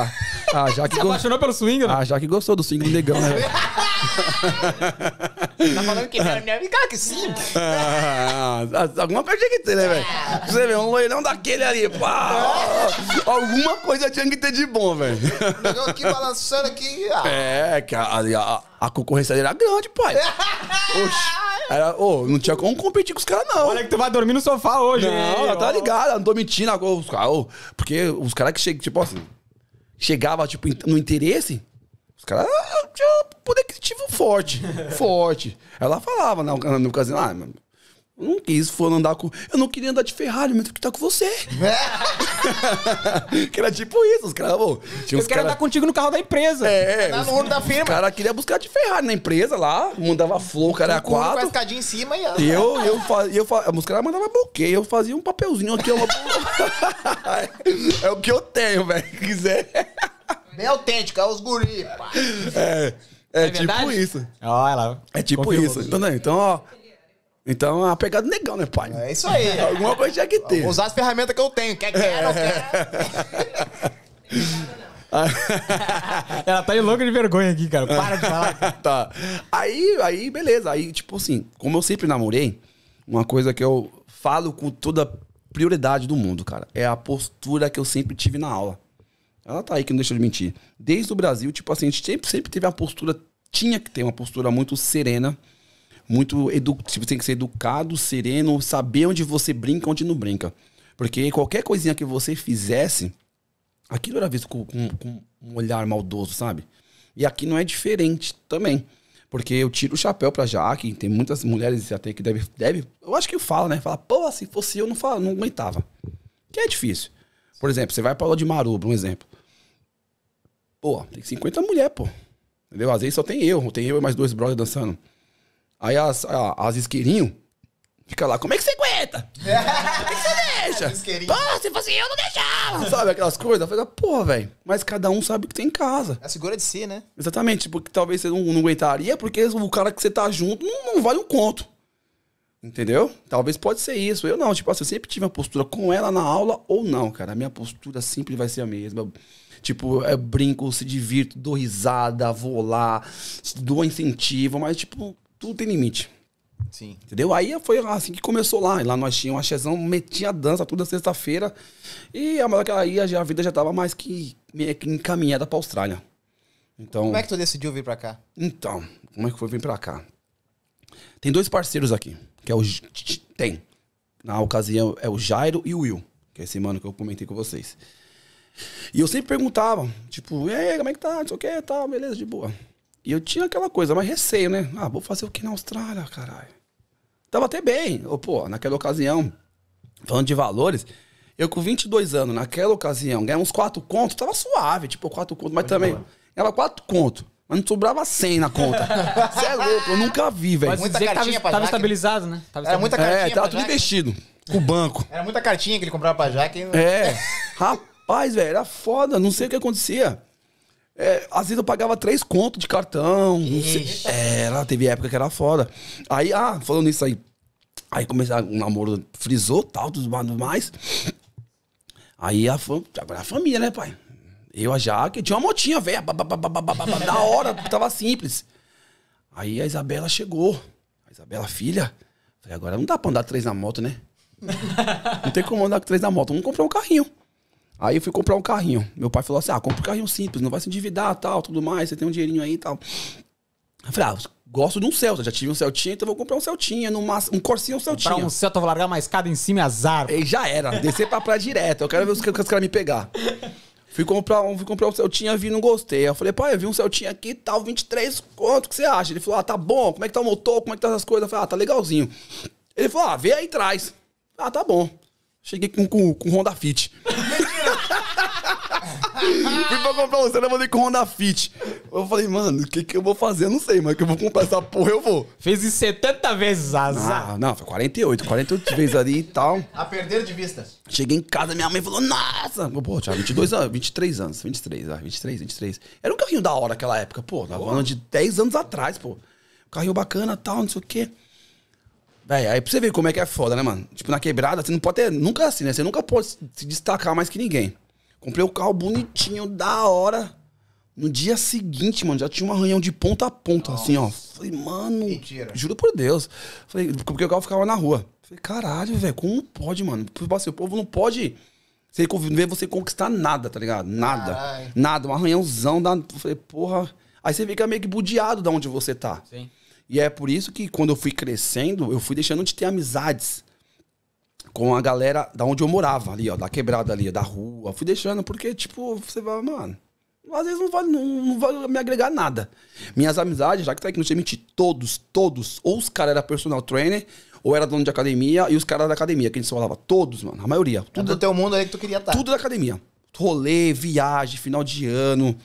Ah, ah, já que Se go- apaixonou pelo swing, né? ah, já que gostou do single negão, né? Tá falando que não, né? Cara, que sim. Ah, alguma coisa tinha que ter, né, velho? Você vê, um loirão daquele ali, pá. Alguma coisa tinha que ter de bom, velho. Negão aqui balançando aqui. Ah. É, que a, a, a concorrência dele era grande, pai. Oxi. Era, ô, não tinha como competir com os caras, não. Olha que tu vai dormir no sofá hoje, Não, ela tá Ó. ligada, não tô mentindo. agora, Os porque os caras que chegam, tipo assim, chegava, tipo, no interesse, os caras ah, tinham poder aquisitivo forte. forte. Ela falava, não, no casinho, ah, mano, não quis, for andar com. Eu não queria andar de Ferrari, mas eu queria estar com você. que era tipo isso, os caras. pô, Tinha Eu quero cara- andar contigo no carro da empresa. É, Tá os, da firma. os caras queriam buscar de Ferrari na empresa lá, mandava flow, cara, era Com a quatro. escadinha em cima e... E eu, eu, fa- e eu fa- os caras mandavam bloqueio, eu fazia um papelzinho aqui. Uma... é o que eu tenho, velho. Se quiser. Bem autêntico, é os guri, pá. É, é, É tipo isso. Olha lá. É tipo isso. Então, né, então, ó. Então, a pegada negão, né, pai? É isso aí. Alguma coisa tinha que ter. Vou usar as ferramentas que eu tenho. Quer, quer, não quer. Ela tá louca de vergonha aqui, cara. Para de falar. tá. Aí, aí, beleza. Aí, tipo assim, como eu sempre namorei, uma coisa que eu falo com toda a prioridade do mundo, cara, é a postura que eu sempre tive na aula. Ela tá aí que não deixa de mentir. Desde o Brasil, tipo assim, a gente sempre, sempre teve uma postura, tinha que ter uma postura muito serena, muito edu tipo, tem que ser educado, sereno, saber onde você brinca, onde não brinca. Porque qualquer coisinha que você fizesse, aquilo era visto com, com- com um olhar maldoso, sabe? E aqui não é diferente também. Porque eu tiro o chapéu pra Jaque, tem muitas mulheres até que deve, deve eu acho que fala, né? Fala, pô, se fosse eu, não, fala, não aguentava. Que é difícil. Por exemplo, você vai pra aula de Maruba, um exemplo. Pô, tem 50 mulheres, pô. Entendeu? Às vezes só tem eu, tem eu e mais dois brothers dançando. Aí as, as isqueirinhos fica lá, como é que você aguenta? Como é que você deixa? Isqueirinho. Pô, se fosse eu, não deixava. Sabe aquelas coisas? Eu falei, pô, velho, mas cada um sabe o que tem em casa. É segura de si, né? Exatamente, porque talvez você não, não aguentaria, porque o cara que você tá junto não, não vale um conto. Entendeu? Talvez pode ser isso. Eu não, tipo assim, eu sempre tive uma postura com ela na aula ou não, cara. A minha postura sempre vai ser a mesma. Tipo, eu brinco, se divirto, dou risada, vou lá, dou incentivo, mas, tipo, tudo tem limite. Sim. Entendeu? Aí foi assim que começou lá. E lá nós tínhamos uma chezão, metia dança toda sexta-feira. E a hora que ela ia, a vida já tava mais que que encaminhada pra Austrália. Então. Como é que tu decidiu vir pra cá? Então, como é que foi vir pra cá? Tem dois parceiros aqui, que é o tem. Na ocasião é o Jairo e o Will, que é esse mano que eu comentei com vocês. E eu sempre perguntava, tipo, e aí, como é que tá? Não sei o que, tal, beleza, de boa. E eu tinha aquela coisa, mas receio, né? Ah, vou fazer o que na Austrália, caralho. Tava até bem. Ô, pô, naquela ocasião, falando de valores, eu com 22 anos, naquela ocasião, ganhei uns 4 contos, tava suave, tipo 4 contos, mas também ganhava 4 contos, mas não sobrava 100 na conta. Você é louco, eu nunca vi, velho. Muita dizer que tava, cartinha pra tava Jaque. estabilizado, né? Tava Era muita. É, cartinha tava pra tudo Jaque. investido com o banco. Era muita cartinha que ele comprava pra Jaque. É, rapaz, velho, era foda, não sei o que acontecia. É, às vezes eu pagava três contos de cartão. Não sei. Era, teve época que era foda. Aí, ah, falando nisso aí. Aí começou, o namoro frisou, tal, tudo mais, tudo mais. Aí a, fam- agora a família, né, pai? Eu, a Jaque, tinha uma motinha, ba- da hora, tava simples. Aí a Isabela chegou. A Isabela, filha. Falei, agora não dá pra andar três na moto, né? Não tem como andar com três na moto. Vamos comprar um carrinho. Aí eu fui comprar um carrinho. Meu pai falou assim: ah, compra um carrinho simples, não vai se endividar, tal, tudo mais, você tem um dinheirinho aí e tal. Eu falei, ah, gosto de um Celta, já tive um Celtinha, então vou comprar um Celtinha, no máximo, um Corsinha, um Celtinha. Pra um Celta, eu vou largar uma escada em cima e azar. E já era, descer pra praia direto. Eu quero ver os, os caras me pegar. Fui comprar um, fui comprar um Celtinha, vi, não gostei. Eu falei, pai, eu vi um Celtinha aqui e tal, 23, quanto que você acha? Ele falou, ah, tá bom, como é que tá o motor, como é que tá essas coisas? Eu falei, ah, tá legalzinho. Ele falou, ah, vê aí atrás. Ah, tá bom. Cheguei com, com, com Honda Fit. Fui pra comprar um Celta, eu falei com Honda Fit. Eu falei, mano, o que que eu vou fazer? Eu não sei, mas que eu vou comprar essa porra, eu vou. Fez isso 70 vezes, azar. Ah, não, foi 48, 48 vezes ali e tal. A perder de vista. Cheguei em casa, minha mãe falou, nossa! Pô, tinha 22 anos, 23 anos, 23, ah, 23, 23. Era um carrinho da hora naquela época, pô. Tava falando de 10 anos atrás, pô. Carrinho bacana tal, não sei o quê. Véi, aí pra você ver como é que é foda, né, mano? Tipo, na quebrada, você não pode ter. Nunca assim, né? Você nunca pode se destacar mais que ninguém. Comprei o carro bonitinho, da hora. No dia seguinte, mano, já tinha um arranhão de ponta a ponta, assim, ó. Falei, mano. Mentira. Juro por Deus. Falei, porque o carro ficava na rua. Falei, caralho, velho, como pode, mano? Assim, o povo não pode você ver você conquistar nada, tá ligado? Nada. Caralho. Nada, um arranhãozão. Da... Falei, porra. Aí você fica meio que budeado de onde você tá. Sim. E é por isso que quando eu fui crescendo, eu fui deixando de ter amizades com a galera da onde eu morava, ali, ó, da quebrada ali, da rua. Fui deixando, porque, tipo, você vai, mano. Às vezes não vai, não, não vai me agregar nada. Minhas amizades, já que tá aqui no time, todos, todos, ou os caras eram personal trainer, ou era dono de academia, e os caras da academia, que a gente falava, todos, mano, a maioria. Tudo Tudo, do teu mundo aí que tu queria estar. tudo da academia. Rolê, viagem, final de ano,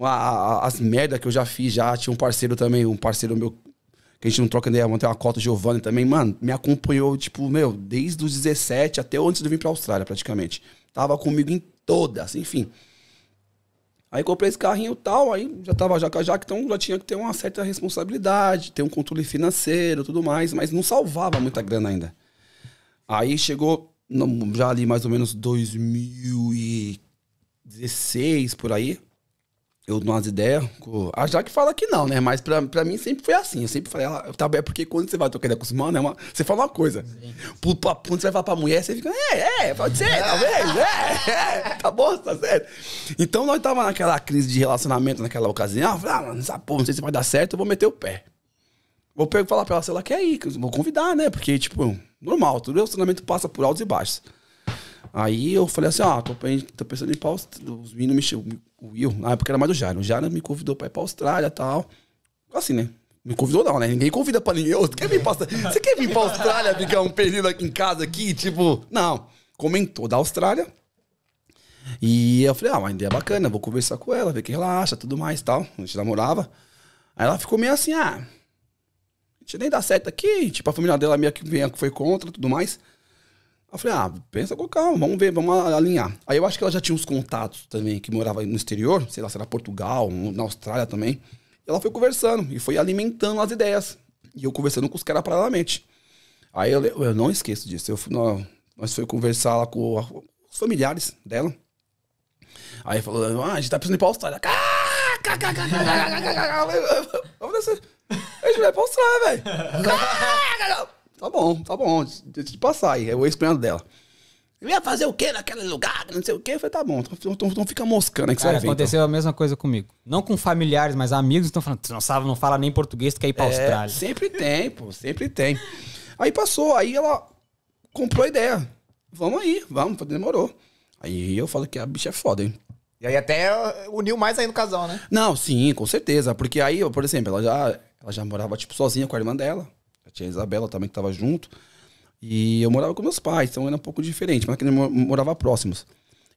a- a- as merda que eu já fiz já. Tinha um parceiro também, um parceiro meu, que a gente não troca ideia, tem uma cota, Giovanni também, mano, me acompanhou, tipo, meu, desde os 17 até antes de vir pra Austrália, praticamente. Tava comigo em todas, enfim. Aí comprei esse carrinho tal, aí já tava já Jaque, então já tinha que ter uma certa responsabilidade, ter um controle financeiro tudo mais, mas não salvava muita grana ainda. Aí chegou já ali mais ou menos 2016, por aí. Eu dou umas ideias. A Jaque fala que não, né? Mas pra, pra mim sempre foi assim. Eu sempre falei, ela, tá é porque quando você vai trocar ideia com os manos, é uma, você fala uma coisa. Pro- pra- Quando você vai falar pra mulher, você fica, é, é, pode ser, talvez, é, é, tá bom, tá certo. Então nós tava naquela crise de relacionamento naquela ocasião. Eu falei, ah, mano, essa porra, não sei se vai dar certo, eu vou meter o pé. Vou pegar falar pra ela se ela quer ir, vou convidar, né? Porque, tipo, normal, todo relacionamento passa por altos e baixos. Aí eu falei assim, ó, tô, pen- tô pensando em Austrália. Os meninos me chamam, o Will, na época era mais do Jairo. O Jairo me convidou pra ir pra Austrália e tal. Assim, né? Me convidou não, né? Ninguém convida pra ninguém. Você quer vir pra? Você quer vir pra Austrália ficar um período aqui em casa aqui? Tipo, não. Comentou da Austrália. E eu falei, ah, uma ideia bacana, vou conversar com ela, ver o que ela acha, tudo mais e tal. A gente namorava. Aí ela ficou meio assim, ah, a gente nem dá certo aqui. Tipo, a família dela meio que foi contra tudo mais eu falei, ah, pensa com calma, vamos ver, vamos alinhar. Aí eu acho que ela já tinha uns contatos também, que morava no exterior, sei lá, será Portugal, na Austrália também. E ela foi conversando e foi alimentando as ideias. E eu conversando com os caras paralelamente. Aí eu, eu não esqueço disso. Eu, nós, nós foi conversar lá com os familiares dela. Aí falou ah, a gente tá precisando ir pra Austrália. Vamos descer. A gente vai pra Austrália, velho. Tá bom, tá bom. Deixa de passar aí. É o ex-cunhado dela. Eu ia fazer o quê naquele lugar? Não sei o quê. Eu falei, tá bom, então, então, então fica moscando aí que Cara, você vai ver. então. aconteceu a mesma coisa comigo. Não com familiares, mas amigos estão falando, tu não sabe, não fala nem português, tu quer ir pra É, Austrália. sempre tem, pô, sempre tem. Aí passou, aí ela comprou a ideia. Vamos aí, vamos, demorou. Aí eu falo que a bicha é foda, hein? E aí até uniu mais ainda o casal, né? Não, sim, com certeza. Porque aí, por exemplo, ela já, ela já morava, tipo, sozinha com a irmã dela. Tinha a Isabela também que tava junto. E eu morava com meus pais, então era um pouco diferente, mas que morava próximos.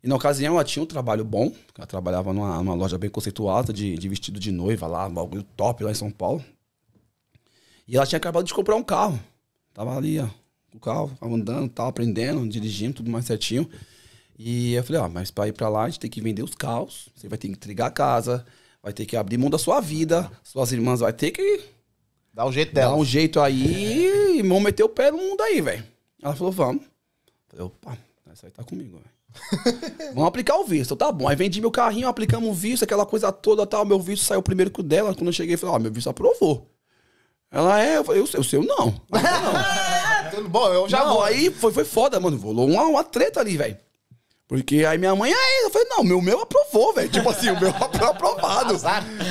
E na ocasião ela tinha um trabalho bom, ela trabalhava numa, numa loja bem conceituada de, de vestido de noiva lá, um bagulho top lá em São Paulo. E ela tinha acabado de comprar um carro. Tava ali, ó, o carro, tava andando, tava aprendendo, dirigindo, tudo mais certinho. E eu falei, ó, mas pra ir pra lá a gente tem que vender os carros, você vai ter que entregar a casa, vai ter que abrir mão da sua vida, suas irmãs vai ter que Dá o jeito Dá dela. um jeito aí e vamos meter o pé no mundo aí, velho. Ela falou, vamos. Falei, opa, essa aí tá comigo, velho. vamos aplicar o visto, tá bom. Aí vendi meu carrinho, aplicamos o visto, aquela coisa toda, tal. Meu visto saiu primeiro que o dela. Quando eu cheguei, falei, ó, meu visto aprovou. Ela é, eu falei, o seu, não. Não. Ah, bom, eu já não, vou. aí foi, foi foda, mano. Rolou uma, uma treta ali, velho. Porque aí minha mãe, aí, eu falei, não, meu meu aprovou, velho. Tipo assim, o meu tá aprovado.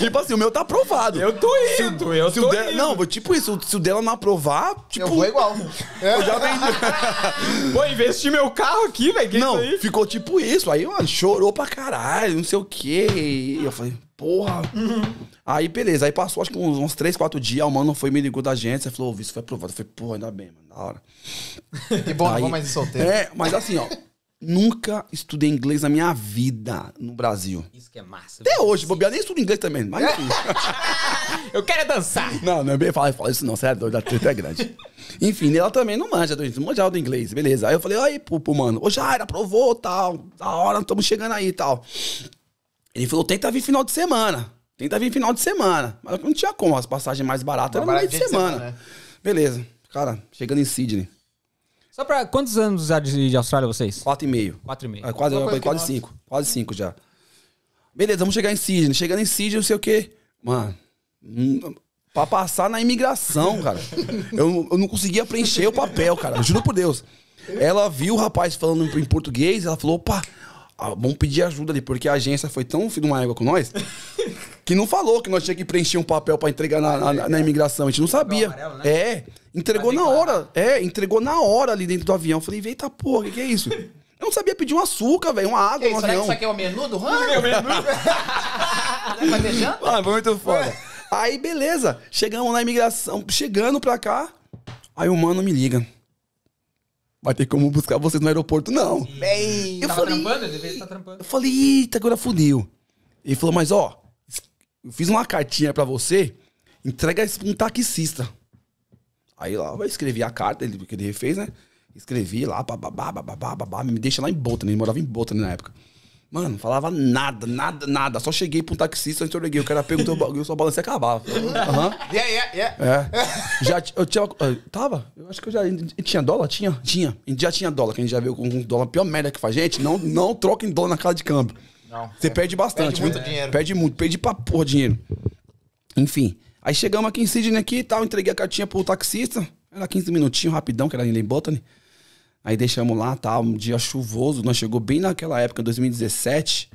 tipo assim, o meu tá aprovado. Eu tô indo, eu Se tô o dela, indo. não, tipo isso, se o dela não aprovar, tipo. Eu vou igual. É. eu já vendi. Pô, investi meu carro aqui, velho. não, ficou tipo isso. Aí, mano, chorou pra caralho, não sei o quê. E eu falei, porra. Aí, beleza. Aí passou acho que uns, uns 3, 4 dias. O mano foi me ligou da agência. Falou, o visto foi aprovado. Eu falei, porra, ainda bem, mano, da hora. Que bom, não Aí- vou mais ir solteiro. É, mas assim, ó. Nunca estudei inglês na minha vida no Brasil. Isso que é massa. Até hoje, bobear, nem estudo inglês também. Mas enfim. Eu quero é dançar. Não, não é bem falar, fala isso não, sério, doido, a treta é grande. Enfim, ela também não manja, não manjava do inglês, beleza. Aí eu falei, aí, pro mano, ô Jair, aprovou, tal, da hora, estamos chegando aí e tal. Ele falou, tenta vir final de semana, tenta vir final de semana. Mas não tinha como, as passagens mais baratas eram no meio de semana. semana, né? Beleza, cara, chegando em Sydney, Só pra quantos anos já de, de Austrália vocês? quatro e meio. Quatro e meio. É, quase, quase que cinco. Quase cinco já. Beleza, vamos chegar em Sydney. Chegando em Sydney, não sei o quê. Mano, hum, pra passar na imigração, cara, eu, eu não conseguia preencher o papel, cara. Juro por Deus. Ela viu o rapaz falando em português, ela falou, opa, ah, vamos pedir ajuda ali, porque a agência foi tão filho de uma égua com nós que não falou que nós tínhamos que preencher um papel pra entregar na, na- na imigração. A gente não sabia. né? É, entregou Pra na hora. É, entregou na hora ali dentro do avião. Falei, eita porra, o que, que é isso? Eu não sabia pedir um açúcar, velho, uma água Que no isso, que avião. isso aqui é o menu do rango? Vai beijando? Ah, foi muito foda. Aí, beleza. Chegamos na imigração, chegando pra cá. Aí o mano me liga. Vai ter como buscar vocês no aeroporto, não. Bem. Eu Tava falei, trampando? Ele estar trampando. eu falei, eita, agora fudeu. Ele falou, mas ó, eu fiz uma cartinha pra você, entrega isso pra um taxista. Aí lá, eu escrevi a carta ele, que ele fez, né? Escrevi lá, bababá, bababá, babá, me deixa lá em Botany, ele morava em Botany na época. Mano, não falava nada, nada, nada. Só cheguei pra um taxista, entreguei. O cara perguntou, eu só balancei e acabava. Aham. Yeah, yeah, yeah. É. Já, eu tinha. eu tava? Eu acho que eu já. Tinha dólar? Tinha? Tinha. A gente já tinha dólar, que a gente já viu com um dólar. Pior merda que faz, gente, não, não troca em dólar na casa de câmbio. Não. Você perde bastante. Perde muito dinheiro. Perde muito, perde pra porra dinheiro. Enfim. Aí chegamos aqui em Sydney aqui e tal, entreguei a cartinha pro taxista. Era 15 minutinhos, rapidão, que era em Botany. Aí deixamos lá, tal, um dia chuvoso. Nós chegou bem naquela época, 2017,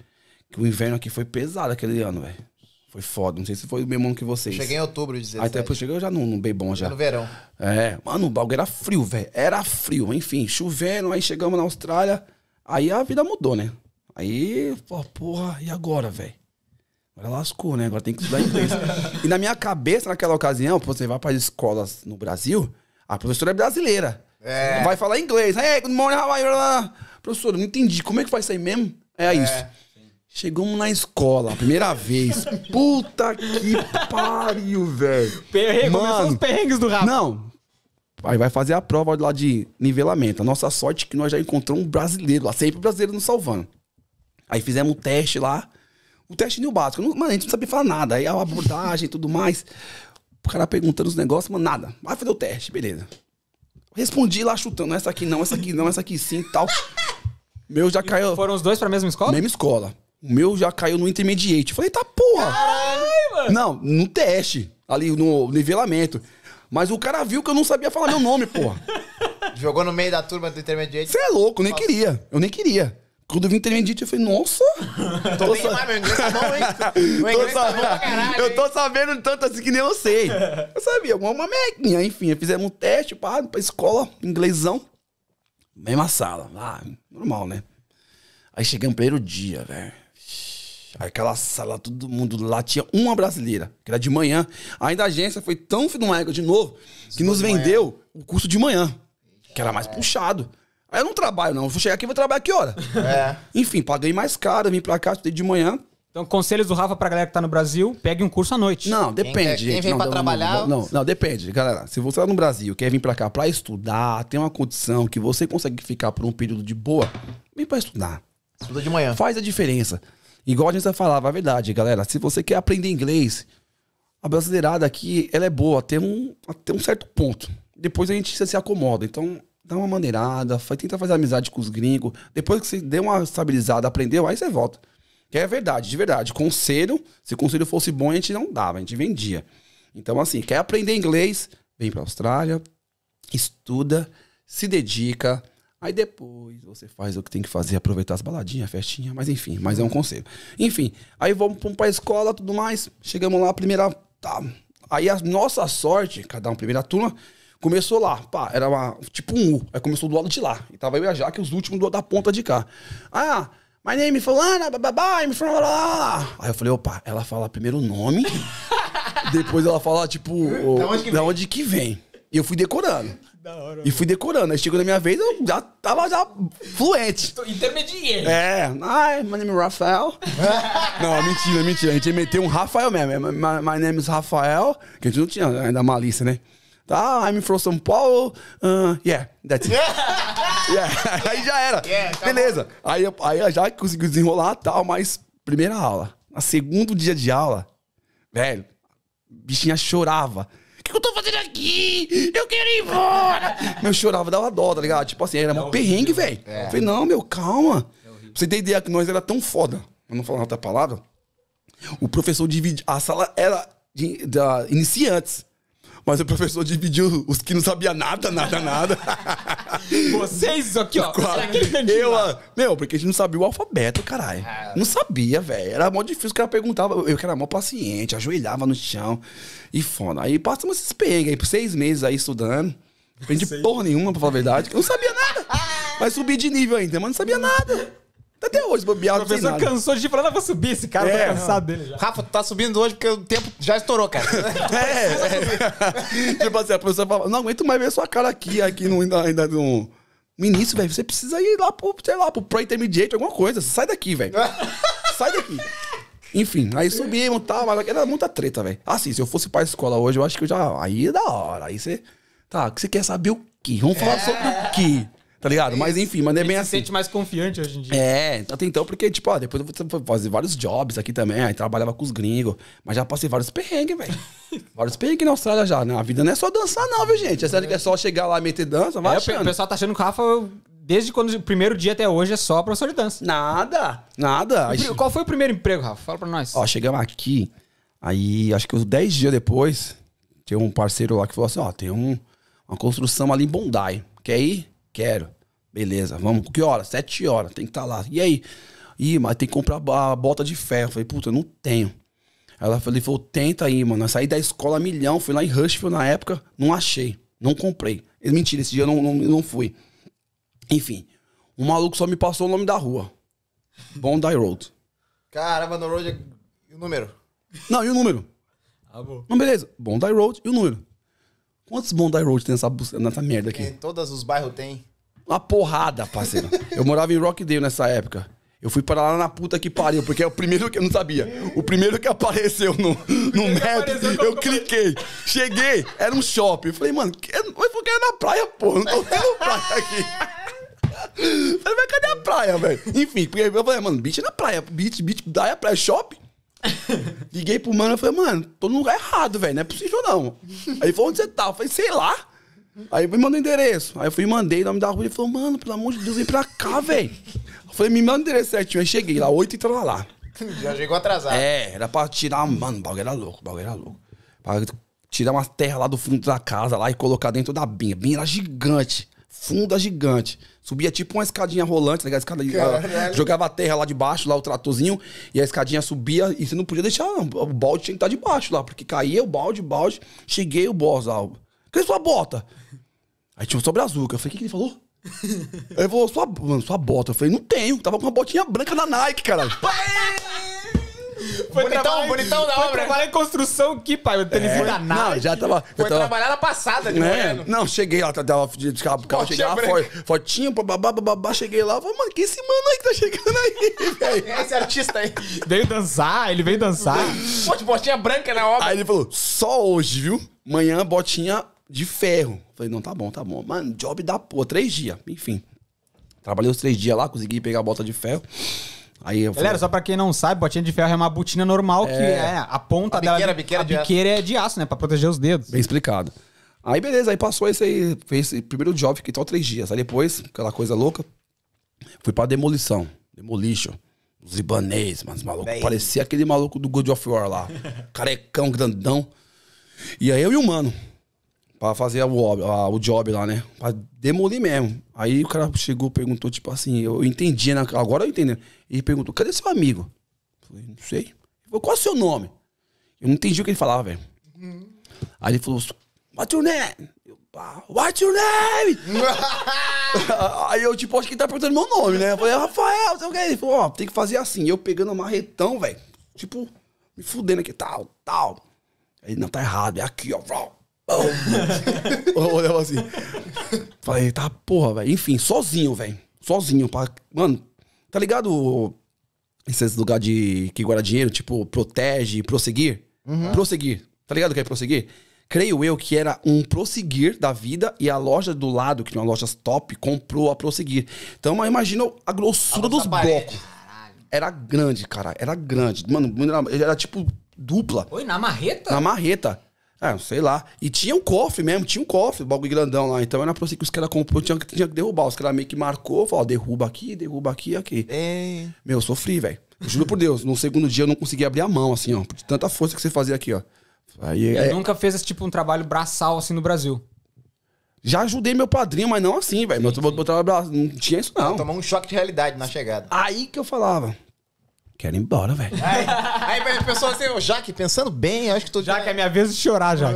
que o inverno aqui foi pesado aquele ano, velho. Foi foda. Não sei se foi o mesmo ano que vocês. Cheguei em outubro de 17. Aí depois chegou já no, no bem bom já. no verão. É, mano, o bagulho era frio, velho. Era frio, enfim, chovendo, aí chegamos na Austrália, aí a vida mudou, né? Aí, pô, porra, e agora, velho? Agora lascou, né? Agora tem que estudar inglês. e na minha cabeça, naquela ocasião, você vai para as escolas no Brasil, a professora é brasileira. É. Vai falar inglês. Hey, good morning, how are you? Professora, não entendi. Como é que faz isso aí mesmo? É, isso. Chegamos na escola, primeira vez. Puta que pariu, velho. Perrengue, começou Mano. os perrengues do Rafa. Não. Aí vai fazer a prova lá de nivelamento. A nossa sorte é que nós já encontramos um brasileiro lá, sempre brasileiro nos salvando. Aí fizemos um teste lá. O teste no básico. Não- Mano, a gente não sabia falar nada. Aí a abordagem e tudo mais. O cara perguntando os negócios, mano, nada. Vai fazer o teste, beleza. Respondi lá chutando. Essa aqui não, essa aqui não, essa aqui sim e tal. Meu já caiu. Foram os dois pra mesma escola? Mesma escola. O meu já caiu no intermediate. Falei, tá porra. Não, no teste. Ali no nivelamento. Mas o cara viu que eu não sabia falar meu nome, porra. Jogou no meio da turma do intermediate. Você é louco, eu nem queria. Eu nem queria. Quando eu vi intermediate, eu falei, nossa. Tô bem demais, meu inglês tá bom, hein? Meu inglês tá bom pra caralho, eu hein? tô sabendo tanto assim que nem eu sei. Eu sabia, uma, uma mequinha, enfim. Fizemos um teste, pá, pra escola, inglesão. Mesma sala, lá, normal, né? Aí chegamos no primeiro dia, velho. Aí Aquela sala, todo mundo lá tinha uma brasileira, que era de manhã. Ainda a agência foi tão filho de novo que nos vendeu o curso de manhã, que era mais puxado. Aí eu não trabalho, não. Eu vou chegar aqui e vou trabalhar que hora? É. Enfim, paguei mais caro, vim pra cá, estudei de manhã. Então, conselhos do Rafa pra galera que tá no Brasil, pegue um curso à noite. Não, depende, quem gente. vem não, pra não, trabalhar- Não, não, não, depende, galera. Se você tá no Brasil, quer vir pra cá pra estudar, tem uma condição que você consegue ficar por um período de boa, vem pra estudar. Estuda de manhã. Faz a diferença. Igual a gente falava, a verdade, galera. Se você quer aprender inglês, a brasileirada aqui, ela é boa até um, até um certo ponto. Depois a gente se acomoda. Então, dá uma maneirada, tenta fazer amizade com os gringos. Depois que você deu uma estabilizada, aprendeu, aí você volta. Que é verdade, de verdade. Conselho, se o conselho fosse bom, a gente não dava, a gente vendia. Então, assim, quer aprender inglês, vem pra Austrália, estuda, se dedica. Aí depois você faz o que tem que fazer, aproveitar as baladinhas, a festinha, mas enfim, mas é um conselho. Enfim, aí vamos vamos pra escola tudo mais. Chegamos lá, primeira. Tá. Aí a nossa sorte, cada um, primeira turma, começou lá. Pá, era uma, tipo um U. Aí começou do lado de lá. E tava eu e a Jaque, os últimos do, da ponta de cá. Ah, my name is Fulana, bababá, I'm from lá, lá, lá. Aí eu falei, opa, ela fala primeiro o nome, depois ela fala, tipo, o- Da onde que da vem? onde que vem. E eu fui decorando. E fui decorando. Aí chegou na minha vez, eu já tava já fluente. Intermediário. É, hi, my name is Rafael. não, mentira, mentira. A gente meteu um Rafael mesmo. My, my name is Rafael. Que a gente não tinha ainda malícia, né? Tá, I'm from São Paulo. Uh, yeah, that's it. Yeah. Aí já era. Yeah, tá Beleza. Aí, aí já conseguiu desenrolar tal, mas primeira aula. Na segundo dia de aula, velho, bichinha chorava. O que, que eu tô fazendo aqui? Eu quero ir embora. Meu, chorava, dava dó, tá ligado? Tipo assim, era um perrengue, velho. É. Falei, não, meu, calma. Pra você ter ideia que nós era tão foda. Eu não falar outra palavra. O professor dividia. A sala era de, da iniciantes. Mas o professor dividiu os que não sabia nada, nada, nada. Vocês aqui, ó. Eu, lá. ah, meu, porque a gente não sabia o alfabeto, caralho. Não sabia, velho. Era mó difícil, o cara perguntava. Eu que era mó paciente, ajoelhava no chão. E foda. Aí passamos esses perrengues aí, por seis meses aí estudando. Aprendi porra nenhuma, pra falar a verdade, que eu não sabia nada. Mas subi de nível ainda, mas não sabia nada. Até hoje, bobear, O não professor nada. cansou de falar, não, vou subir esse cara, É. tô cansado dele já. Rafa, tu tá subindo hoje porque o tempo já estourou, cara. É, é. tipo assim, a professora fala, não aguento mais ver sua cara aqui, aqui no, ainda, ainda no, no início, velho. Você precisa ir lá pro, sei lá, pro Pro Intermediate, alguma coisa. Sai daqui, velho. Sai daqui. Enfim, aí subimos e tal, mas era muita treta, velho. Assim, se eu fosse pra escola hoje, eu acho que eu já. Aí é da hora. Aí você. Tá, que você quer saber o quê? Vamos falar sobre o quê? Tá ligado? Mas enfim, mas é bem se assim. sente mais confiante hoje em dia. É, até então, porque, tipo, ó, depois eu vou fazer vários jobs aqui também, aí trabalhava com os gringos, mas já passei vários perrengues, velho. vários perrengues na Austrália já, né? A vida não é só dançar, não, viu, gente? É sério que é só chegar lá e meter dança, vai É, o pe- o achando. pessoal tá achando que o Rafa, desde quando o primeiro dia até hoje, é só professor de dança. Nada, nada. Qual foi o primeiro emprego, Rafa? Fala pra nós. ó, chegamos aqui, aí acho que uns 10 dias depois, tinha um parceiro lá que falou assim, ó, tem um, uma construção ali em Bondi, quer ir? Quero. Beleza, vamos. Que hora? Sete horas, tem que estar lá. E aí? Ih, mas tem que comprar a bota de ferro. Eu falei, puta, eu não tenho. Ela falou, falou, tenta aí, mano. Eu saí da escola milhão, fui lá em Rushville na época, não achei, não comprei. Mentira, esse dia eu não, não, não fui. Enfim, o maluco só me passou o nome da rua. Bondi Road. Caramba, no road. E o número? Não, e o número? Ah, bom. Não, beleza. Bondi Road e o número. Quantos Bondi Road tem nessa, nessa merda aqui? Em todos os bairros tem. Uma porrada, parceiro. Eu morava em Rockdale nessa época. Eu fui para lá na puta que pariu, porque é o primeiro que eu não sabia. O primeiro que apareceu no, no map, eu cliquei. Cheguei, era um shopping. Eu falei, mano, que, eu falei que era na praia, pô. Não tô tendo praia aqui. Eu Falei, mas cadê a praia, velho? Enfim, porque eu falei, mano, beach é na praia. Beach, beach, daí é praia, shopping. Liguei pro mano e falei, mano, tô no lugar errado, velho. Não é possível, não. Aí ele falou, onde você tá? Eu falei, sei lá. Aí me mandou o endereço. Aí eu fui e mandei o nome da rua. Ele falou, mano, pelo amor de Deus, vem pra cá, velho. Eu falei, me manda o endereço certinho. Aí cheguei lá, oito e tava lá. Já chegou atrasado. É, era pra tirar. Mano, o bagulho era louco, o bagulho era louco. Pra tirar umas terras lá do fundo da casa lá e colocar dentro da binha. Binha era gigante. Funda gigante. Subia tipo uma escadinha rolante, tá ligado? Escada, Caralho. jogava a terra lá de baixo, lá o tratorzinho, e a escadinha subia, e você não podia deixar, não. O balde tinha que estar debaixo lá, porque caía o balde, balde. Cheguei, o boss lá. Cadê sua bota? Aí tinha um sobre azul, que eu falei, o que, que ele falou? Aí ele falou, sua, mano, sua bota. Eu falei, não tenho. Tava com uma botinha branca da Nike, caralho. Foi Bonitão, trabalhar em- bonitão da foi obra. trabalhar em construção aqui, pai. Eu tênis da Não, já tava. Foi tava trabalhar na passada de né? Não, cheguei lá, tava de de carro, carro, cheguei lá, branca. fo- fotinho, babá, babá, cheguei lá, falei, mano, que esse mano aí que tá chegando aí, velho? Esse artista aí. Veio dançar, ele veio dançar. Pô, de botinha branca na obra. Aí ele falou, só hoje, viu? Manhã, botinha de ferro. Falei, não, tá bom, tá bom. Mano, job da porra, três dias, enfim. Trabalhei os três dias lá, consegui pegar a bota de ferro. Aí eu falei, Galera, só pra quem não sabe, botinha de ferro é uma botina normal que é a ponta A dela. biqueira, a biqueira a de aço. biqueira é de aço, né? Pra proteger os dedos. Bem explicado. Aí beleza, aí passou esse aí, fez esse primeiro job, fiquei só três dias. Aí depois, aquela coisa louca, fui pra demolição. Demolition. Os libanês, mas maluco. Bem. Parecia aquele maluco do God of War lá. Carecão, grandão. E aí eu e o mano. Pra fazer o, a- o job lá, né? Pra demolir mesmo. Aí o cara chegou, perguntou, tipo assim, eu entendi, né? Agora eu entendi. Ele perguntou, cadê seu amigo? Eu falei, não sei. Ele falou, qual é o seu nome? Eu não entendi o que ele falava, velho. Aí ele falou, what's your name? Eu, "Pá, What's your name? Aí eu, tipo, acho que ele tá perguntando meu nome, né? Eu falei, Rafael, sei o que. Ele falou, ó, tem que fazer assim. Eu pegando o marretão, velho. Tipo, me fudendo aqui, tal, tal. Aí, não, tá errado, é aqui, ó. Eu olhava assim. Falei, tá porra, velho. Enfim, sozinho, velho. Sozinho. Pra... Mano, tá ligado esses lugares de que guarda dinheiro, tipo, protege, prosseguir? Prosseguir. Tá ligado que é prosseguir? Creio eu que era um prosseguir da vida e a loja do lado, que tinha uma loja top, comprou a prosseguir. Então, imagina a grossura A dos blocos. Era grande, cara. Era grande. Mano, era, era tipo dupla. Oi, na marreta? Na marreta. É, sei lá. E tinha um cofre mesmo, tinha um cofre, bagulho grandão lá. Então era pra que os caras comprou, tinha, que- tinha que derrubar. Os caras meio que marcou, falou, ó, derruba aqui, derruba aqui, aqui. É. Meu, eu sofri, velho. Juro por Deus, no segundo dia eu não consegui abrir a mão, assim, ó. De tanta força que você fazia aqui, ó. Aí, Ele é, nunca fez esse tipo um trabalho braçal assim no Brasil. já ajudei meu padrinho, mas não assim, velho. Meu meu trabalho não tinha isso, não. Tomou um choque de realidade na chegada. Aí que eu falava, quero ir embora, velho. Aí, aí a pessoa assim, ô Jaque, pensando bem, acho que tu Já que é minha vez de chorar, já.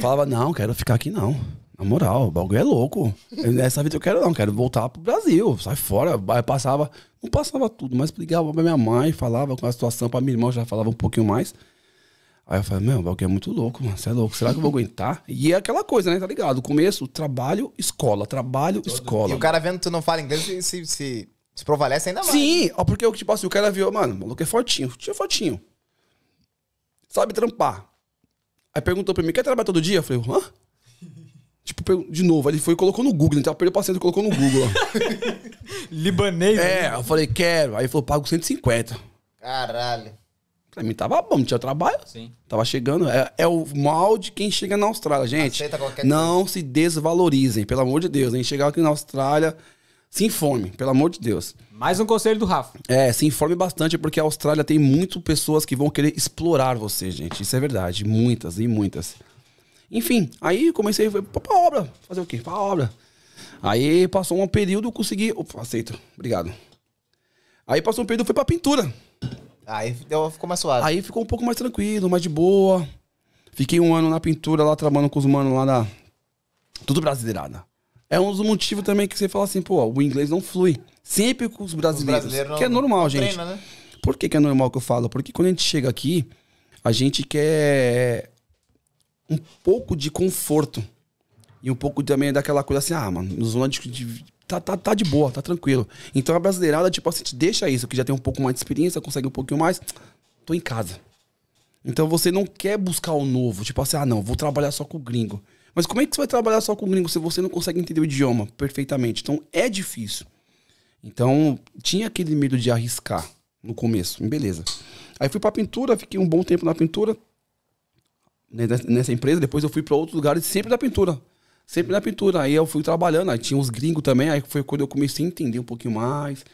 Falava, não, quero ficar aqui não. Na moral, o bagulho é louco. Eu- Nessa vida eu quero não, quero voltar pro Brasil. Sai fora. Aí passava, não passava tudo, mas ligava pra minha mãe, falava com a situação, pra minha irmã já falava um pouquinho mais. Aí eu falei, meu, o bagulho é muito louco, mano. Você é louco. Será que eu vou aguentar? E é aquela coisa, né? Tá ligado? O começo, trabalho, escola. Trabalho, escola. E o cara vendo que tu não fala inglês se, se, se, provalece ainda mais. Sim, ó, porque tipo assim, o cara viu, mano, o maluco é fortinho, tinha fortinho. Sabe trampar. Aí perguntou pra mim, quer trabalhar todo dia? Eu falei, hã? Tipo, de novo, aí ele foi e colocou no Google, então perdeu o paciente e colocou no Google. Libanês. né? é, eu falei, quero. Aí ele falou, pago 150. Caralho. Pra mim tava bom, não tinha trabalho. Sim. Tava chegando. É, é o mal de quem chega na Austrália, gente. Aceita qualquer Não se desvalorizem, pelo amor de Deus. Hein? Chegar aqui na Austrália, se informe, pelo amor de Deus. Mais um conselho do Rafa. É, se informe bastante, porque a Austrália tem muito pessoas que vão querer explorar você, gente. Isso é verdade. Muitas e muitas. Enfim, aí comecei foi pra, pra obra. Fazer o quê? Pra obra. Aí passou um período, consegui. Opa, aceito. Obrigado. Aí passou um período, foi pra pintura. Aí deu, ficou mais suave. Aí ficou um pouco mais tranquilo, mais de boa. Fiquei um ano na pintura lá, trabalhando com os manos lá da. Tudo brasileirada. É um dos motivos também que você fala assim, pô, o inglês não flui. Sempre com os Os brasileiros. brasileiros não- que é normal, gente. treina, né? Por que, que é normal que eu falo? Porque quando a gente chega aqui, a gente quer um pouco de conforto. E um pouco também daquela coisa assim, ah, mano, zona de. de- tá, tá, tá de boa, tá tranquilo. Então a brasileirada, tipo assim, te deixa isso, que já tem um pouco mais de experiência, consegue um pouquinho mais. Tô em casa. Então você não quer buscar o novo, tipo assim, ah, não, vou trabalhar só com o gringo. Mas como é que você vai trabalhar só com gringo se você não consegue entender o idioma perfeitamente? Então é difícil. Então, tinha aquele medo de arriscar no começo, beleza. Aí fui pra pintura, fiquei um bom tempo na pintura, né, nessa- empresa. Depois eu fui pra outros lugares, sempre na pintura. Sempre na pintura. Aí eu fui trabalhando, aí tinha os gringos também. Aí foi quando eu comecei a entender um pouquinho mais.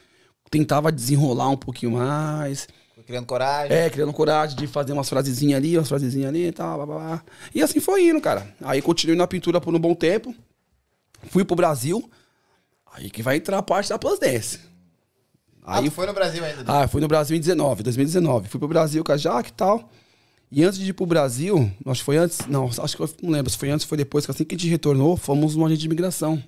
Tentava desenrolar um pouquinho mais. Criando coragem. É, criando coragem de fazer umas frasezinhas ali, umas frasezinhas ali e tal, blá, blá, blá. E assim foi indo, cara. Aí continuei na pintura por um bom tempo. Fui pro Brasil. Aí que vai entrar a parte da Plus Dance. Ah, Aí tu foi no Brasil ainda. ah, fui no Brasil em 19, 2019. Fui pro Brasil com a Jaque e tal. E antes de ir pro Brasil, acho que foi antes, não, acho que eu não lembro se foi antes ou foi depois, que assim que a gente retornou, fomos no agente de imigração.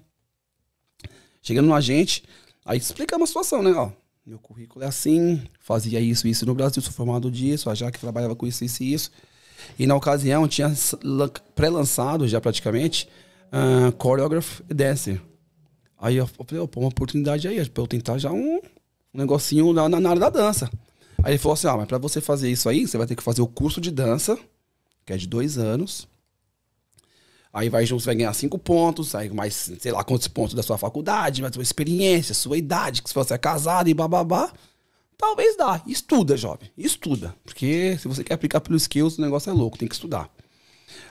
Chegando no agente, aí explicamos a situação, né? Ó, meu currículo é assim, fazia isso, isso no Brasil, sou formado disso, a Jaque trabalhava com isso, isso e isso. E na ocasião tinha pré-lançado já praticamente uh, Choreograph e Dancer. Aí eu falei, pô, uma oportunidade aí, pra eu tentar já um, um negocinho na, na área da dança. Aí ele falou assim, ah, mas pra você fazer isso aí, você vai ter que fazer o curso de dança, que é de dois anos. Aí vai, junto, você vai ganhar cinco pontos, aí mais, sei lá, quantos pontos da sua faculdade, mais sua experiência, sua idade, que se você é casado e bababá. Talvez dá. Estuda, jovem. Estuda. Porque se você quer aplicar pelos skills, o negócio é louco, tem que estudar.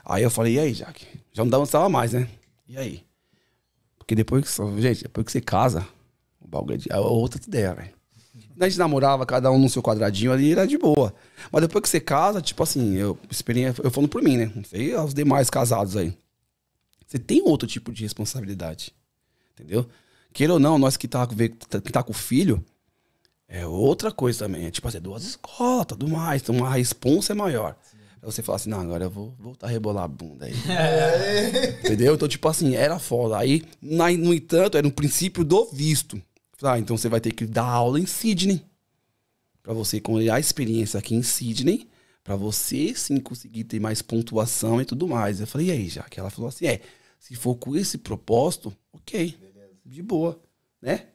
Aí eu falei, e aí, Jaque? Já não dançava mais, né? E aí? Porque depois que, gente, depois que você casa, o bagulho é é outra ideia, velho. A gente namorava, cada um no seu quadradinho ali, era de boa. Mas depois que você casa, tipo assim, eu experiência, eu falando por mim, né? Não sei aos demais casados aí. Você tem outro tipo de responsabilidade. Entendeu? Queira ou não, nós que tá, que tá com filho, é outra coisa também. É tipo assim, duas escolas, tudo mais. Então a responsa é maior. Aí você fala assim, não, agora eu vou voltar a rebolar a bunda aí. Entendeu? Então, tipo assim, era foda. Aí, na- no entanto, era um princípio do visto. Ah, então você vai ter que dar aula em Sydney. Pra você colher a experiência aqui em Sydney. Pra você sim conseguir ter mais pontuação e tudo mais. Eu falei, e aí, já que ela falou assim, é, se for com esse propósito, ok. De boa, né?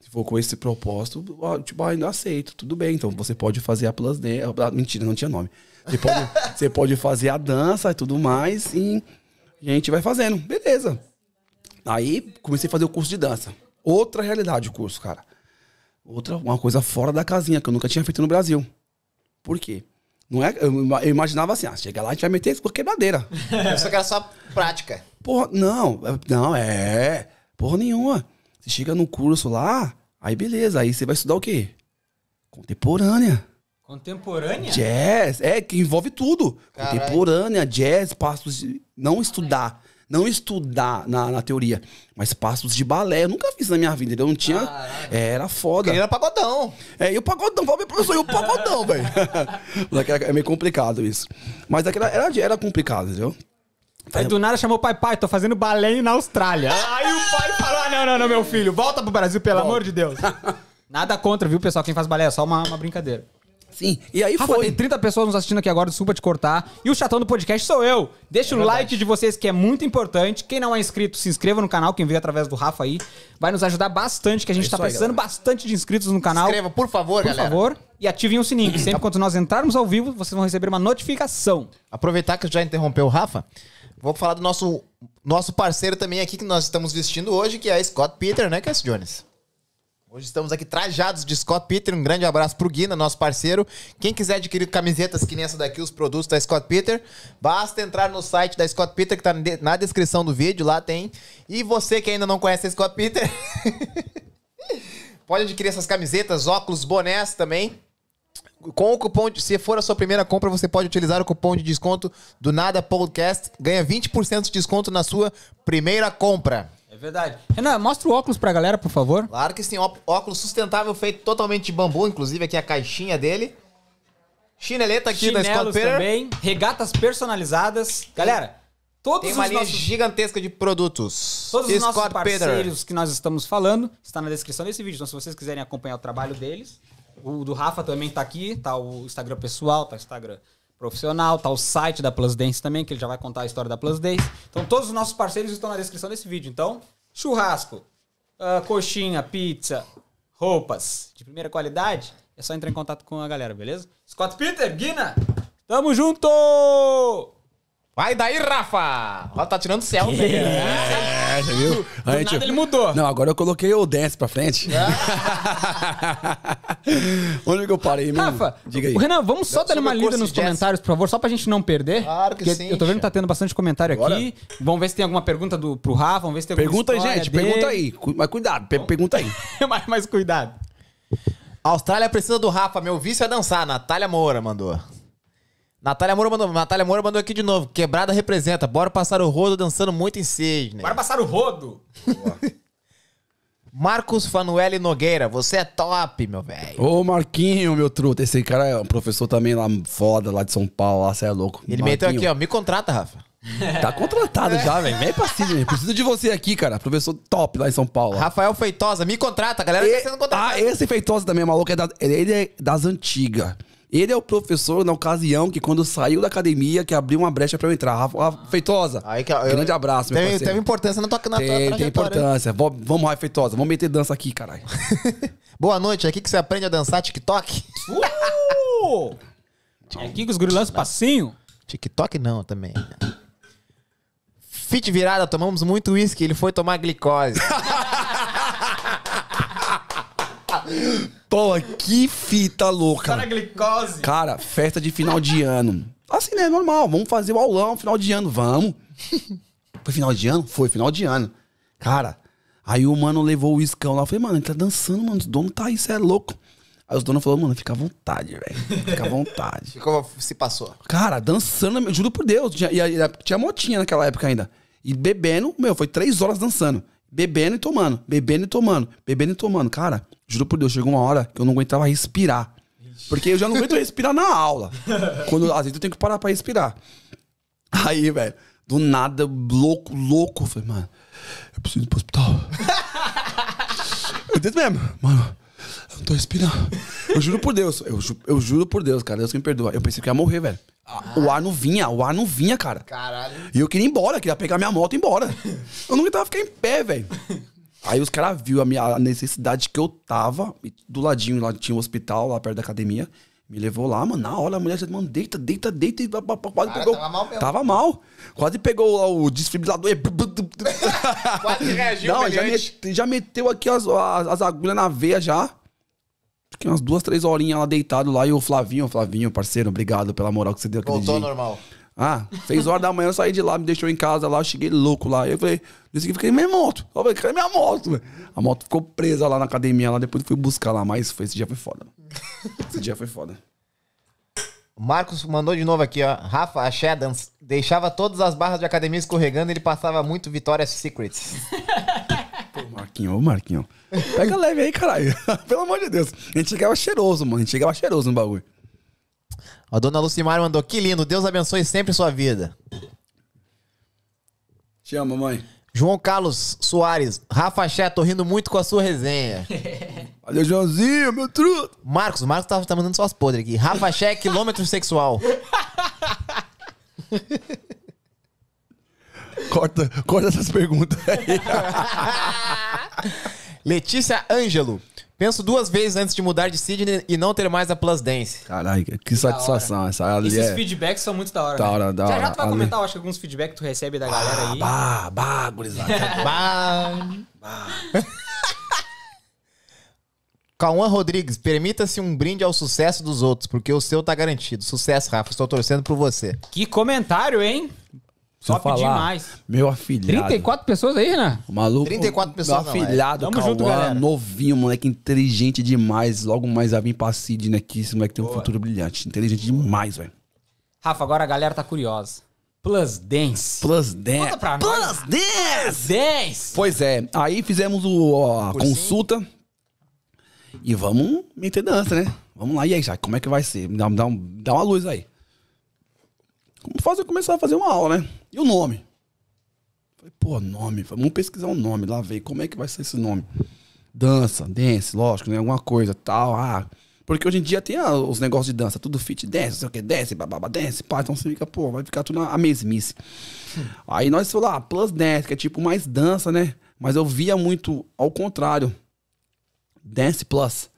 Se for com esse propósito, tipo, ah, ainda aceito, tudo bem. Então você pode fazer a Plus Dance. ah, Mentira, não tinha nome. Você pode, você pode fazer a dança e tudo mais e a gente vai fazendo. Beleza. Aí comecei a fazer o curso de dança. Outra realidade o curso, cara. Outra, uma coisa fora da casinha que eu nunca tinha feito no Brasil. Por quê? Não é, eu, eu imaginava assim, ah, chega lá, a gente vai meter isso por quebradeira. Eu só quero só prática. Porra, não, é- não, é. Porra nenhuma. Você chega no curso lá, aí beleza, aí você vai estudar o quê? Contemporânea. Contemporânea? Jazz, é, que envolve tudo. Caralho. Contemporânea, jazz, passos de. Não estudar. Não estudar na, na teoria, mas passos de balé. Eu nunca fiz na minha vida, entendeu? Não tinha. É, era foda. Queria pagodão. É, e o pagodão, fala, professor, e o pagodão, velho. É meio complicado isso. Mas aquela era, era complicado, entendeu? Aí do nada chamou o pai, pai, tô fazendo balé na Austrália. Aí o pai falou: ah, não, não, não, meu filho, volta pro Brasil, pelo amor de Deus. Nada contra, viu, pessoal? Quem faz balé é só uma, uma brincadeira. Sim, e aí Rafa, foi. tem 30 pessoas nos assistindo aqui agora, desculpa te cortar. E o chatão do podcast sou eu. Deixa o like de vocês, que é muito importante. Quem não é inscrito, se inscreva no canal, quem veio através do Rafa aí. Vai nos ajudar bastante, que a gente É tá aí, precisando bastante de inscritos no canal. Inscreva, por favor, Por galera. favor, e ativem o sininho. que Sempre quando nós entrarmos ao vivo, vocês vão receber uma notificação. Aproveitar que já interrompeu o Rafa, vou falar do nosso, nosso parceiro também aqui que nós estamos vestindo hoje, que é a Scott Peter, né, Cass Jones? Hoje estamos aqui trajados de Scott Peter. Um grande abraço pro Guina, nosso parceiro. Quem quiser adquirir camisetas que nem essa daqui, os produtos da Scott Peter, basta entrar no site da Scott Peter, que tá na descrição do vídeo, lá tem. E você que ainda não conhece a Scott Peter, pode adquirir essas camisetas, óculos, bonés também. Com o cupom, de, se for a sua primeira compra, você pode utilizar o cupom de desconto do Nada Podcast. Ganha 20% de desconto na sua primeira compra. Verdade. Renan, mostra o óculos pra galera, por favor. Claro que sim, óculos sustentável feito totalmente de bambu, inclusive aqui a caixinha dele. Chineleta aqui da Scott Chinelos também, regatas personalizadas. Galera, todos Tem uma os linha nossos... gigantesca de produtos. Todos os nossos Scott Peter. parceiros que nós estamos falando está na descrição desse vídeo. Então, se vocês quiserem acompanhar o trabalho deles, o do Rafa também tá aqui, tá o Instagram pessoal, tá o Instagram profissional, tá o site da Plus Dance também, que ele já vai contar a história da Plus Dance. Então, todos os nossos parceiros estão na descrição desse vídeo. Então, churrasco, ah, coxinha, pizza, roupas de primeira qualidade, é só entrar em contato com a galera, beleza? Scott Peter, Guina, tamo junto! Vai daí, Rafa! Ó, tá tirando selfie. É, você viu? Do nada ele mudou. Não, agora eu coloquei o dance pra frente. Onde que eu parei mesmo? Rafa, diga aí. Renan, vamos só dar uma lida nos comentários, por favor, só pra gente não perder. Claro que sim, Eu tô vendo que tá tendo bastante comentário Bora. aqui. Vamos ver se tem alguma pergunta do, pro Rafa, vamos ver se tem alguma Pergunta aí, gente, dele. pergunta aí. Mas cuidado, pe- pergunta aí. mais, mais cuidado. A Austrália precisa do Rafa, meu vício é dançar. Natália Moura mandou. Natália Moura mandou. Natália Moura mandou aqui de novo. Quebrada representa. Bora passar o rodo dançando muito em Sydney. Bora passar o rodo. Marcos Fanuele Nogueira, você é top, meu velho. Ô, Marquinho, meu truta. Esse cara é um professor também lá foda, lá de São Paulo, lá, você é louco. Ele meteu aqui, ó. Me contrata, Rafa. Tá contratado já, velho. Vem pra Sidney. Preciso de você aqui, cara. Professor top lá em São Paulo. Rafael Feitosa, me contrata. Galera tá sendo E- contratada. ah, esse Feitosa também é maluco. É da- ele é das antigas. Ele é o professor na ocasião que quando saiu da academia, que abriu uma brecha pra eu entrar. Rafa, Rafa Feitosa, Aí que- eu- grande abraço, meu Teve, parceiro. teve importância na tua, na tua Tem, tem trajetória. importância. Vamos, Rafa Feitosa. Vamos meter dança aqui, caralho. Boa noite, é aqui que você aprende a dançar TikTok? Uh! É aqui que os guri lançam passinho. TikTok não, também. Fit virada, tomamos muito uísque, ele foi tomar glicose. Pô, que fita louca. Para a glicose. Cara, festa de final de ano. Assim, né? Normal. Vamos fazer o aulão final de ano. Vamos. Foi final de ano? Foi final de ano. Cara, aí o mano levou o iscão lá. Eu falei, mano, ele tá dançando, mano. Os donos tá aí, cê é louco. Aí os donos falaram, mano, fica à vontade, velho. Fica à vontade. Ficou, se passou. Cara, dançando, juro por Deus. Tinha, e, e, tinha motinha naquela época ainda. E bebendo, meu, foi três horas dançando. Bebendo e tomando, bebendo e tomando, bebendo e tomando. Cara, juro por Deus, chegou uma hora que eu não aguentava respirar. Porque eu já não aguento respirar na aula. Quando, às vezes eu tenho que parar pra respirar. Aí, velho, do nada, louco, louco. Eu falei, mano, eu preciso ir pro hospital. eu disse mesmo, mano, eu não tô respirando. Eu juro por Deus, eu, ju- eu juro por Deus, cara, Deus que me perdoa. Eu pensei que ia morrer, velho. A- O ar não vinha, o ar não vinha, cara. Caralho. E eu queria ir embora, queria pegar minha moto e ir embora. Eu não aguentava ficar em pé, velho. Aí os caras viram a minha a necessidade que eu tava. do ladinho lá tinha um hospital, lá perto da academia. Me levou lá, mano. Na hora a mulher já, mano, deita, deita, deita. E quase Cara, pegou. tava mal mesmo. Tava mal. Quase pegou lá o desfibrilador. Quase reagiu, Não, já, já meteu aqui as, as, as agulhas na veia já. Fiquei umas duas, três horinhas lá deitado lá. E o Flavinho, Flavinho, parceiro, obrigado pela moral que você deu aquele Voltou dia. Ah, seis horas da manhã eu saí de lá, me deixou em casa lá, eu cheguei louco lá. Eu falei, disse que fiquei minha moto. Eu falei, cadê minha moto? A moto ficou presa lá na academia, lá depois fui buscar lá, mas foi, esse dia foi foda. Esse dia foi foda. O Marcos mandou de novo aqui, ó. Rafa, a Shadans deixava todas as barras de academia escorregando e ele passava muito Victoria's Secrets. Pô, Marquinho, ô Marquinho. Pega leve aí, caralho. Pelo amor de Deus. A gente chegava cheiroso, mano. A gente chegava cheiroso no bagulho. A dona Lucimar mandou, que lindo, Deus abençoe sempre sua vida. Te amo, mãe. João Carlos Soares, Rafa Ché, tô rindo muito com a sua resenha. Valeu, Joãozinho, meu truto. Marcos, o Marcos tá, tá mandando suas podres aqui. Rafa Ché, quilômetro sexual. Corta, corta essas perguntas aí. Letícia Ângelo, penso duas vezes antes de mudar de Sydney e não ter mais a Plus Dance. Caralho, que satisfação. Essa ali Esses é... feedbacks são muito da hora. Da né? hora, da já, hora. já tu vai Ali- comentar, eu acho que alguns feedbacks que tu recebe da galera aí. Bah, bah, gurizada. Bah. Cauã Rodrigues, permita-se um brinde ao sucesso dos outros, porque o seu tá garantido. Sucesso, Rafa. Estou torcendo por você. Que comentário, hein? Top falar, demais. Meu afilhado. 34 pessoas aí, Renan? O maluco. 34 pessoas Meu não, é. afilhado, Tamo junto, Cauã, galera. novinho, moleque inteligente demais. Logo mais vai vir pra Sidney aqui. Esse moleque tem um futuro brilhante. Inteligente demais, velho. Rafa, agora a galera tá curiosa. Plus Dance. Plus 10. Conta pra Plus nós. 10! Plus Dance! Pois é, aí fizemos o, a Cursinho. consulta e vamos meter dança, né? Vamos lá, e aí, já, como é que vai ser? Dá, dá, um- dá uma luz aí. Como fazer, começar a fazer uma aula, né? E o nome? Falei, pô, nome, vamos pesquisar um nome lá, ver como é que vai ser esse nome. Dança, dance, lógico, né? Alguma coisa, tal, ah. Porque hoje em dia tem ah, os negócios de dança, tudo fit dance, não sei o que, dance, bababa, dance, pá, então você fica, pô, vai ficar tudo a mesmice. Aí nós falamos, ah, plus dance, que é tipo mais dança, né? Mas eu via muito ao contrário. Dance plus.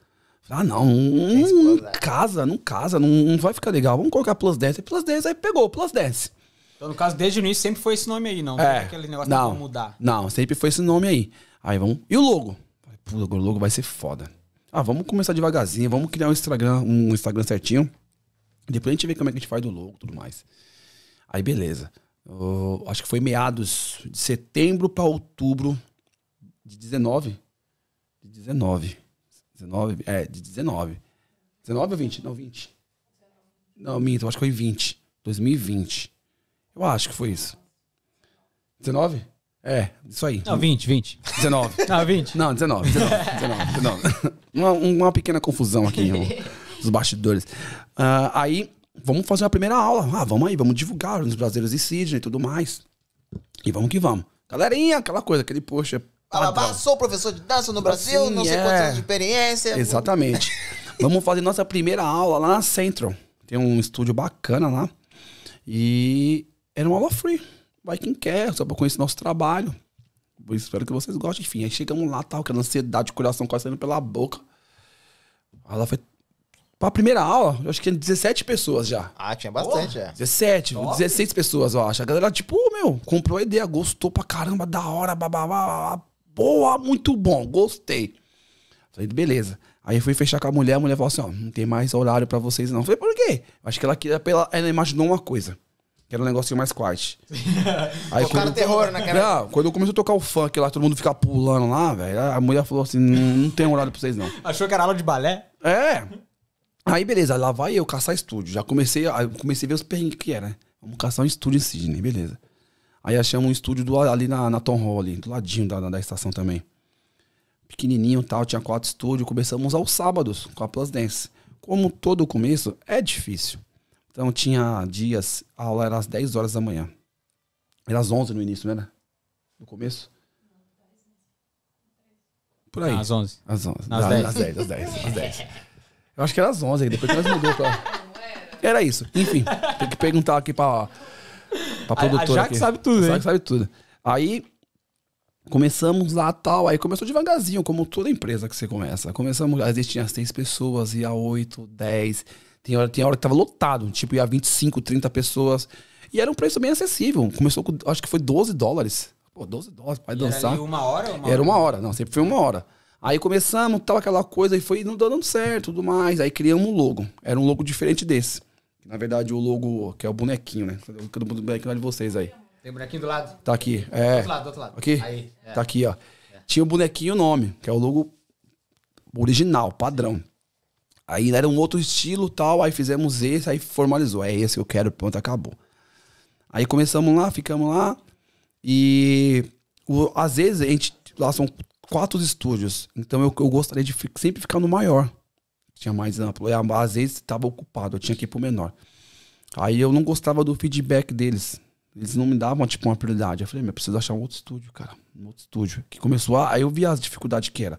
Ah, não, não, casa, não casa, não, não vai ficar legal. Vamos colocar plus dance. Plus dance, aí pegou, plus dance. Então, no caso, desde o início sempre foi esse nome aí, não? É, aquele negócio não, de mudar. Não, sempre foi esse nome aí. Aí vamos. E o logo? Falei, Pô, o logo vai ser foda. Ah, vamos começar devagarzinho, vamos criar um Instagram, um Instagram certinho. Depois a gente vê como é que a gente faz do logo e tudo mais. Aí beleza. Eu acho que foi meados de setembro pra outubro de 19. De 19. 19, é, de 19. 19 ou 20? Não, 20. Não, minto, eu acho que foi 20. 2020. Eu acho que foi isso. 19? É, isso aí. Não, 20, 20. 19. Não, 20. Não, 19, 19, 19, 19. Uma, uma pequena confusão aqui nos bastidores. Ah, aí, vamos fazer a primeira aula. Ah, vamos aí, vamos divulgar nos brasileiros de Sidney e tudo mais. E vamos que vamos. Galerinha, aquela coisa, aquele poxa. Bababá, padrão. sou professor de dança no Brasil, Sim, não sei é. quantos anos de experiência. Exatamente. Vamos fazer nossa primeira aula lá na Central. Tem um estúdio bacana lá. E era uma aula free. Vai quem quer, só pra conhecer nosso trabalho. Eu espero que vocês gostem. Enfim, aí chegamos lá, tal, aquela ansiedade, coração quase saindo pela boca. Ela foi. Pra primeira aula, eu acho que tinha 17 pessoas já. Ah, tinha bastante, é. 17, 16 pessoas, eu acho. A galera, tipo, meu, comprou a ideia, gostou pra caramba, da hora, babá, boa, muito bom, gostei. Falei, beleza. Aí eu fui fechar com a mulher, a mulher falou assim, ó, não tem mais horário pra vocês não. Falei, por quê? Acho que ela queria, pela, ela imaginou uma coisa. Que era um negocinho mais quiet. Aí Tocaram terror na cara. Não, quando eu comecei a tocar o funk lá, todo mundo ficar pulando lá, velho, a mulher falou assim, não, tem horário pra vocês não. Achou que era aula de balé? É. Aí, beleza, lá vai eu caçar estúdio. Já comecei, comecei a ver os perrengues que era, né? Vamos caçar um estúdio em Sydney, beleza. Aí achamos um estúdio do- ali na, na Tom Hall, ali, do ladinho da, da, estação também. Pequenininho e tal, tinha quatro estúdios. Começamos aos sábados com a Plus Dance. Como todo começo, é difícil. Então tinha dias, a aula era às 10 horas da manhã. Era às 11 no início, não era? No começo? Por aí. Às 11. Às 11. Às Às 10. 10. Às 10, às 10, às 10. Eu acho que era às 11, depois que nós mudou pra... Era isso. Enfim, tem que perguntar aqui pra, pra A- a produtora. Jaque aqui. sabe tudo, A Jaque sabe tudo. Aí, começamos lá tal. Aí começou devagarzinho, como toda empresa que você começa. Começamos, às vezes tinha seis pessoas, ia oito, dez. Tem hora, tem hora que tava lotado, tipo, ia 25, 30 pessoas. E era um preço bem acessível. Começou com, acho que foi 12 dólares. Pô, 12 dólares, vai E Era dançar. ali uma hora ou uma Era hora? uma hora, não, sempre foi uma hora. Aí começamos, tal, aquela coisa, e foi não dando certo tudo mais. Aí criamos um logo. Era um logo diferente desse. Na verdade, o logo, que é o bonequinho, né? O bonequinho lá de vocês aí. Tem bonequinho do lado? Tá aqui. Do É. outro lado, do outro lado. Aqui? Aí. é. Tá aqui, ó. Tinha o bonequinho e o nome, que é o logo original, padrão. Aí era um outro estilo tal, aí fizemos esse, aí formalizou. É esse que eu quero, pronto, acabou. Aí começamos lá, ficamos lá. E o- às vezes a gente. Lá são quatro estúdios. Então eu, eu gostaria de sempre ficar no maior. Tinha mais amplo. E, Às vezes estava ocupado, eu tinha que ir pro menor. Aí eu não gostava do feedback deles. Eles não me davam, tipo, uma prioridade. Eu falei, meu, eu preciso achar um outro estúdio, cara. Um outro estúdio. Que começou a... Aí eu vi as dificuldades que era.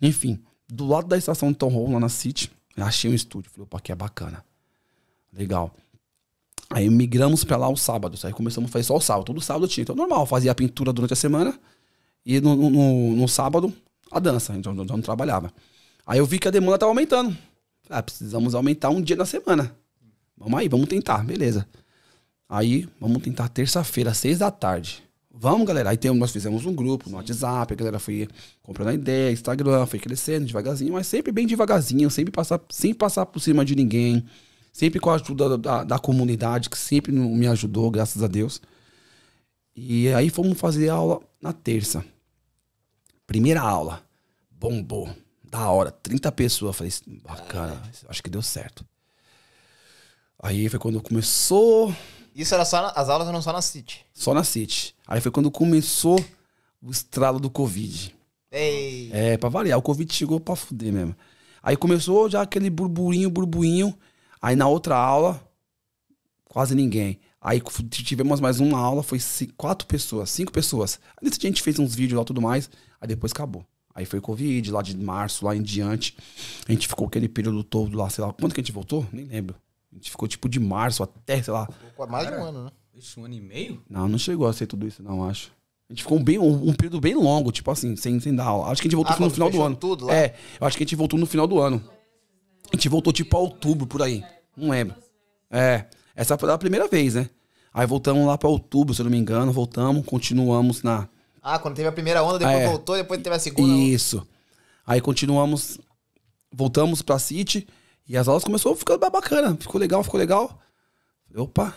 Enfim, do lado da estação de Tom Hall, lá na City, achei um estúdio. Falei, opa, aqui é bacana. Legal. Aí migramos pra lá os sábados. Aí começamos a fazer só o sábado. Todo sábado tinha. Então, normal, fazia a pintura durante a semana. E no, no, no- no sábado, a dança. Então, eu não trabalhava. Aí eu vi que a demanda tava aumentando. Ah, precisamos aumentar um dia na semana. Vamos aí, vamos tentar, beleza. Aí, vamos tentar terça-feira, seis da tarde. Vamos, galera. Aí tem, nós fizemos um grupo no WhatsApp, a galera foi comprando a ideia, Instagram, foi crescendo devagarzinho, mas sempre bem devagarzinho, sempre passar, sem passar por cima de ninguém, sempre com a ajuda da, da comunidade, que sempre me ajudou, graças a Deus. E aí fomos fazer aula na terça. Primeira aula. Bombou. Da hora. 30 pessoas. Falei, bacana. Acho que deu certo. Aí foi quando começou. Isso era só. na- as aulas eram só na City. Só na City. Aí foi quando começou o estralo do Covid. Ei. É, pra variar. O Covid chegou pra fuder mesmo. Aí começou já aquele burburinho, burburinho. Aí na outra aula, quase ninguém. Aí tivemos mais uma aula, foi quatro pessoas, cinco pessoas. Aí nesse dia a gente fez uns vídeos lá e tudo mais. Aí depois acabou. Aí foi Covid, lá de março, lá em diante. A gente ficou aquele período todo lá, sei lá. Quando que a gente voltou? Nem lembro. A gente ficou tipo de março até, sei lá. Ficou Mais de um ano, né? Ixi, um ano e meio? Não, não chegou a ser tudo isso, não, acho. A gente ficou um, bem, um, um período bem longo, tipo assim, sem, sem dar aula. Acho que a gente voltou Ah, no final do ano. tudo lá? É, eu acho que a gente voltou no final do ano. A gente voltou tipo a outubro, por aí. Não lembro. É, essa foi a primeira vez, né? Aí voltamos lá pra outubro, se eu não me engano, voltamos, continuamos na. Ah, quando teve a primeira onda, depois É. voltou, depois teve a segunda. onda. Isso. Aí continuamos, voltamos pra City e as aulas começou a ficar bacana. Ficou legal, ficou legal. Falei, Opa,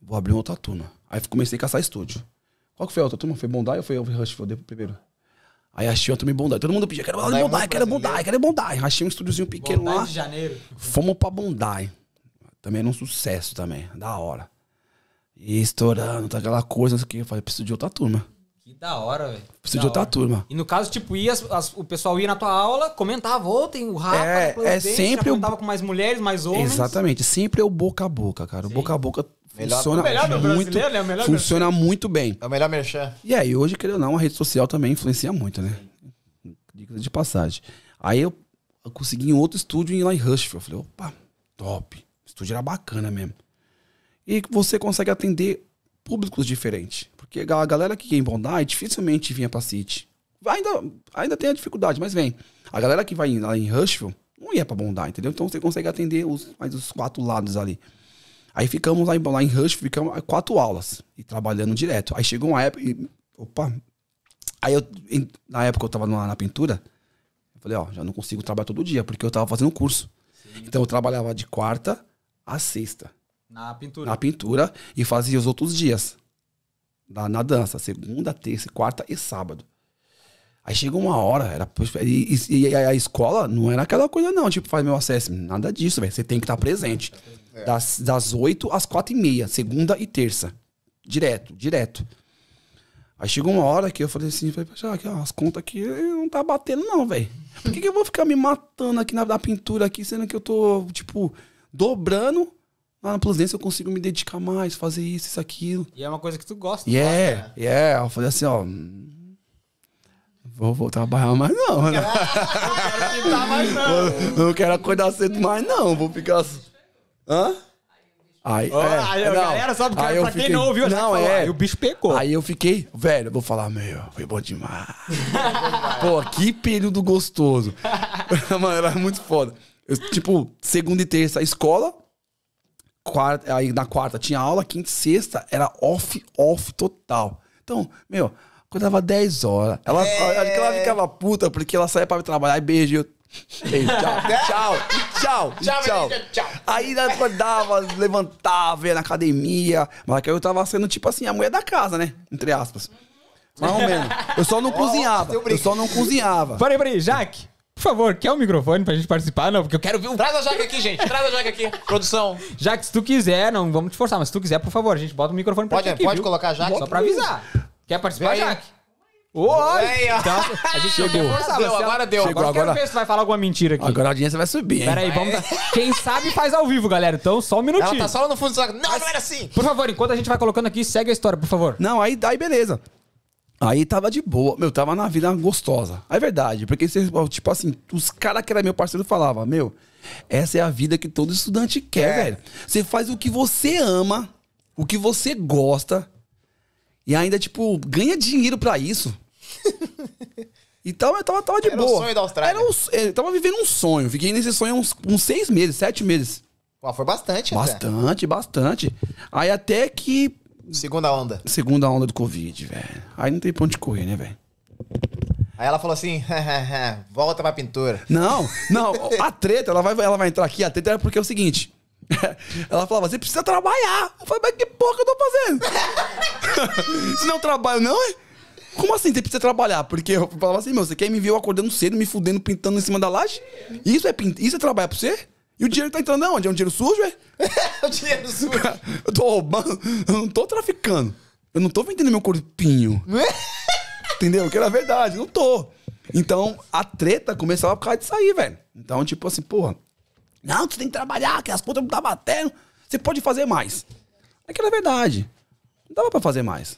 vou abrir uma outra turma. Aí comecei a caçar estúdio. Qual que foi a outra turma? Foi Bondi ou foi o Rushfield primeiro? Aí achei uma turma em Bondi. Todo mundo pedia, quero Bondi é Bondi, muito quero brasileiro. quero Bondi. Achei um estúdiozinho pequeno lá. Bondade de janeiro. Fomos pra Bondi. Também era um sucesso também, da hora. E estourando, tá aquela coisa, não sei o que. Eu falei, preciso de outra turma. Que da hora, velho. Preciso Da de outra hora. turma. E no caso, tipo, ia, as- o pessoal ia na tua aula, comentava, ô, tem o Rafa, É, é sempre já o- comentava com mais mulheres, mais homens. Exatamente, sempre é o boca a boca, cara. O boca a boca Melhor- funciona melhor muito, né? Melhor funciona muito bem. É o melhor merchan. E aí, hoje, querendo ou não, a rede social também influencia muito, né? Dica de passagem. Aí eu, eu consegui um outro estúdio em lá em Rushville. Eu falei, opa, top. O estúdio era bacana mesmo. E você consegue atender públicos diferentes. Porque a galera que ia em Bondi dificilmente vinha pra City. Ainda, ainda tem a dificuldade, mas vem. A galera que vai em- lá em Rushville não ia pra Bondi, entendeu? Então você consegue atender os, mais os quatro lados ali. Aí ficamos lá em, lá em Rush, ficamos quatro aulas e trabalhando direto. Aí chegou uma época e. Opa! Aí eu, em- na época eu tava na, na pintura, eu falei, ó, já não consigo trabalhar todo dia, porque eu tava fazendo curso. Então eu trabalhava de quarta a sexta Na pintura. na pintura e fazia os outros dias. Na, na dança, segunda, terça, quarta e sábado. Aí chegou uma hora, era. E, e- a escola não era aquela coisa, não, tipo, faz meu acesso. Nada disso, velho. Você tem que estar presente. Das, das 8 às 4 e meia, segunda e terça. Direto, direto. Aí chegou uma hora que eu falei assim, falei, que as contas aqui não tá batendo, não, velho. Por que, que eu vou ficar me matando aqui na, na pintura aqui, sendo que eu tô, tipo, dobrando? Lá na Plus Dance eu consigo me dedicar mais, fazer isso, isso, aquilo. E é uma coisa que tu gosta. E é, e é. Eu falei assim, ó. Vou, vou trabalhar mais não, né? Tá mais não. Não quero acordar cedo mais, não. Vou ficar. assim. Hã? Aí, Ó, é, aí, não. galera, só porque Aí pra quem fiquei- não ouviu, não, é. aí o bicho pegou. Aí eu fiquei, velho, eu vou falar, meu, foi bom demais. Pô, que período gostoso. Mano, era muito foda. Eu, tipo, segunda e terça, escola. Quarta, aí na quarta tinha aula, quinta e sexta era off, off total. Então, meu, acordava 10 horas. Ela, É. acho que ela ficava puta porque ela saía pra trabalhar e beijo. eu- Ei, tchau, tchau, tchau, Tchau, tchau. Aí ela acordava, levantava, ia na academia. Mas que eu tava sendo tipo assim, a mulher da casa, né? Entre aspas. Mais ou menos. Eu só não cozinhava. Eu só não cozinhava. Peraí, peraí, Jaque, por favor, quer o microfone pra gente participar? Não, porque eu quero ver o. Traz a jaca aqui, gente. Traz a jaca aqui. Produção. Jaque, se tu quiser, não vamos te forçar, mas se tu quiser, por favor, a gente bota o microfone pra Pode, ti aqui, pode viu? colocar a jaca. Só pra avisar. Quer participar, Vem. Jaque? Oi! Aí, ó. Então, a gente Chegou. forçar, Deu, agora ela- deu. Agora eu quero Agora- ver se tu vai falar alguma mentira aqui. Agora a audiência vai subir, hein? Pera aí, vamos dar... Quem sabe faz ao vivo, galera. Então, só um Ela minutinho. tá só lá no fundo do saco. Não, não era assim. Por favor, enquanto a gente vai colocando aqui, segue a história, por favor. Não, aí, aí beleza. Aí tava de boa, meu, tava na vida gostosa. É verdade, porque, tipo assim, os caras que era meu parceiro falavam, meu, essa é a vida que todo estudante quer, É. velho. Você faz o que você ama, o que você gosta, e ainda, tipo, ganha dinheiro pra isso. Então eu tava, tava de Era o boa. sonho da Austrália. Era um, eu tava vivendo um sonho. Fiquei nesse sonho uns, uns seis meses, sete meses. Pô, foi bastante, até. Bastante, bastante. Aí até que Segunda onda. Segunda onda do Covid, velho. Aí não tem pra onde correr, né, velho? Aí ela falou assim, volta pra pintura. Não, não, a treta, ela vai, ela vai entrar aqui, a treta é porque é o seguinte. Ela falava, você precisa trabalhar. Eu falei, mas que porra que eu tô fazendo? Se não trabalho, não, é? Como assim você precisa trabalhar? Porque eu falava assim, meu, você quer me ver eu acordando cedo, me fudendo, pintando em cima da laje? Isso é. Isso é trabalhar pra você? E o dinheiro tá entrando onde? É um dinheiro sujo, é? o dinheiro sujo. Eu tô roubando, eu não tô traficando. Eu não tô vendendo meu corpinho. Entendeu? Que era verdade, não tô. Então, a treta começava por causa disso aí, velho. Então, tipo assim, porra. Não, você tem que trabalhar, que as pontas não tá batendo. Você pode fazer mais. É que era verdade. Não dava pra fazer mais.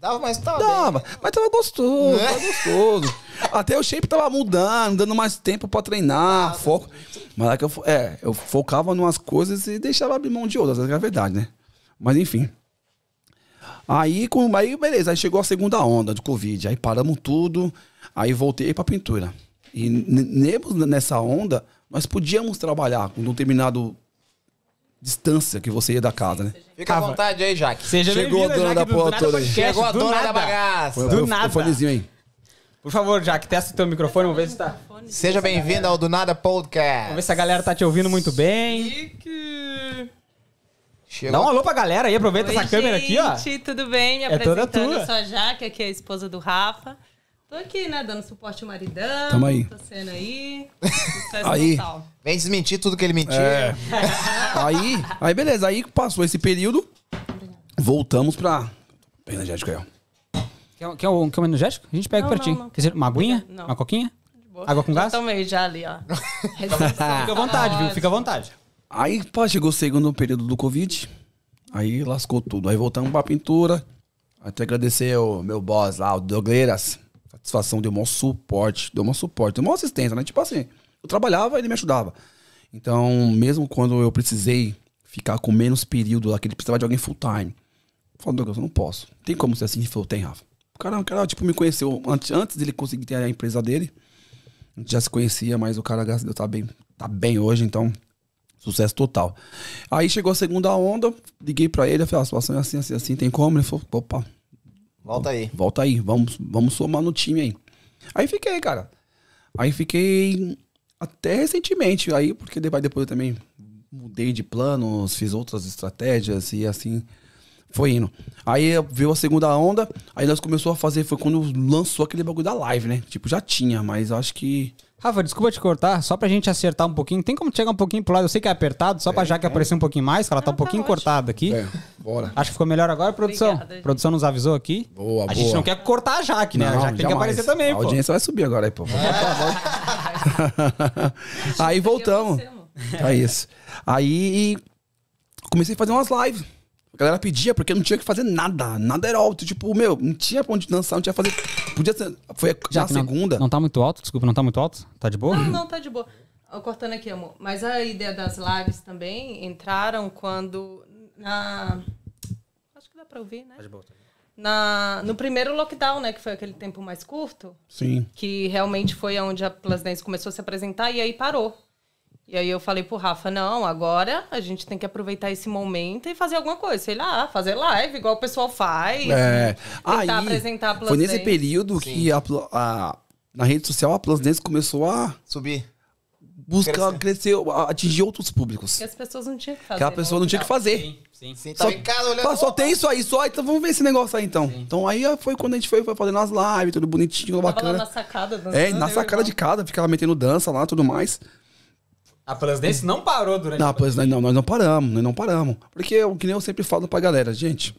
Dava, mas tava bem. Dava, mas tava gostoso, tava gostoso. Até o shape tava mudando, dando mais tempo pra treinar, foco. Mas é que eu, é, eu focava em umas coisas e deixava abrir mão de outras, é a verdade, né? Mas enfim. Aí, com, aí, beleza, aí chegou a segunda onda de Covid, aí paramos tudo, aí voltei pra pintura. E nessa onda, nós podíamos trabalhar com um determinado distância que você ia da casa, né? Fica à vontade aí, Jaque. Seja Chegou a dona da do porra toda aí. Podcast, Chegou a do dona da bagaça. Do nada. O fonezinho aí. Por favor, Jaque, testa o teu microfone, vamos ver se tá... Seja bem-vindo ao Do Nada Vamos ver Podcast. se a galera tá te ouvindo muito bem. Chique. Chegou. Dá um alô pra galera aí, aproveita Oi, essa câmera aqui, ó. gente, tudo bem? Me É toda tua. eu sou a Jaque, aqui é a esposa do Rafa. Tô aqui, né, dando suporte ao maridão. Tamo aí. Tô sendo aí. Aí. total. Vem desmentir tudo que ele mentiu. É. aí, aí beleza, aí passou esse período, voltamos pra energético aí, ó. Quer, quer, um, quer um energético? A gente pega Não, pra ti. Quer dizer, uma aguinha? Não. Uma coquinha? Água com Já gás? Tomei já ali, ó. Fica à vontade, viu? Fica à vontade. Aí, pá, chegou o segundo período do Covid, aí lascou tudo. Aí voltamos pra pintura, até agradecer o meu boss lá, o Douglas. Satisfação, deu maior suporte, deu maior suporte, deu maior assistência, né? Tipo assim, eu trabalhava, ele me ajudava. Então, mesmo quando eu precisei ficar com menos período lá, que ele precisava de alguém full time, eu falei, Douglas, eu não posso. Tem como ser assim? Ele falou, tem, Rafa. O cara, o cara, tipo, me conheceu antes, antes dele conseguir ter a empresa dele. A gente já se conhecia, mas o cara, graças a Deus, tá bem, tá bem hoje, então Sucesso total. Aí chegou a segunda onda, liguei pra ele, eu falei, ah, a situação é assim, assim, assim, tem como? Ele falou, opa, Volta aí. volta aí, vamos, vamos somar no time aí. Aí fiquei, cara. Aí fiquei até recentemente, aí, porque depois, depois eu também mudei de planos, fiz outras estratégias e assim foi indo. Aí veio a segunda onda, aí nós começou a fazer, foi quando lançou aquele bagulho da live, né? Tipo, já tinha, mas acho que. Rafa, desculpa te cortar, só pra gente acertar um pouquinho. Tem como chegar um pouquinho pro lado? Eu sei que é apertado, só pra já que aparecer um pouquinho mais, que ela tá um Não, tá pouquinho ótimo. cortada aqui. É, bora. Acho que ficou melhor agora, produção. Obrigada, gente. produção nos avisou aqui. Boa, a gente boa. não quer cortar a Jaque, né? a Não, Jaque tem que jamais. aparecer também, A pô. audiência vai subir agora aí, pô. aí voltamos. É isso. Aí comecei a fazer umas lives. A galera pedia porque não tinha que fazer nada. Nada era alto. Tipo, meu, não tinha pra onde dançar, não tinha que fazer. Podia ser. Foi já a Jaque, não- segunda. Não, tá muito alto, desculpa, não tá muito alto? Tá de boa? Não, não, tá de boa. Cortando aqui, amor. Mas a ideia das lives também entraram quando. Na. Acho que dá pra ouvir, né? Na, no primeiro lockdown, né? Que foi aquele tempo mais curto. Sim. Que realmente foi onde a Plus Dance começou a se apresentar e aí parou. E aí eu falei pro Rafa, não, agora a gente tem que aproveitar esse momento e fazer alguma coisa. Sei lá, fazer live, igual o pessoal faz. É. Tentar Aí, apresentar a Plus foi nesse Dance. período que a, a- na rede social a Plus Dance começou a Subir. buscar crescer, atingir outros públicos. Que as pessoas não tinham que fazer. Que a pessoa não tinha que fazer. Sim, sim. Sim, tava em casa. Só, só tem isso aí, só. Então vamos ver esse negócio aí então. Então aí foi quando a gente foi, foi fazendo as lives, tudo bonitinho, Tava lá bacana. na sacada dançando. É, na sacada o de casa, ficava metendo dança lá tudo mais. A Plus Dance não parou durante Não, a não, nós não paramos, nós não paramos. Porque o que nem eu sempre falo pra galera, gente,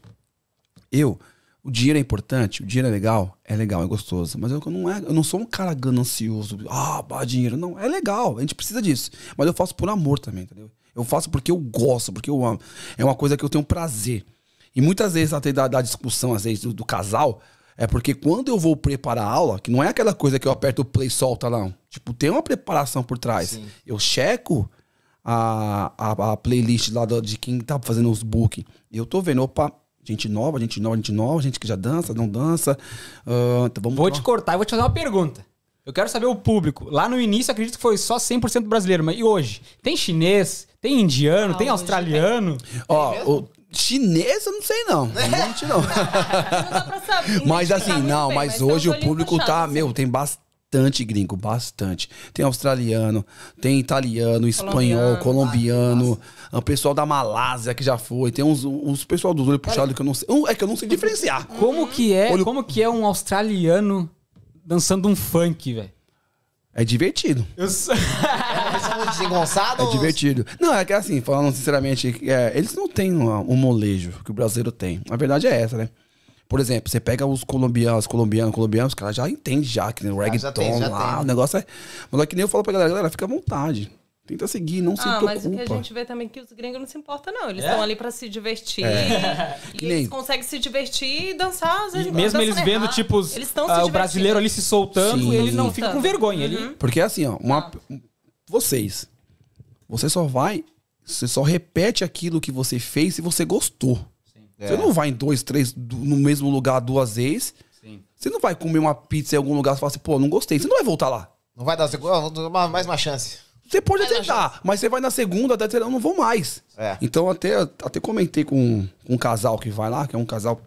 eu O dinheiro é importante, o dinheiro é legal, é legal, é gostoso. Mas eu não, é, eu não sou um cara ganancioso. Ah, bah, dinheiro. Não, é legal, a gente precisa disso. Mas eu faço por amor também, entendeu? Eu faço porque eu gosto, porque eu amo. É uma coisa que eu tenho prazer. E muitas vezes, até da, da discussão, às vezes, do, do casal, é porque quando eu vou preparar a aula, que não é aquela coisa que eu aperto o play e solta, não. Tipo, tem uma preparação por trás. Eu checo a, a, a playlist lá do- de quem tá fazendo os book. E eu tô vendo, opa, gente nova, gente nova, gente nova, gente que já dança, não dança. Ah, então vamos Vou te cortar e vou te fazer uma pergunta. Eu quero saber o público. Lá no início, acredito que foi só 100% brasileiro, mas e hoje? Tem chinês? Tem indiano? Ah, tem hoje australiano? Ó, eu não sei não. Não não. Não dá pra saber. Mas identificar assim, não, bem, mas tem hoje o público tá, puxados, meu, assim. tem bastante gringo, bastante. Tem australiano, tem italiano, espanhol, colombiano, o pessoal da Malásia que já foi, tem uns, uns pessoal dos olhos puxados que eu não sei. É que eu não sei diferenciar. Como que é, Olho- como que é um australiano dançando um funk, velho? É divertido. Eu sou... Eles são desengonçados? É divertido. Não, é que assim, falando sinceramente, é, eles não têm um, um molejo que o brasileiro tem. A verdade é essa, né? Por exemplo, você pega os colombianos, colombianos, colombianos, os caras já entendem já que né, o já reggaeton tem, já lá, tem. o negócio é. Mas é que nem eu falo pra galera, galera, fica à vontade. Tenta seguir, não se Ah, mas o que a preocupa. gente vê também é que os gringos não se importam, não. Eles É? estão ali pra se divertir. E Que nem- eles conseguem se divertir e dançar, às vezes. E mesmo eles vendo, errado. tipo, os- eles estão ah, o brasileiro ali se soltando, Sim. ele não fica com vergonha. Ele... Porque é assim, ó, uma, Ah. vocês, você só vai, você só repete aquilo que você fez se você gostou. Você não vai em dois, três, no mesmo lugar duas vezes. Sim. Você não vai comer uma pizza em algum lugar e falar assim, pô, não gostei. Você não vai voltar lá. Não vai dar segunda, vou dar mais uma chance. Você pode até dar, mas você vai na segunda, até terceira, eu não vou mais. É. Então até, até comentei com, com um casal que vai lá, que é um casal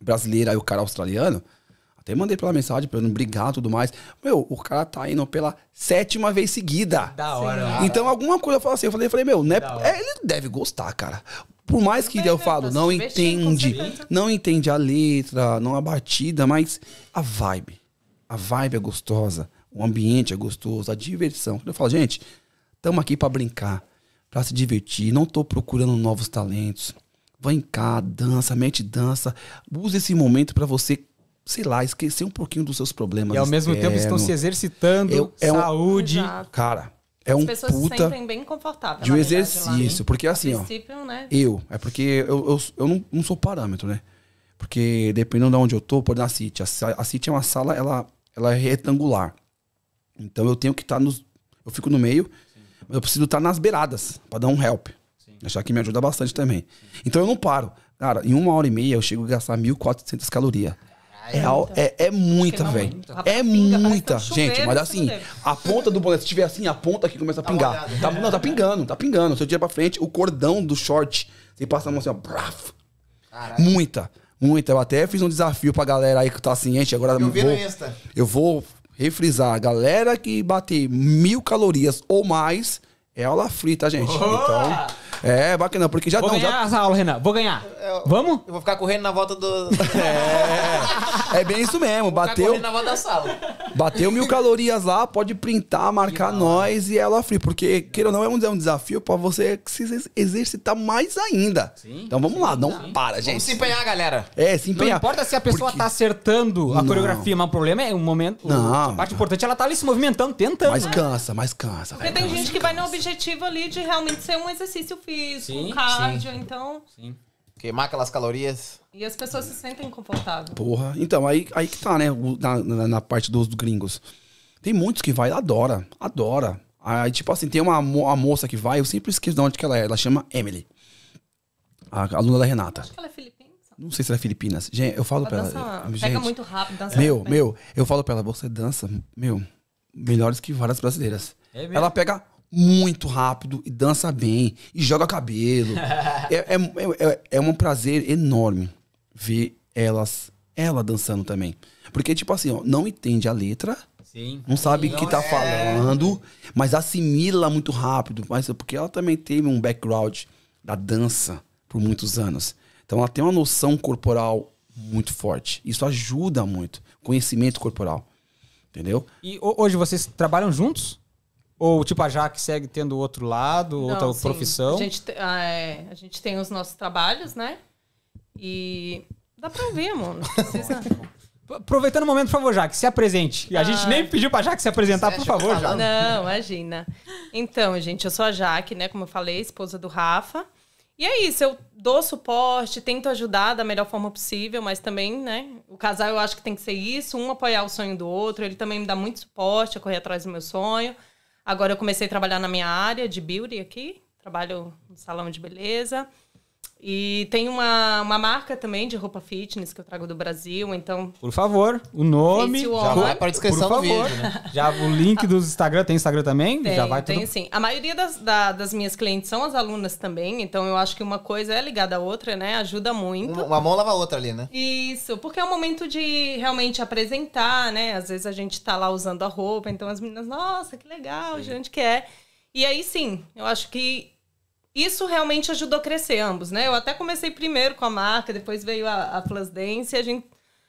brasileiro, aí o cara australiano. Até mandei pela mensagem pra ele não brigar e tudo mais. Meu, o cara tá indo pela sétima vez seguida. Da hora. Então alguma coisa eu falo assim, eu falei, eu falei meu, né, é, ele deve gostar, cara. Por mais que eu né? falo, Tá não entende, não entende a letra, não a batida, mas a vibe. A vibe é gostosa, o ambiente é gostoso, a diversão. Eu falo, gente, estamos aqui pra brincar, pra se divertir, não tô procurando novos talentos. Vem cá, dança, mete dança, use esse momento pra você, sei lá, esquecer um pouquinho dos seus problemas. E ao mesmo tempo estão se exercitando, Eu- é um- saúde. Exato. Cara, é um As pessoas se puta sentem bem confortáveis. de um verdade, lá. exercício. Porque assim, ó, né? eu, é porque eu, eu, eu não, não sou parâmetro, né? Porque dependendo de onde eu tô, por exemplo, na City. A, a City é uma sala, ela, ela é retangular. Então eu tenho que estar nos. Eu fico no meio, mas eu preciso estar nas beiradas pra dar um help. Achar que me ajuda bastante também. Então eu não paro. Cara, em uma hora e meia eu chego a gastar 1.400 calorias. É, al- é, é muita, velho. É pinga, muita. Gente, mas assim, a ponta do boné, se tiver assim, a ponta aqui começa a pingar. molhado. Tá, não, tá pingando, tá pingando. Se eu tirar pra frente, o cordão do short, você passa a mão assim, ó. braf. Muita, muita. Eu até fiz um desafio pra galera aí que tá ciente. Agora Eu vou, eu vou refrisar. A galera que bater mil calorias ou mais é aula frita, gente. Então, é bacana, porque já Vou não, ganhar já essa aula, Renan. Vou ganhar. Vamos? Eu vou ficar correndo na volta do. é, é bem isso mesmo. Ficar Bateu, correndo na volta da sala. Bateu mil calorias lá, pode printar, marcar nós e ela free. Porque, queira ou não, é um, é um desafio pra você se ex- exercitar mais ainda. então vamos lá, não para, Vamos gente. se empenhar, galera. É, se Não empenhar. importa se a pessoa Porque- tá acertando a Não. coreografia, mas o problema é o momento. Não. A parte importante é ela tá ali se movimentando, tentando. Mas cansa, mas cansa. Porque tem gente que vai no objetivo ali de realmente ser um exercício físico, Sim, um cardio, então. Sim. Queimar aquelas calorias. E as pessoas se sentem confortáveis. Porra. Então, aí, aí que tá, né? Na, na, na parte dos gringos. Tem muitos que vai adora. Adora. Aí, tipo assim, tem uma, uma moça que vai, eu sempre esqueço de onde que ela é. Ela chama Emily. A aluna da Renata. Acho que ela é filipina. Não sei se ela é Filipinas. Gente, eu falo Ela pra dança, ela. pega gente, muito rápido, dança Meu, bem. meu, eu falo pra ela, você dança, meu, melhores que várias brasileiras. É mesmo? ela pega muito rápido e dança bem e joga cabelo. é, é, é, é um prazer enorme ver elas, ela dançando também. Porque, tipo assim, ó, não entende a letra, Sim. não sabe o que tá falando, mas assimila muito rápido. Mas é porque ela também teve um background da dança por muitos anos. Então ela tem uma noção corporal muito forte. Isso ajuda muito. Conhecimento corporal. Entendeu? E ho- hoje vocês trabalham juntos? Ou tipo a Jaque segue tendo outro lado, outra Não, sim. profissão? A gente, te- ah, é, a gente tem os nossos trabalhos, né? E Dá pra ouvir. Não precisa. Aproveitando o momento, por favor, Jaque, se apresente. A gente Ai. nem pediu pra Jaque se apresentar, por favor, Jaque. Não, imagina. Então, gente, eu sou a Jaque, né? Como eu falei, esposa do Rafa. E é isso, eu dou suporte, tento ajudar da melhor forma possível, mas também, né? O casal eu acho que tem que ser isso, um apoiar o sonho do outro. Ele também me dá muito suporte a correr atrás do meu sonho. Agora eu comecei a trabalhar na minha área de beauty aqui, trabalho no salão de beleza. E tem uma, uma marca também de roupa fitness que eu trago do Brasil, então Por favor, o nome. Já vai pra descrição Por do favor. vídeo, né? Já o link dos Instagram, tem Instagram também? Tem, Já vai tem tudo. sim. A maioria das, da- das minhas clientes são as alunas também, então eu acho que uma coisa é ligada à outra, né? Ajuda muito. Uma, uma mão lava a outra ali, né? Isso, porque é o momento de realmente apresentar, né? Às vezes a gente tá lá usando a roupa, então as meninas, nossa, que legal, de onde que é? E aí sim, eu acho que isso realmente ajudou a crescer ambos, né? Eu até comecei primeiro com a marca, depois veio a, a Plus Dance, e a gente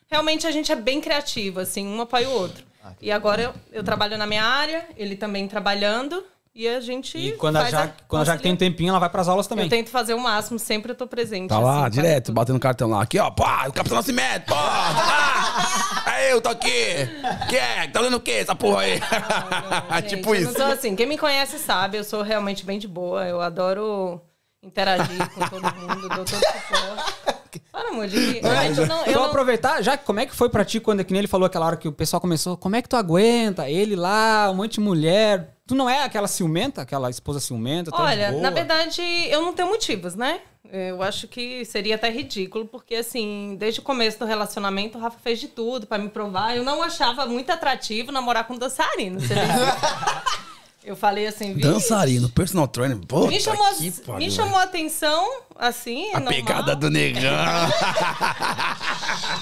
realmente a gente é bem criativo, assim, um apoia o outro. e agora eu, eu trabalho na minha área, ele também trabalhando, e a gente E quando a Jaque, quando a Jaque tem um tempinho, ela vai pras aulas também. Eu tento fazer o máximo, sempre eu tô presente. Tá lá, assim, direto, quase batendo cartão lá. Aqui, ó, pá, o Capitão Nascimento, pô! Ah, aí eu tô aqui! Que é? Tá lendo o quê, essa porra aí? Gente, tipo eu isso. Não sou assim. Quem me conhece sabe, eu sou realmente bem de boa. Eu adoro interagir com todo mundo, dou todo suporte. Para, amor, de eu não, eu Só não- aproveitar, já como é que foi pra ti quando que nem ele falou aquela hora que o pessoal começou, como é que tu aguenta? Ele lá, um monte de mulher. Tu não é aquela ciumenta, aquela esposa ciumenta? Olha, boa? na verdade, eu não tenho motivos, né? Eu acho que seria até ridículo, porque assim, desde o começo do relacionamento, o Rafa fez de tudo pra me provar. Eu não achava muito atrativo namorar com dançarino. Você? eu falei assim, "Vixe, Dançarino, personal trainer, pô. Me chamou, que me chamou a atenção, assim, A normal. pegada do negão.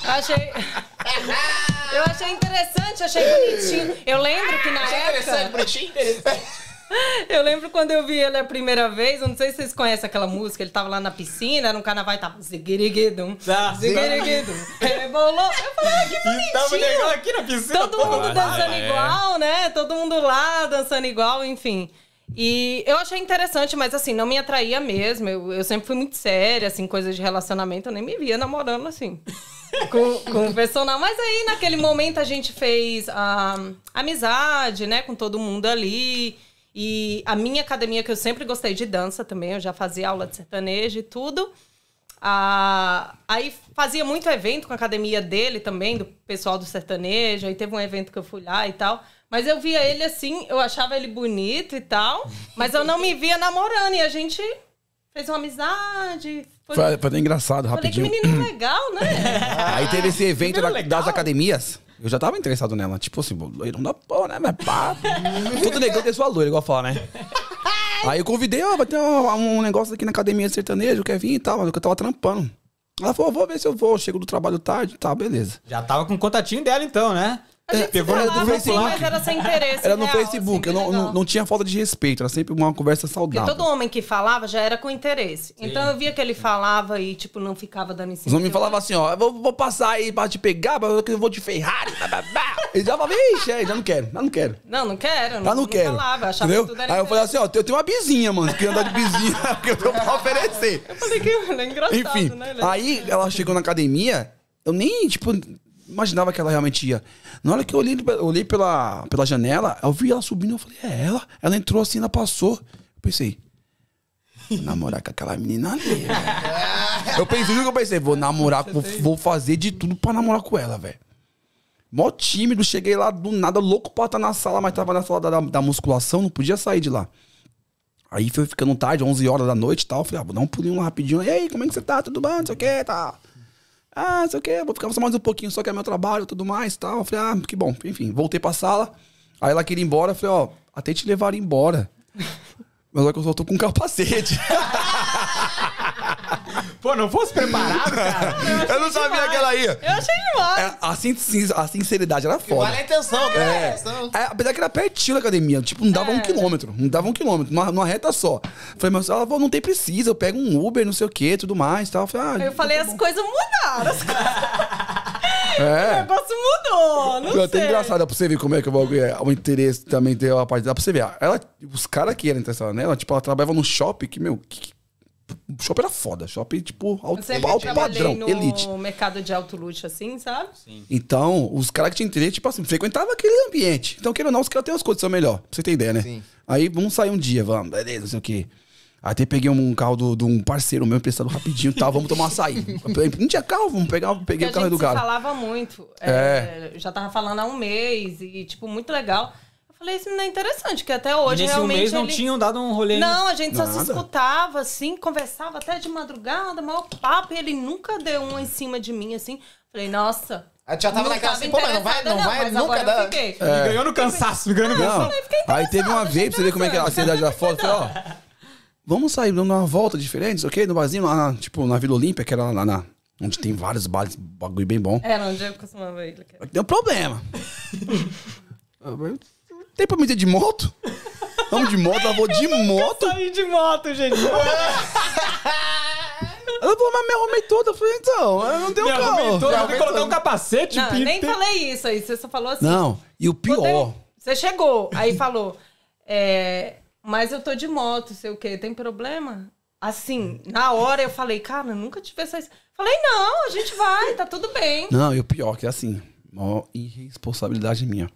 Eu achei. Eu achei interessante, achei bonitinho. Eu lembro que na época. bonitinho. Eu lembro quando eu vi ele a primeira vez, eu não sei se vocês conhecem aquela música, ele tava lá na piscina, no carnaval e tava ziguiriguidum, Tá. ziguiriguidum, rebolou. Eu falei, ah, que E tava bonitinho. legal aqui na piscina. Todo mundo dançando é. igual, né? Todo mundo lá dançando igual, enfim. E eu achei interessante, mas assim, não me atraía mesmo. Eu, eu sempre fui muito séria, assim, coisas de relacionamento, eu nem me via namorando assim. com, com o personal. Mas aí, naquele momento, a gente fez a amizade, né, com todo mundo ali. E a minha academia, que eu sempre gostei de dança também, eu já fazia aula de sertanejo e tudo. Ah, aí fazia muito evento com a academia dele também, do pessoal do sertanejo. Aí teve um evento que eu fui lá e tal. Mas eu via ele assim, eu achava ele bonito e tal. Mas eu não me via namorando. E a gente fez uma amizade. Foi, Foi, foi engraçado, falei que rapidinho. menino legal, né? Aí teve esse evento da- das academias. Eu já tava interessado nela. Tipo assim, loirão da porra, né? Mas pá. Todo negão tem sua loira, igual fala, né? Aí eu convidei, ó, vai ter um, um negócio aqui na academia sertanejo, quer vir e tal, mas eu tava trampando. Ela falou, vou ver se eu vou, eu chego do trabalho tarde, tá, beleza. Já tava com o contatinho dela então, né? Gente Pegou se no assim, Facebook. mas era sem interesse. Era no real, Facebook, assim, eu não, não, não tinha falta de respeito, era sempre uma conversa Porque saudável. todo homem que falava já era com interesse. Então eu via que ele falava e, tipo, não ficava dando em cima. Os homens falavam assim, ó, eu vou, vou passar aí pra te pegar, mas eu vou de Ferrari, blá. Ele já falava, ixi, é, já não quero, já não quero. Não, não quero. Já não quero. falava, eu achava entendeu? que tudo era Aí eu falei assim, ó, eu tenho uma bizinha, mano, que andar de bizinha, que eu tenho pra oferecer. Eu falei que ele é engraçado, Enfim, né? Ele- aí ela chegou na academia, eu nem, tipo, imaginava que ela realmente ia. Na hora que eu olhei, olhei pela, pela janela, eu vi ela subindo, eu falei, é ela? Ela entrou assim, ela passou. Eu pensei, vou namorar com aquela menina ali. eu pensei, juro que eu pensei, vou namorar, com- vou fazer de tudo pra namorar com ela, velho. Mó tímido, cheguei lá do nada, louco pra estar na sala, mas tava na sala da, da musculação, não podia sair de lá. Aí foi ficando tarde, 11 horas da noite e tal. Falei, ah, vou dar um pulinho lá rapidinho. E aí, como é que você tá? Tudo bom? Não sei o que, tá? Ah, sei o que, vou ficar só mais um pouquinho, só que é meu trabalho tudo mais e tal. Eu falei, ah, que bom. Enfim, voltei pra sala. Aí ela queria ir embora. Eu falei, ó, até te levar embora. Mas olha que eu só tô com um capacete. Pô, não fosse preparado, cara. eu não sabia que ela ia. Eu achei demais. É, a, sin- a sinceridade era foda. Vale a intenção, cara. É. Intenção. É, apesar que era pertinho da academia, tipo, não dava É. um quilômetro. Não dava um quilômetro, numa, numa reta só. Falei, mas ela falou, não tem precisa, eu pego um Uber, não sei o que, tudo mais tal. Eu falei, ah, Eu falei, as coisas mudaram. As coisas... O é. negócio mudou. Não até sei. engraçado, dá pra você ver como é que o bagulho é. O interesse também tem uma parte. Dá pra você ver. Ela, os caras que eram interessados nela, tipo, ela trabalhava num shopping que, meu, que, Shopping era foda. Shopping, tipo, alto, alto padrão, no elite. mercado de alto luxo, assim, sabe? Então, os caras que tinham interesse, tipo assim, frequentavam aquele ambiente. Então, querendo ou não, os caras têm umas condições melhor. Pra você ter ideia, né? Sim. Aí, vamos sair um dia, vamos, beleza, não sei o quê. Aí até peguei um carro do- de um parceiro meu emprestado rapidinho e tal, vamos tomar um açaí. Não tinha carro, vamos pegar, peguei Porque o a carro gente do cara. falava muito. É, já tava falando há um mês e, tipo, muito legal. Falei, isso não é interessante, que até E hoje nesse um realmente mês não ele- tinham dado um rolê. Não, a gente só se escutava, assim, conversava até de madrugada, maior papo, e ele nunca deu um em cima de mim, assim. Falei, nossa. Tu já tava não naquela assim, pô, mas não vai, interessada, não vai mas nunca dar. fiquei. Me ganhou no cansaço, me ganhou no cansaço. Não, aí teve uma vez, pra você ver como é que é a cidade fora. eu Falei, ó, vamos sair dando uma volta diferente, ok? No barzinho lá, na, tipo, na Vila Olímpia, que era lá na... Onde tem vários bares, bagulho bem bom. Era onde eu costumava ir. Tem um problema. Tem pra me ter de moto? Vamos de moto, ela vou de moto. Saí de moto, gente. Ela falou, mas me arrumei toda. Eu falei, então, eu não tenho Me arrumei carro. todo, Me vou ter que colocar um capacete. Não, pin- nem tem- falei isso aí, você só falou assim. Não, e o pior... Poder- Você chegou, aí falou, é, mas eu tô de moto, sei o quê, tem problema? Assim, na hora eu falei, cara, nunca tive essa... Falei, não, a gente vai, tá tudo bem. Não, e o pior que é assim, maior irresponsabilidade minha.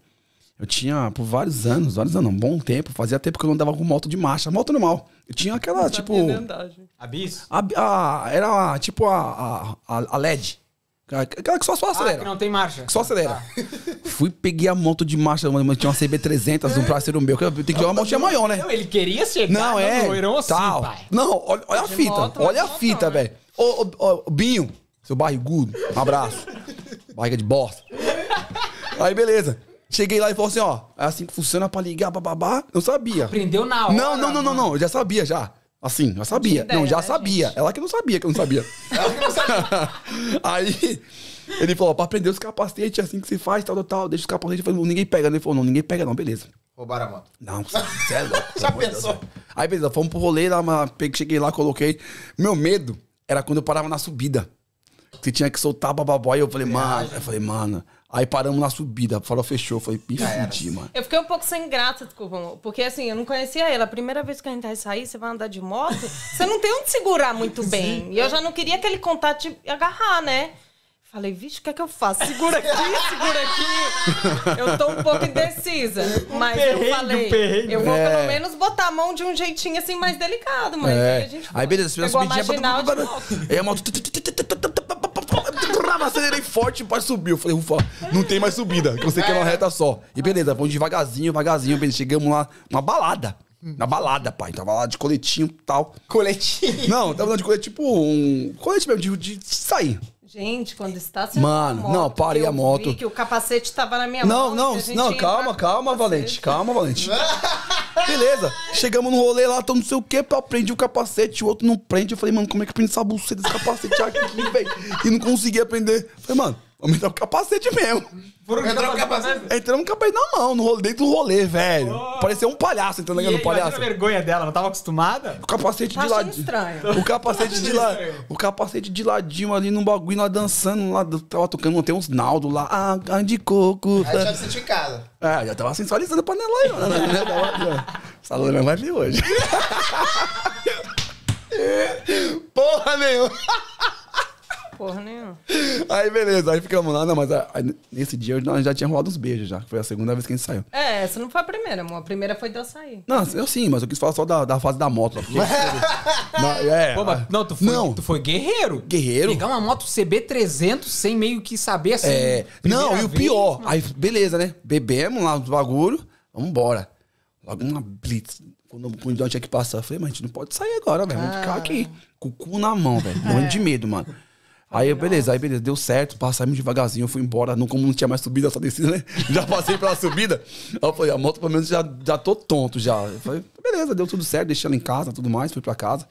Eu tinha, por vários anos, vários anos, um bom tempo, fazia tempo que eu não andava com moto de marcha, moto normal. Eu tinha aquela, tipo... Verdade. Abis? A, a- era a- tipo a, a, a LED. Aquela que só, só Ah, acelera. que não tem marcha. Só acelera. Fui, peguei a moto de marcha, mano, tinha uma CB300, um parceiro meu, que eu tenho que jogar uma motinha maior, né? Não, ele queria chegar Não, no é. loirão assim, tal. pai. Não, olha, olha a fita. moto, olha a mas fita, moto, né? velho. Ô, ô, ô, Binho, seu barrigudo, um abraço. Barriga de bosta. Aí, beleza. Cheguei lá e falou assim, ó, é assim que funciona pra ligar, bababá. Eu sabia. Aprendeu na hora. Não, não, não, não, não. Eu já sabia, já. Assim, já sabia. ideia, não, já né, sabia. Ela que não sabia que eu não sabia. Ela que não sabia. Aí, ele falou, pra prender os capacetes, é assim que se faz, tal, tal, tal. Deixa os capacetes. Eu falei, ninguém pega. Ele falou, não, ninguém pega não, beleza. Roubaram a moto. Não, você é louco. Já pensou? Deus. Aí, beleza, fomos pro rolê, lá, cheguei lá, coloquei. Meu medo era quando eu parava na subida. Você tinha que soltar a bababó. E eu falei, mano, eu falei, mano. Aí paramos na subida, falou, fechou. Falei, me fudi, mano. Eu fiquei um pouco sem graça, desculpa, porque assim, eu não conhecia ele. A primeira vez que a gente vai sair, você vai andar de moto, você não tem onde segurar muito bem. E eu já não queria aquele contato de agarrar, né? Falei, vixe, o que é que eu faço? Segura aqui, segura aqui. Eu tô um pouco indecisa. Mas perrengue, eu falei, um perrengue. eu vou É. pelo menos botar a mão de um jeitinho assim mais delicado, mas aí É. a gente Aí, beleza, foi. fizemos Pegou a marginal de. Aí a moto. Acelerei forte, pode subir. Eu falei, ufa, não tem mais subida. Que você quer uma reta só. E beleza, vamos devagarzinho, devagarzinho. Beleza, chegamos lá, uma balada. Na balada, pai. Tava lá de coletinho e tal. Coletinho. Não, tava de colete, tipo um. Colete mesmo, de, de sair. Gente, quando está sendo Mano, não, parei a eu moto. Vi que o capacete tava na minha Não, mão. não, não, calma, calma. Valente, calma, Valente. Beleza, chegamos no rolê lá, tô não sei o que, eu aprendi o capacete, o outro não prende. Eu falei, mano, como é que prende essa buceta desse capacete aqui, velho? E não consegui aprender. Falei, mano, vamos entrar o capacete mesmo. Foram Entrou de o capacete. Entramos com o capacete na mão, no rolê, dentro do rolê, velho. Parecia um palhaço entrando no palhaço. a vergonha dela, não tava acostumada? O capacete Tá de ladinho. estranho. O capacete de lá, o capacete de ladinho ali no bagulho, lá dançando, lá, tava tocando, tem uns Naldo lá, ah, carne de coco. Aí já sentiu em casa. É, já tava sensualizando a panela aí, mano. Tava- já. Essa loira vai vir hoje. Porra nenhuma. Porra nenhuma. Aí, beleza. Aí ficamos lá. Não, mas ah, aí, nesse dia nós já tinha rolado uns beijos já. Foi a segunda vez que a gente saiu. É, essa não foi a primeira, amor. A primeira foi de eu sair. Não, eu sim, mas eu quis falar só da, da fase da moto. porque- Não, é, Pô, mas, não, tu foi, Não. tu foi guerreiro. Guerreiro. Pegar uma moto CB300 sem meio que saber assim. É, não, e o vez, pior, mano. aí beleza, né? Bebemos lá no bagulho, vamos embora. Logo uma blitz. Quando o punidão tinha que passar, eu falei, mas a gente não pode sair agora, velho. Vamos ficar aqui, com o cu na mão, velho. Morrendo de medo, mano. Aí, eu, beleza, aí beleza, deu certo, passamos devagarzinho, eu fui embora, não, como não tinha mais subida, só descida, né? Já passei pela subida. Aí eu falei, a moto pelo menos já, já tô tonto já. Eu falei, beleza, deu tudo certo, deixei ela em casa, tudo mais, fui pra casa.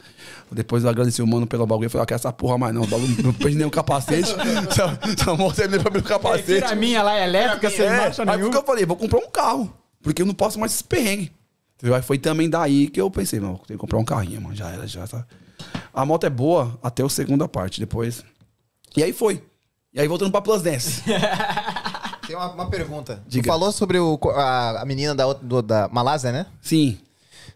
Depois eu agradeci o mano pelo bagulho, eu falei, ah, quer essa porra mais não, o bagulho não perdi nem o capacete. essa, essa moto aí nem pra mim o É, capacete. tira a minha lá elétrica sem É, marcha aí nenhuma. que eu falei, vou comprar um carro. Porque eu não posso mais esse perrengue. Entendeu? Aí foi também daí que eu pensei, não, tem que comprar um carrinho, mano. Já era, já tá. A moto é boa até a segunda parte, depois. E aí foi. E aí voltando pra Plus Dance. Tem uma, uma pergunta. Diga. Tu falou sobre o, a, a menina da, outra- do- da Malásia, né? Sim.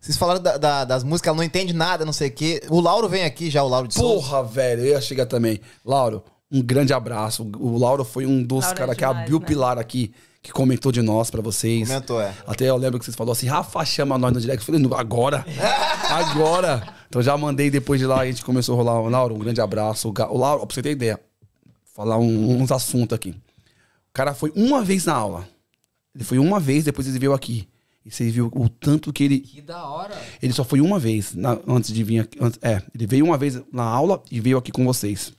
Vocês falaram da- da- das músicas, ela não entende nada, não sei o quê. O Lauro vem aqui já, o Lauro de Souza. Porra, velho, eu ia chegar também. Lauro, um grande abraço. O Lauro foi um dos é caras que abriu o né? pilar aqui, que comentou de nós pra vocês. Comentou, é. Até eu lembro que vocês falaram assim, Rafa, chama nós no direct. Eu falei, "Não, agora, agora. Então já mandei depois de lá, a gente começou a rolar. O Lauro, um grande abraço. O Lauro, pra você ter ideia, falar um- uns assuntos aqui. O cara foi uma vez na aula. Ele foi uma vez, depois ele veio aqui. E você viu o tanto que ele Que da hora. ele só foi uma vez na- antes de vir aqui. antes- é, ele veio uma vez na aula e veio aqui com vocês.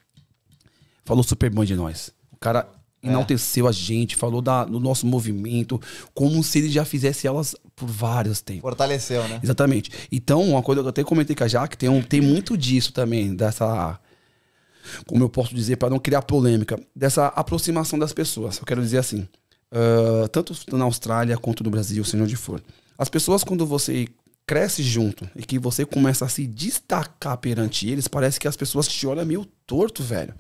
Falou super bem de nós. O cara enalteceu a gente, falou da- do nosso movimento, como se ele já fizesse aulas por vários tempos. Fortaleceu, né? Exatamente. Então, uma coisa que eu até comentei com a Jaque, tem, um, tem muito disso também, dessa. Como eu posso dizer, para não criar polêmica, dessa aproximação das pessoas. Eu quero dizer assim, ah, tanto na Austrália quanto no Brasil, seja onde for. As pessoas, quando você cresce junto e que você começa a se destacar perante eles, parece que as pessoas te olham meio torto, velho.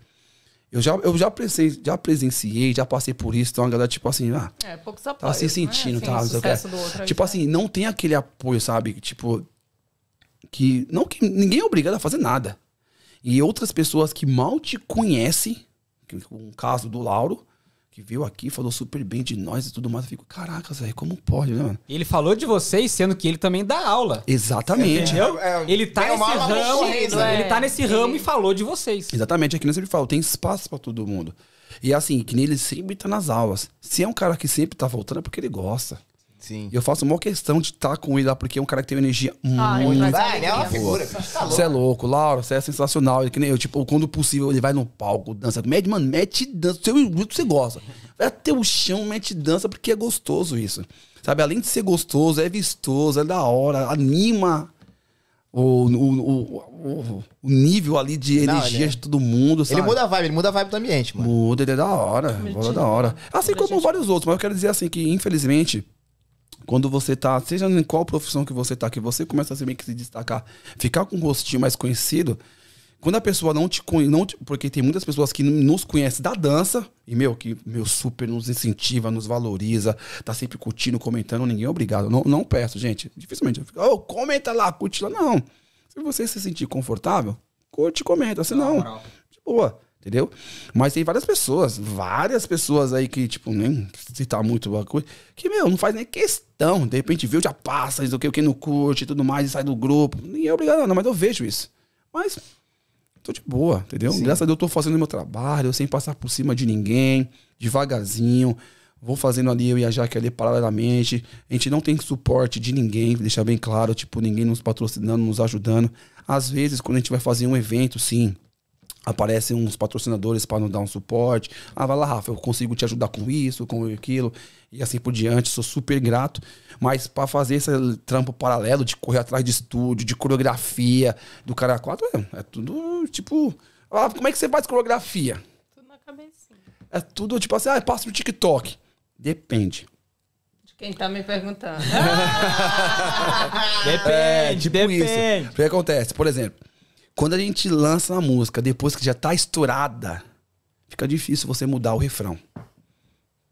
Eu já, eu já, presen- já presenciei, já passei por isso, então a galera, tipo assim, ah, É, poucos Tava apoios. se sentindo, né? tá? Assim, que. sucesso do outro Tipo assim, não tem aquele apoio, sabe? Tipo, que. Não que ninguém é obrigado a fazer nada. E outras pessoas que mal te conhecem, um caso do Lauro, que veio aqui, falou super bem de nós e tudo mais. Eu fico, caraca, velho, como pode, né, mano? Ele falou de vocês, sendo que ele também dá aula. Exatamente. Entendeu? É, é, ele tá nesse é ramo. né? Ele tá nesse ramo e falou de vocês. Exatamente, é que nem eu sempre falo, tem espaço pra todo mundo. E assim, que nem ele sempre tá nas aulas. Se é um cara que sempre tá voltando, é porque ele gosta. Sim. E eu faço uma questão de estar com ele lá, porque é um cara que tem uma energia Ah, ele muito Ah, ele é uma figura. Tá louco. Você é louco, Laura, você é sensacional. Ele, que nem eu, tipo, quando possível, ele vai no palco, dança. Mete, mano, mete dança. Seu jeito que você gosta. Vai até o chão, mete dança, porque é gostoso isso. Sabe, além de ser gostoso, é vistoso, é da hora, anima o, o, o, o- o nível ali de Não, energia ele é- de todo mundo, sabe? Ele muda a vibe, ele muda a vibe do ambiente, mano. Muda, ele é da hora. Bola da hora. Assim como vários outros, mas eu quero dizer assim que, infelizmente, quando você tá, seja em qual profissão que você tá, que você começa a se meio que se destacar, ficar com um rostinho mais conhecido, quando a pessoa não te conhece, porque tem muitas pessoas que nos conhecem da dança, e meu, que meu super nos incentiva, nos valoriza, tá sempre curtindo, comentando, ninguém é obrigado. Não, não peço, gente. Dificilmente. Eu fico, "Ô, comenta lá, curte lá. Não. Se você se sentir confortável, curte e comenta. Se não, de boa. Entendeu? Mas tem várias pessoas, várias pessoas aí que, tipo, nem citar muito coisa, que, meu, não faz nem questão. De repente viu, já passa, sei o que, o que não curte e tudo mais, e sai do grupo. Ninguém é obrigado, não, mas eu vejo isso. Mas tô de boa, entendeu? Graças a Deus eu tô fazendo meu trabalho, sem passar por cima de ninguém, devagarzinho. Vou fazendo ali, eu e a Jaque ali paralelamente. A gente não tem suporte de ninguém, deixar bem claro, tipo, ninguém nos patrocinando, nos ajudando. Às vezes, quando a gente vai fazer um evento, sim, aparecem uns patrocinadores para nos dar um suporte. Ah, vai lá, Rafa, eu consigo te ajudar com isso, com aquilo, e assim por diante. Sou super grato. Mas para fazer esse trampo paralelo de correr atrás de estúdio, de coreografia, do cara 4, é, é tudo tipo. Ah, como é que você faz coreografia? Tudo na cabecinha. É tudo tipo assim, ah, passa no TikTok. Depende. De quem tá me perguntando. Depende, tipo depende. isso. O que acontece? Por exemplo, quando a gente lança uma música depois que já tá estourada, fica difícil você mudar o refrão.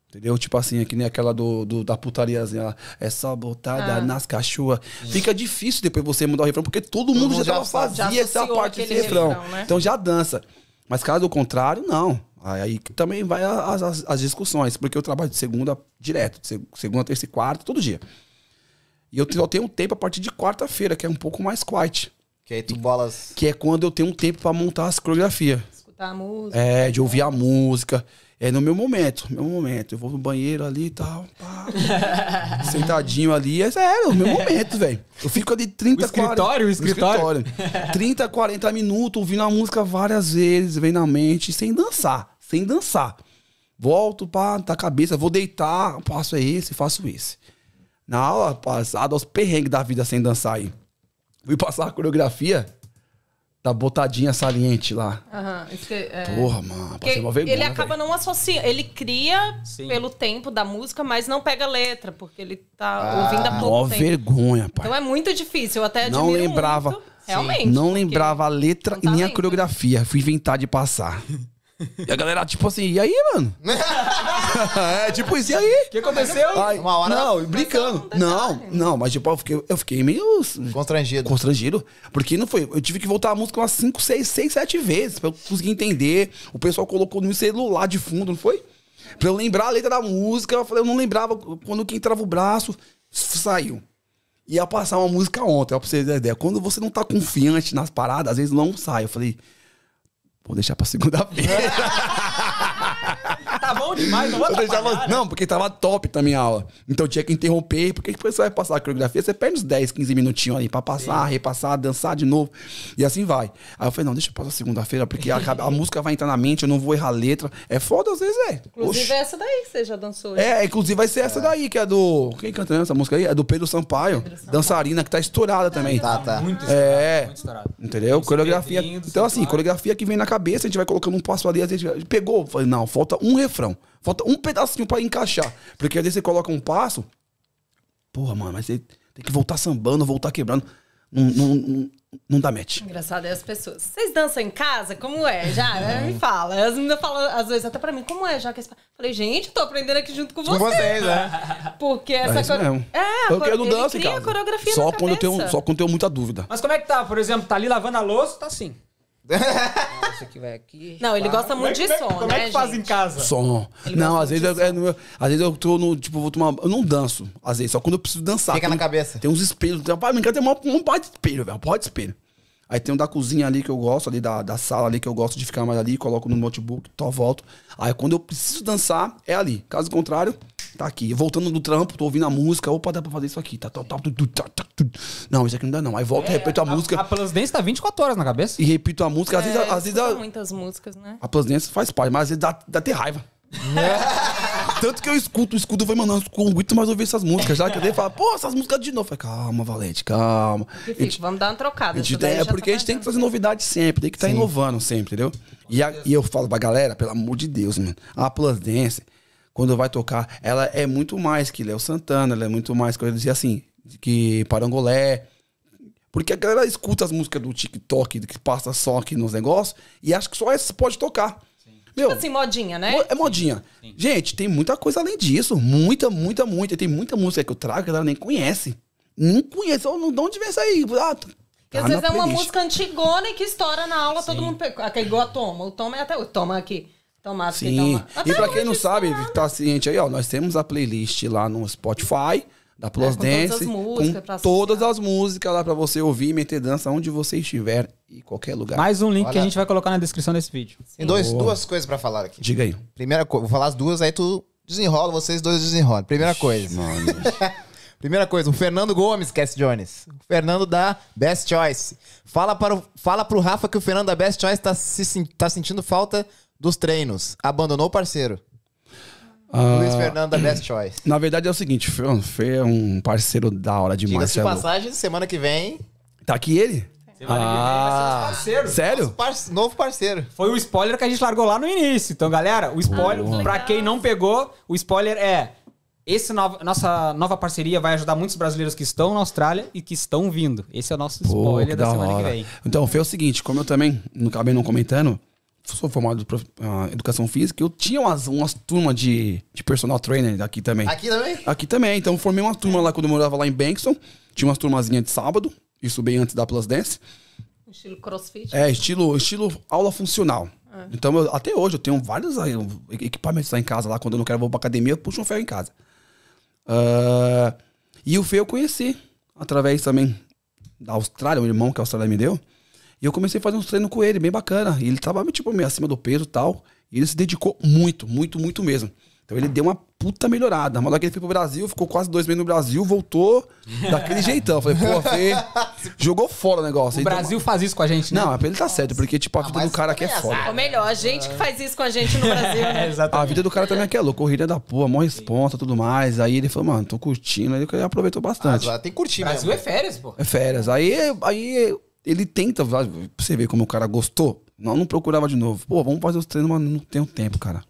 Entendeu? Tipo assim, é que nem aquela do, do- da putariazinha lá. É só botada Ah. nas cachorras. Fica difícil depois você mudar o refrão, porque todo mundo mundo já, já fazia Já essa parte desse refrão. refrão, né? Então já dança. Mas caso contrário, não. Aí também vai as, as, as discussões, porque eu trabalho de segunda direto, de seg- segunda, terça e quarta, todo dia. E eu só tenho um tempo a partir de quarta-feira, que é um pouco mais quiet. Que aí tu bolas. Que é quando eu tenho um tempo pra montar as coreografias. Escutar a música. É, de ouvir a música. É no meu momento, meu momento. Eu vou no banheiro ali e tal. pá. Sentadinho ali. É sério, o meu momento, velho. Eu fico ali 30, O escritório, o no escritório. escritório. 30, 40 minutos ouvindo a música várias vezes, vem na mente, sem dançar. Sem dançar. Volto, pá, tá a cabeça, vou deitar, passo esse, faço esse. Na aula passada, os perrengues da vida sem dançar aí. Fui passar a coreografia da botadinha saliente lá. Aham, isso que, é. Porra, mano, passei uma vergonha. ele acaba velho. não associando. Ele cria Sim. pelo tempo da música, mas não pega letra, porque ele tá ouvindo há Mó pouco tempo. vergonha, pai. Então é muito difícil. Eu até Não lembrava. muito, realmente. não lembrava a letra é um e nem a coreografia. Fui inventar de passar. E a galera, tipo assim, e aí, mano? é, tipo isso, e aí? O que aconteceu? Ai, Uma hora- Não, brincando. Não, não, não, mas tipo, eu fiquei, eu fiquei meio Constrangido. constrangido. Porque não foi. Eu tive que voltar a música umas 5, 6, 6, 7 vezes pra eu conseguir entender. O pessoal colocou no celular de fundo, não foi? Pra eu lembrar a letra da música. Eu falei, eu não lembrava quando que entrava o braço, saiu. Ia passar uma música ontem, ó, pra vocês terem ideia. Quando você não tá confiante nas paradas, às vezes não sai. Eu falei, vou deixar pra segunda-feira. Tá bom demais, não vou Eu deixava- né? Não, porque tava top também a aula. Então tinha que interromper, porque depois você vai passar a coreografia, você perde uns 10, 15 minutinhos ali pra passar, repassar, dançar de novo. E assim vai. Aí eu falei, não, deixa eu passar segunda-feira, porque a, a música vai entrar na mente, eu não vou errar a letra. É foda às vezes, é. Inclusive, Oxi. é essa daí que você já dançou. É, inclusive vai ser essa daí, que é do. Quem canta essa música aí? É do Pedro Sampaio, dançarina, que tá estourada também. Tá, tá. Muito estourado, É. muito estourado. Entendeu? Esse Coreografia. Então, assim, Sampaio. coreografia que vem na cabeça, a gente vai colocando um passo ali, às vezes pegou. Falei, não, falta um refrão. Falta um pedacinho pra encaixar. Porque às vezes você coloca um passo. Porra, mano, mas você tem que voltar sambando, voltar quebrando. Não, não, não, não dá match. Engraçado é as pessoas. Vocês dançam em casa? Como é? Já? Me fala. As meninas falam, às vezes, até pra mim, como é? Já que eles falam. Falei, gente, tô aprendendo aqui junto com Com vocês. vocês, né? Porque É essa core- mesmo. É, Porque eu não danço em cria casa. a coreografia Só na quando, eu tenho, só quando eu tenho muita dúvida. Mas como é que tá? Por exemplo, tá ali lavando a louça, tá assim. Esse aqui vai aqui. Não, ele gosta muito de é- som, Como né, é que faz em casa? Som. Não, às vezes, eu, é, às vezes eu tô no. Tipo, vou tomar. Eu não danço. Às vezes, só quando eu preciso dançar. Fica na cabeça. Tem uns espelhos. Tem, rapaz, tem uma, um par de espelho, velho. Um par de espelho. Aí tem um da cozinha ali que eu gosto, ali da, da sala ali que eu gosto de ficar mais ali, coloco no notebook, tô volto. Aí quando eu preciso dançar, é ali. Caso contrário, tá aqui. Voltando do trampo, tô ouvindo a música, opa, dá pra fazer isso aqui. Tá, tá, tá, tu, tu, tá, tá, tu. Não, isso aqui não dá não. Aí volto, repito a, música A Plus Dance tá 24 horas na cabeça. e repito a música. Às É, vezes, às vezes a, muitas músicas, né? a Plus Dance faz parte, mas às vezes dá, dá até raiva. Tanto que eu escuto, escuto, vai mandando, não aguento mais ouvir essas músicas. Já que ele fala, pô, essas músicas de novo. Eu falei, calma, Valente, calma. Gente- vamos dar uma trocada. a gente tem- é já porque tá a gente tem que trazer novidade sempre, tem que estar inovando sempre, entendeu? E, a- e eu falo pra galera, pelo amor de Deus, mano, a Plus Dance, quando vai tocar, ela é muito mais que Léo Santana, ela é muito mais que eu dizia assim, que Parangolé. Porque a galera escuta as músicas do TikTok, que passa só aqui nos negócios, e acha que só essa pode tocar. Meu, Tipo assim, modinha, né? É modinha. Gente, tem muita coisa além disso. Muita, muita, muita. Tem muita música que eu trago que a galera nem conhece. Nem conhece. Não- De onde vem isso aí? Ah, tá Porque às na vezes é uma música antigona e que estoura na aula, todo mundo pega. Aqui, igual a Toma. O Toma é até o Toma aqui. Que Sim. toma. Até E pra quem não sabe, estourado. tá ciente aí, ó. Nós temos a playlist lá no Spotify. Da Plus É, com todas Dance, as músicas com todas as músicas lá pra você ouvir e meter dança onde você estiver e qualquer lugar. Mais um link que a Olha. gente vai colocar na descrição desse vídeo. Tem dois, duas coisas pra falar aqui. Diga aí. Primeira coisa, vou falar as duas, aí tu desenrola, vocês dois desenrolam. Primeira coisa. Mano. Primeira coisa, o Fernando Gomes, Cass Jones. O Fernando da Best Choice. Fala, para o, fala pro Rafa que o Fernando da Best Choice tá, se, tá sentindo falta dos treinos. Abandonou o parceiro. Ah, Luiz Fernando da Best Choice. na verdade é o seguinte, Fê, Fê é um parceiro da hora demais. Diga-se é passagem, semana que vem, Tá aqui ele? Ah, parceiro. sério? par- novo parceiro. Foi o spoiler que a gente largou lá no início. Então, galera, o spoiler, Ah, pra quem não pegou, o spoiler é. Esse nova- nossa nova parceria vai ajudar muitos brasileiros que estão na Austrália e que estão vindo. Esse é o nosso Pô, spoiler que da, da semana hora. que vem. Então, foi o seguinte, como eu também não acabei não comentando, sou formado em ah, educação física, eu tinha umas, umas turmas de, de personal trainer aqui também. Aqui também? Aqui também, então eu formei uma turma lá quando eu morava lá em Bankson, tinha umas turmazinhas de sábado, isso bem antes da Plus Dance. Estilo crossfit. É, estilo, estilo aula funcional. Então, eu- até hoje eu tenho vários aí, equipamentos lá em casa, lá quando eu não quero vou pra academia, eu puxo um ferro em casa. Ah, e o Fê eu conheci, através também da Austrália, um irmão que a Austrália me deu. E eu comecei a fazer uns treinos com ele, bem bacana. E ele tava, tipo, meio acima do peso e tal. E ele se dedicou muito, muito, muito mesmo. Então ele deu uma puta melhorada. Mas lá que ele foi pro Brasil, ficou quase dois meses no Brasil, voltou daquele jeitão. Eu Falei, pô, Fê, jogou fora o negócio. O Então, Brasil faz isso com a gente, né? Não, ele tá certo, porque, tipo, a vida mas do cara aqui é é foda. Ou melhor, a gente que faz isso com a gente no Brasil, né? A vida do cara também é que é louco, corrida da porra, mó responsa e tudo mais. Aí ele falou, mano, tô curtindo. Aí ele aproveitou bastante. Ah, tem que curtir O Brasil mesmo. é férias, pô. É férias. Aí, aí ele tenta, pra você ver como o cara gostou. Não, não procurava de novo. Pô, vamos fazer os treinos, mas não tenho tempo, cara.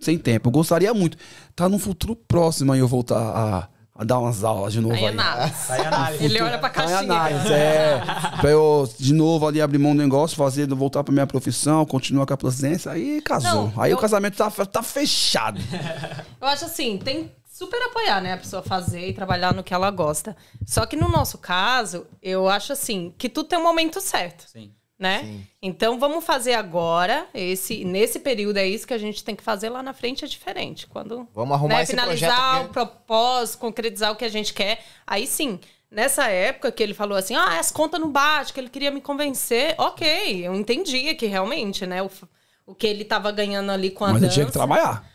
Sem tempo. Eu gostaria muito. Tá num futuro próximo aí eu voltar a a dar umas aulas de novo Aí é aí. análise. Aí é análise. Ele olha pra Tá caixinha. análise, é. pra eu, de novo, ali abrir mão do negócio, fazer, voltar pra minha profissão, continuar com a presidência. Aí casou. Não, aí eu- o casamento tá, tá fechado. Eu acho assim, tem super apoiar, né, a pessoa fazer e trabalhar no que ela gosta. Só que no nosso caso, eu acho assim, que tudo tem um momento certo. Sim. Né? Então vamos fazer agora, esse nesse período é isso que a gente tem que fazer lá na frente é diferente. Quando Vamos arrumar né, esse finalizar projeto o aqui. propósito, concretizar o que a gente quer, aí sim. Nessa época que ele falou assim, ah, as contas não batem, que ele queria me convencer, ok, eu entendia que realmente, né, o, o que ele tava ganhando ali com a Mas eu dança. tinha que trabalhar.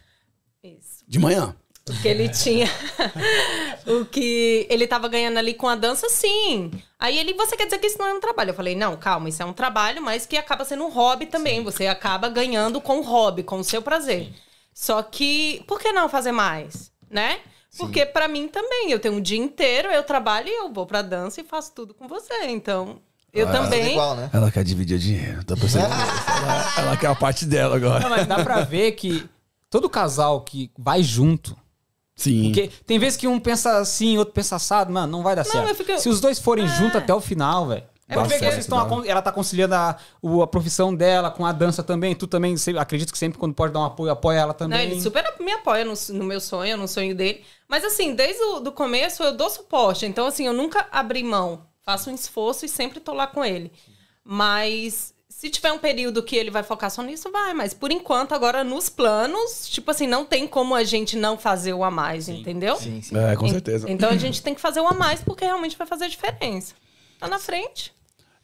Isso. De manhã. O que ele tinha. o que ele tava ganhando ali com a dança, sim. Aí ele, você quer dizer que isso não é um trabalho? Eu falei, não, calma, isso é um trabalho, mas que acaba sendo um hobby também. Você acaba ganhando com o hobby, com o seu prazer. Só que, por que não fazer mais? Né? Porque pra mim também, eu tenho um dia inteiro, eu trabalho e eu vou pra dança e faço tudo com você. Então, eu Ah, também. Igual, né? Ela quer dividir o dinheiro, tá percebendo? ela, ela quer a parte dela agora. Não, mas dá pra ver que todo casal que vai junto. Sim. Porque tem vezes que um pensa assim, outro pensa assado, mano, não vai dar certo. eu fico- Se os dois forem juntos até o final, velho. É porque- que vocês estão ela tá conciliando a, a profissão dela com a dança também. Tu também, acredito que sempre quando pode dar um apoio, apoia ela Não, também. ele super me apoia no, no meu sonho, no sonho dele. Mas assim, desde o do começo eu dou suporte. Então, assim, eu nunca abri mão. Faço um esforço e sempre tô lá com ele. Mas se tiver um período que ele vai focar só nisso, vai. Mas por enquanto, agora nos planos, tipo assim, não tem como a gente não fazer o a mais, entendeu? Sim, sim. É, com certeza. Então a gente tem que fazer o a mais porque realmente vai fazer diferença. Tá na frente.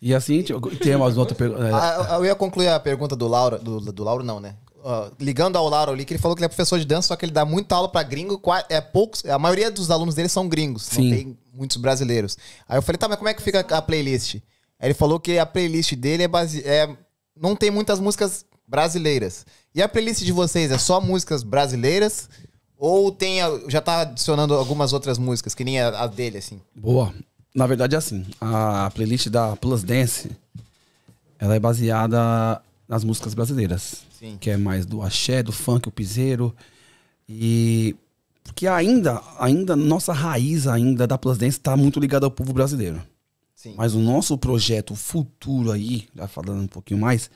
E assim, tem umas outras perguntas. Ah, eu ia concluir a pergunta do Lauro. Do, do Lauro, não, né? Ah, ligando ao Lauro ali, que ele falou que ele é professor de dança, só que ele dá muita aula pra gringo. É poucos, a maioria dos alunos dele são gringos, Sim. não tem muitos brasileiros. Aí eu falei, tá, mas como é que fica a playlist? Ele falou que a playlist dele é base... é não tem muitas músicas brasileiras. E a playlist de vocês é só músicas brasileiras? Ou tem já tá adicionando algumas outras músicas, que nem a, a dele, assim? Boa. Na verdade, é assim, a playlist da Plus Dance, ela é baseada nas músicas brasileiras. Sim. Que é mais do axé, do funk, o piseiro. E... Porque ainda, ainda, nossa raiz ainda da Plus Dance tá muito ligada ao povo brasileiro. Sim. Mas o nosso projeto futuro aí, já falando um pouquinho mais,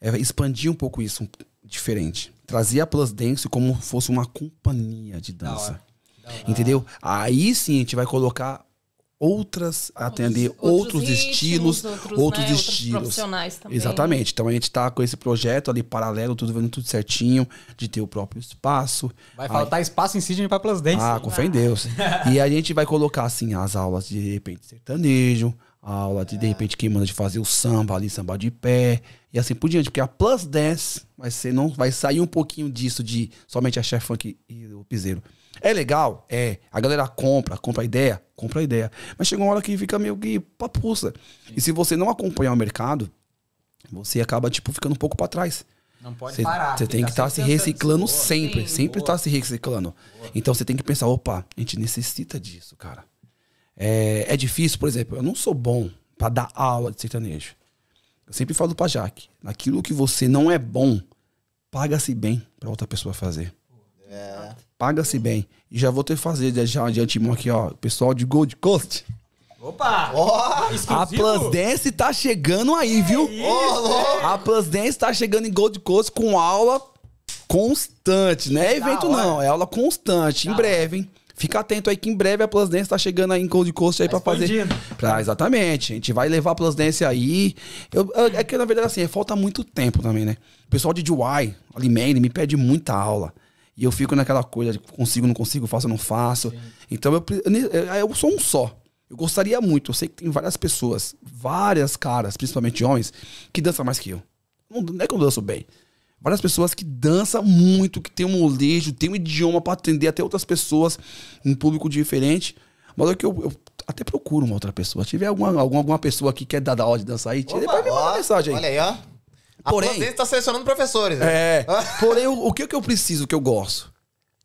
é expandir um pouco isso, diferente. Trazer a Plus Dance como fosse uma companhia de dança. Entendeu? Aí sim a gente vai colocar outras, atender outros, ritmos, estilos, outros, outros, né, outros estilos. profissionais também. Exatamente. Então a gente tá com esse projeto ali paralelo, tudo vendo tudo certinho, de ter o próprio espaço. Vai faltar espaço em Sidney pra Plus Dance. Ah, com fé em Deus. e a gente vai colocar, assim, as aulas de, de repente, sertanejo, a aula de, de repente, quem manda de fazer o samba ali, samba de pé, e assim por diante. Porque a Plus Dance vai ser, não, vai sair um pouquinho disso de somente a chef funk e o piseiro. É legal? É. A galera compra, compra a ideia, compra a ideia. Mas chega uma hora que fica meio que papuça. E se você não acompanhar o mercado, você acaba, tipo, ficando um pouco pra trás. Não pode Você parar. você tem que estar tá se pensando reciclando. Boa. sempre. Sim, sempre estar se reciclando. Então você tem que pensar, opa, a gente necessita disso, cara. É, é difícil, por exemplo, eu não sou bom pra dar aula de sertanejo. Eu sempre falo pra Jaque, naquilo que você não é bom, paga-se bem pra outra pessoa fazer. Paga-se bem. E já vou ter que fazer de- já de antemão aqui, ó, pessoal de Gold Coast. Opa! Ó! A? Plus Dance tá chegando aí, viu? A Plus Dance tá chegando em Gold Coast com aula constante. Não é evento, não. É aula constante. Em breve, hein? Fica atento aí que em breve a Plus Dance tá chegando aí em Gold Coast aí Tá pra fazer. expandindo. Pra, exatamente. A gente vai levar a Plus Dance aí. Eu, eu- é que na verdade assim, falta muito tempo também, né? O pessoal de DUI, ali Maine, me pede muita aula. E eu fico naquela coisa de consigo, não consigo, faço, não faço. Então eu, eu, eu sou um só. Eu gostaria muito, eu sei que tem várias pessoas, várias caras, principalmente homens, que dançam mais que eu. Não, não é que eu danço bem. Várias pessoas que dançam muito, que tem um molejo, tem um idioma pra atender até outras pessoas, um público diferente. Mas é que eu, eu até procuro uma outra pessoa. Se tiver alguma, alguma, alguma pessoa que quer dar aula de dança aí, tira pra me mandar Ó, mensagem aí. Olha aí, ó. A Porém- Porém, tá selecionando professores. né? É. Porém, o, o que, que eu preciso, que eu gosto?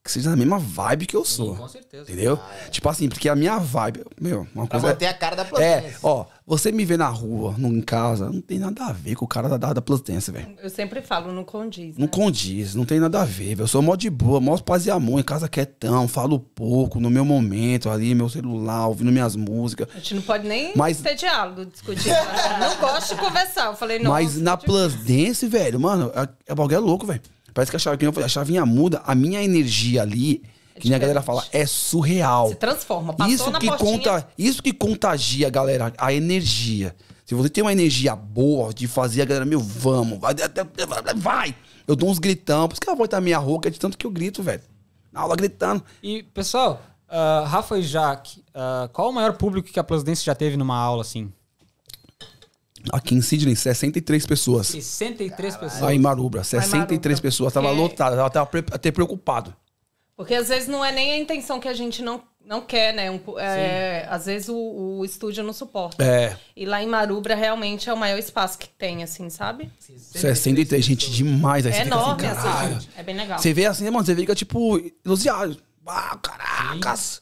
que seja na mesma vibe que eu sou. com certeza. Entendeu? Tipo assim, porque a minha vibe, meu, uma Pra coisa. manter a cara da É, Platense. ó, você me vê na rua, não, em casa, não tem nada a ver com o cara da, da, da Plus Dance, velho. Eu sempre falo, não condiz. Não né? condiz, não tem nada a ver, velho. Eu sou mó de boa, mó paz e amor, em casa quietão, falo pouco, no meu momento ali, meu celular, ouvindo minhas músicas. A gente não pode nem Mas- ter diálogo, discutir. Não gosto de conversar. Eu falei, não. Mas na Plus Dance, velho, mano, é, é bagulho é louco, velho. Parece que a falei, a chavinha muda, a minha energia ali, que nem a galera fala, é surreal. Se transforma. Passou Isso na que, portinha. conta, isso que contagia, galera, a energia. Se você tem uma energia boa de fazer a galera, meu, vamos, vai, vai. Eu dou uns gritão, por isso que a voz tá meia rouca, de tanto que eu grito, velho. Na aula gritando. E, pessoal, ah, Rafa e Jaque, ah, qual o maior público que a Dance já teve numa aula, assim? Aqui em Sydney, 63 pessoas. 63 pessoas. Aí em Marubra, 63 Marubra. pessoas. Tava É. lotado, ela tava até preocupado. Porque às vezes não é nem a intenção que a gente não, não quer, né? Um é, às vezes o, o estúdio não suporta. É, E lá em Marubra realmente é o maior espaço que tem, assim, sabe? 63, gente demais. Aí É você fica assim, enorme, caralho. assim, é bem legal. Você vê assim, mano, você fica tipo, elogiado. Ah, caracas.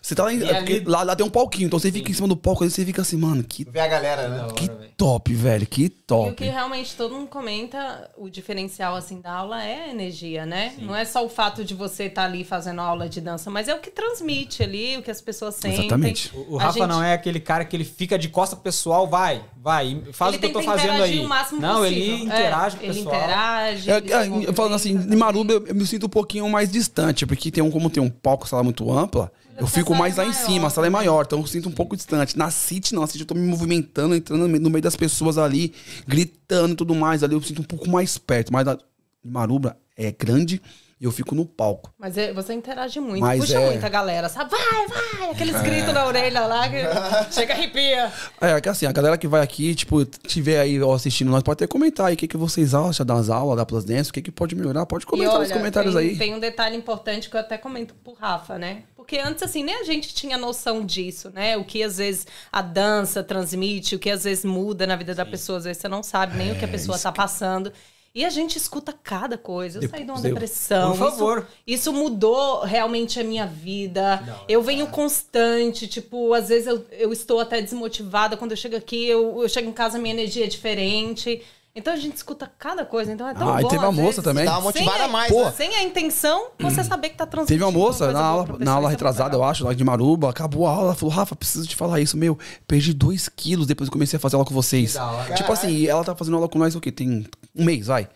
Você tá lá, em, é porque ali- lá, lá tem um palquinho, então você fica em cima do palco aí você fica assim, mano, que, Ver a galera, né? que top, velho, que E o top. que realmente todo mundo comenta, o diferencial assim da aula é a energia, né? Não é só o fato de você estar ali fazendo aula de dança, mas é o que transmite ali, o que as pessoas sentem. Exatamente. O, o Rafa gente- não é aquele cara que ele fica de costa pro pessoal, vai, vai, faz Ele o que eu tô fazendo aí. o máximo não, possível. ele interage é, com o Ele pessoal. interage. É, ele é, falando assim, em Maruba eu, eu me sinto um pouquinho mais distante, porque tem um, como tem um palco, sala muito ampla, eu a fico mais é lá em cima, a sala é maior, então eu sinto um pouco distante. Na City, não, na City eu tô me movimentando, entrando no meio- das pessoas ali, gritando e tudo mais, ali eu sinto um pouco mais perto, mas a em Maruba é grande e eu fico no palco. Mas é- você interage muito, Mas puxa é- muito a galera, sabe? Vai, vai! Aqueles gritos na orelha lá que chega arrepia. É, que assim, a galera que vai aqui, tipo, tiver aí ó, assistindo nós, pode até comentar aí o que, que vocês acham das aulas da Plus Dance, o que, que pode melhorar, pode comentar E nos comentários tem, aí. Tem um detalhe importante que eu até comento pro Rafa, né? Porque antes, assim, nem a gente tinha noção disso, né? O que às vezes a dança transmite, o que às vezes muda na vida da pessoa, às vezes você não sabe nem o que a pessoa tá passando. E a gente escuta cada coisa. Eu saí de uma depressão. Por favor. Isso, isso mudou realmente a minha vida. eu venho constante, tipo, às vezes eu, eu estou até desmotivada. Quando eu chego aqui, eu, eu chego em casa, minha energia é diferente. Então a gente escuta cada coisa. Então é tão Ah, e bom. teve uma moça também. Dá uma motivada sem a mais, Pô. né? Sem a intenção, você saber que tá transmitindo Teve uma moça coisa na aula, na aula retrasada, eu acho, lá de Maruba, acabou a aula, ela falou, Rafa, preciso te falar isso, meu, perdi dois quilos depois que comecei a fazer aula com vocês. Tipo assim, ela tá fazendo aula com nós o quê? Tem um mês, vai.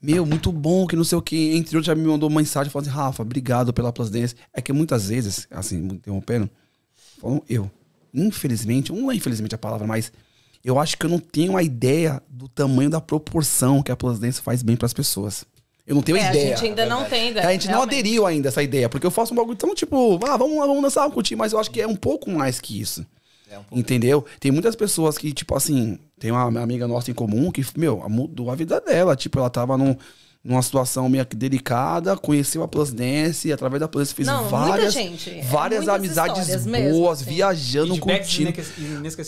Meu, muito bom, que não sei o quê. Entre outros, já me mandou uma mensagem falando assim, Rafa, obrigado pela Dance. É que muitas vezes, assim, interrompendo, falam eu. Infelizmente, não é infelizmente a palavra, mas eu acho que eu não tenho a ideia do tamanho da proporção que a Dance faz bem pras pessoas. Eu não tenho É, a ideia. gente ainda não tem ideia. A gente não realmente. aderiu ainda a essa ideia, porque eu faço um bagulho tão tipo, ah, vamos lá, vamos dançar, vamos curtir, mas eu acho que é um pouco mais que isso. Entendeu? Tem muitas pessoas que, tipo assim, tem uma amiga nossa em comum que, meu, mudou a vida dela. Tipo, ela tava num- numa situação meio que delicada, conheceu a Plus Dance e através da Plus Dance fez Não, muita várias, gente. É várias muitas amizades histórias mesmo, boas, assim. viajando, curtindo.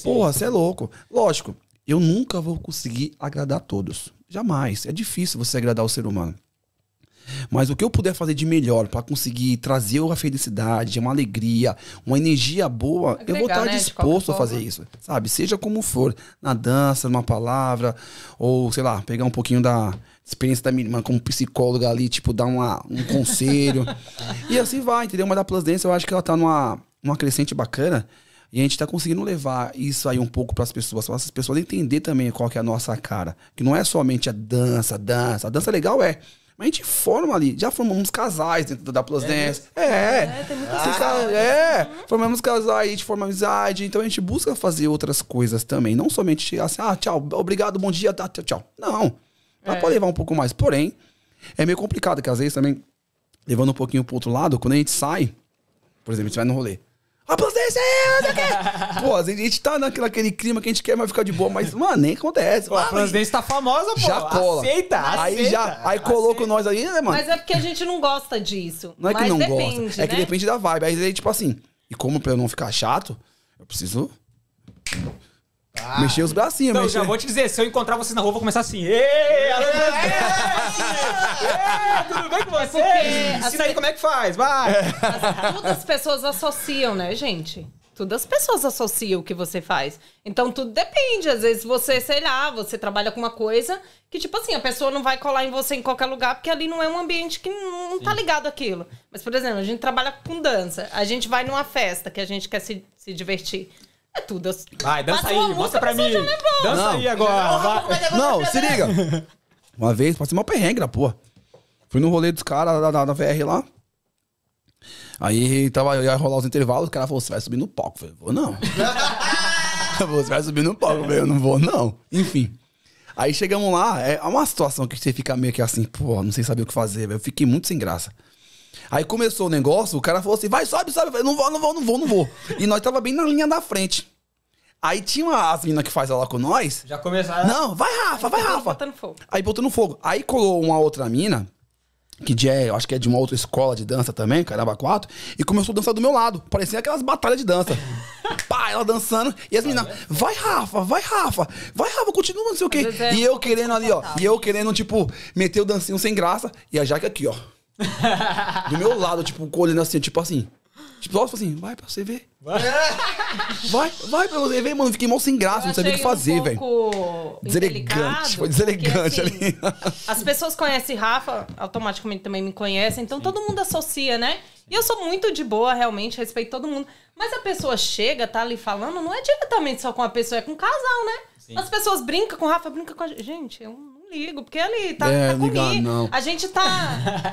Porra, você é louco. Lógico, eu nunca vou conseguir agradar todos. Jamais. É difícil você agradar o ser humano. Mas o que eu puder fazer de melhor pra conseguir trazer uma felicidade, uma alegria, uma energia boa, eu vou estar né, disposto a fazer isso. Sabe? Seja como for. Na dança, numa palavra, ou sei lá, pegar um pouquinho da experiência da minha irmã como psicóloga ali, tipo, dar uma, um conselho. e assim vai, entendeu? Mas da Plus Dance eu acho que ela tá numa, numa crescente bacana. E a gente tá conseguindo levar isso aí um pouco pras pessoas, para as pessoas entender também qual que é a nossa cara. Que não é somente a dança, a dança. A dança legal é. Mas a gente forma ali, já formamos casais dentro da Plus Dance. É, tem muita ca- é, formamos casais, a gente forma amizade, então a gente busca fazer outras coisas também. Não somente assim, ah, tchau, obrigado, bom dia, tá, tchau, tchau. Não. Dá É. pra levar um pouco mais. Porém, é meio complicado, que às vezes também, levando um pouquinho pro outro lado, quando a gente sai, por exemplo, a gente vai no rolê. A Dance é, não sei o quê. Pô, às vezes a gente tá naquele aquele clima que a gente quer mais ficar de boa, mas, mano, nem acontece. Pô, a Dance tá famosa, pô. já cola. Aceita, Aí aceita. já, aí coloca nós aí, né, mano? Mas é porque a gente não gosta disso. Não é que não depende, gosta. É que né? depende da vibe. Aí, tipo assim, e como pra eu não ficar chato, eu preciso mexer os bracinhos, Então, mexer. já vou te dizer, se eu encontrar vocês na rua, eu vou começar assim. "Ê, ê, É, tudo bem com você? porque, Ensina aí como é que faz, vai. As- Tudo as pessoas associam, né, gente? Tudo as pessoas associam o que você faz. Então tudo depende. Às vezes você, sei lá, você trabalha com uma coisa que, tipo assim, a pessoa não vai colar em você em qualquer lugar, porque ali não é um ambiente que não, não tá ligado àquilo. Mas, por exemplo, a gente trabalha com dança. A gente vai numa festa que a gente quer se, se divertir. É tudo. Vai, dança aí, mostra pra mim. Dança Não. aí agora, vai. Não, se liga. Uma vez, passei uma perrengue na porra. Fui no rolê dos caras da, da, da VR lá. Aí tava, eu ia rolar os intervalos, o cara falou, você vai subir no palco. Eu falei, vou não. você vai subir no palco. Eu falei, eu não vou não. Enfim. Aí chegamos lá, é uma situação que você fica meio que assim, pô, não sei saber o que fazer, velho. Eu fiquei muito sem graça. Aí começou o negócio, o cara falou assim, vai, sobe, sobe. Eu falei, não vou, não vou, não vou, não vou. E nós tava bem na linha da frente. Aí tinha uma, as meninas que faz lá com nós. Já começaram. Não, vai Rafa, vai Rafa. botando fogo. Aí botando fogo. Aí colou uma outra mina, que de, é, eu acho que é de uma outra escola de dança também, Caramba 4, e começou a dançar do meu lado. Parecia aquelas batalhas de dança. Pá, ela dançando, e as meninas, vai Rafa, vai Rafa, vai Rafa, continua, não sei o quê. É E eu querendo ali, ó, e eu querendo, tipo, meter o dancinho sem graça, e a Jaque aqui, ó. Do meu lado, tipo, olhando assim, tipo assim. Tipo, nossa, assim, vai pra você ver. Vai, vai pra você ver, mano. Fiquei mal sem graça, Eu não sabia o que fazer, um velho. pouco Deselegante, foi deselegante porque, ali. As pessoas conhecem Rafa, automaticamente também me conhecem, então todo mundo associa, né? E eu sou muito de boa, realmente, respeito todo mundo. Mas a pessoa chega, tá ali falando, não é diretamente só com a pessoa, é com o casal, né? As pessoas brincam com o Rafa, brincam com a gente. Gente, eu não ligo, porque ali tá, É, tá ligar, comigo. não. A gente tá,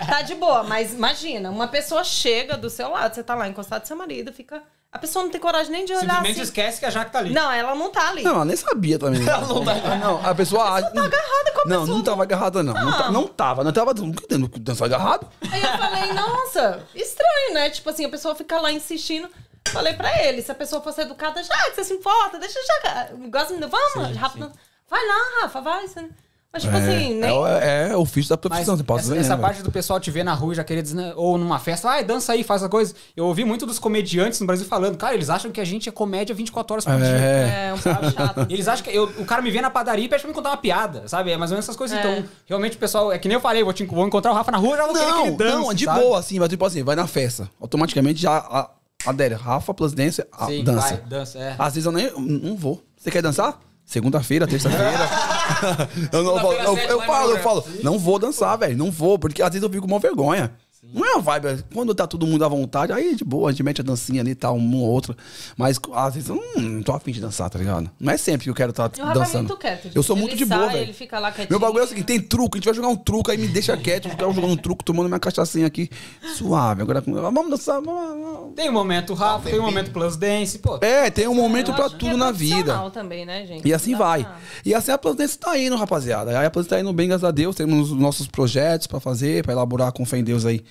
tá de boa, mas imagina, uma pessoa chega do seu lado, você tá lá encostado do seu marido, fica. A pessoa não tem coragem nem de olhar Simplesmente assim. esquece que a Jaque tá ali. Não, ela não tá ali. Não, ela nem sabia também. não, não, a pessoa acha. tá agarrada com a Não, pessoa, não tava agarrada, não. Não, ta- não tava. Não tava dando dançar agarrado. Aí eu falei, nossa, estranho, né? Tipo assim, a pessoa fica lá insistindo. Falei pra ele, se a pessoa fosse educada, já que você se importa, deixa já. Gosta de vamos, Rafa. Vai lá, Rafa, vai. você- Mas, tipo assim, nem. É, o- é, o ofício da Mas profissão, você pode essa, ver. essa né, parte do pessoal te ver na rua e já querer dizer, né, ou numa festa, ai, dança aí, faz a coisa. Eu ouvi muito dos comediantes no Brasil falando, cara, eles acham que a gente é comédia 24 horas por dia. É. É, um pouco chato. Eles acham que eu- o cara me vê na padaria e pede pra me contar uma piada, sabe? É mais ou menos essas coisas. É. Então, realmente o pessoal, é que nem eu falei, vou, te, vou encontrar o Rafa na rua, já vou querer que Não, ele dance, não, de sabe? boa, assim, mas tipo assim, vai na festa. Automaticamente já a- adere. Rafa plus dance, a- Sim, dança. vai, dança, é. Às vezes eu nem. Não vou. Você quer dançar? Segunda-feira, terça-feira. eu, não, eu, eu, eu no falo, eu falo, não vou dançar, velho. Não vou, porque às vezes eu fico com uma vergonha. Não é uma vibe. Quando tá todo mundo à vontade, aí de boa, a gente mete a dancinha ali e tal, uma ou outra. Mas às vezes eu não, não tô afim de dançar, tá ligado? Não é sempre que eu quero estar é dançando. muito quieto, eu sou Ele muito de sai, boa, velho. ele fica lá quietinho. Meu bagulho é o seguinte: tem truco, a gente vai jogar um truco, aí me deixa quieto, eu ficava jogando um truco, tomando minha cachaçinha aqui, suave. Agora vamos dançar. Vamos, vamos. Tem o momento Rafa, tem o momento Plus Dance, pô. É, tem um momento pra tudo é na vida. também, né, gente? E assim dá vai. E assim a Plantense tá indo, rapaziada. Aí a Plantense tá indo bem, graças a Deus. Temos os nossos projetos pra fazer, pra elaborar com fé em Deus aí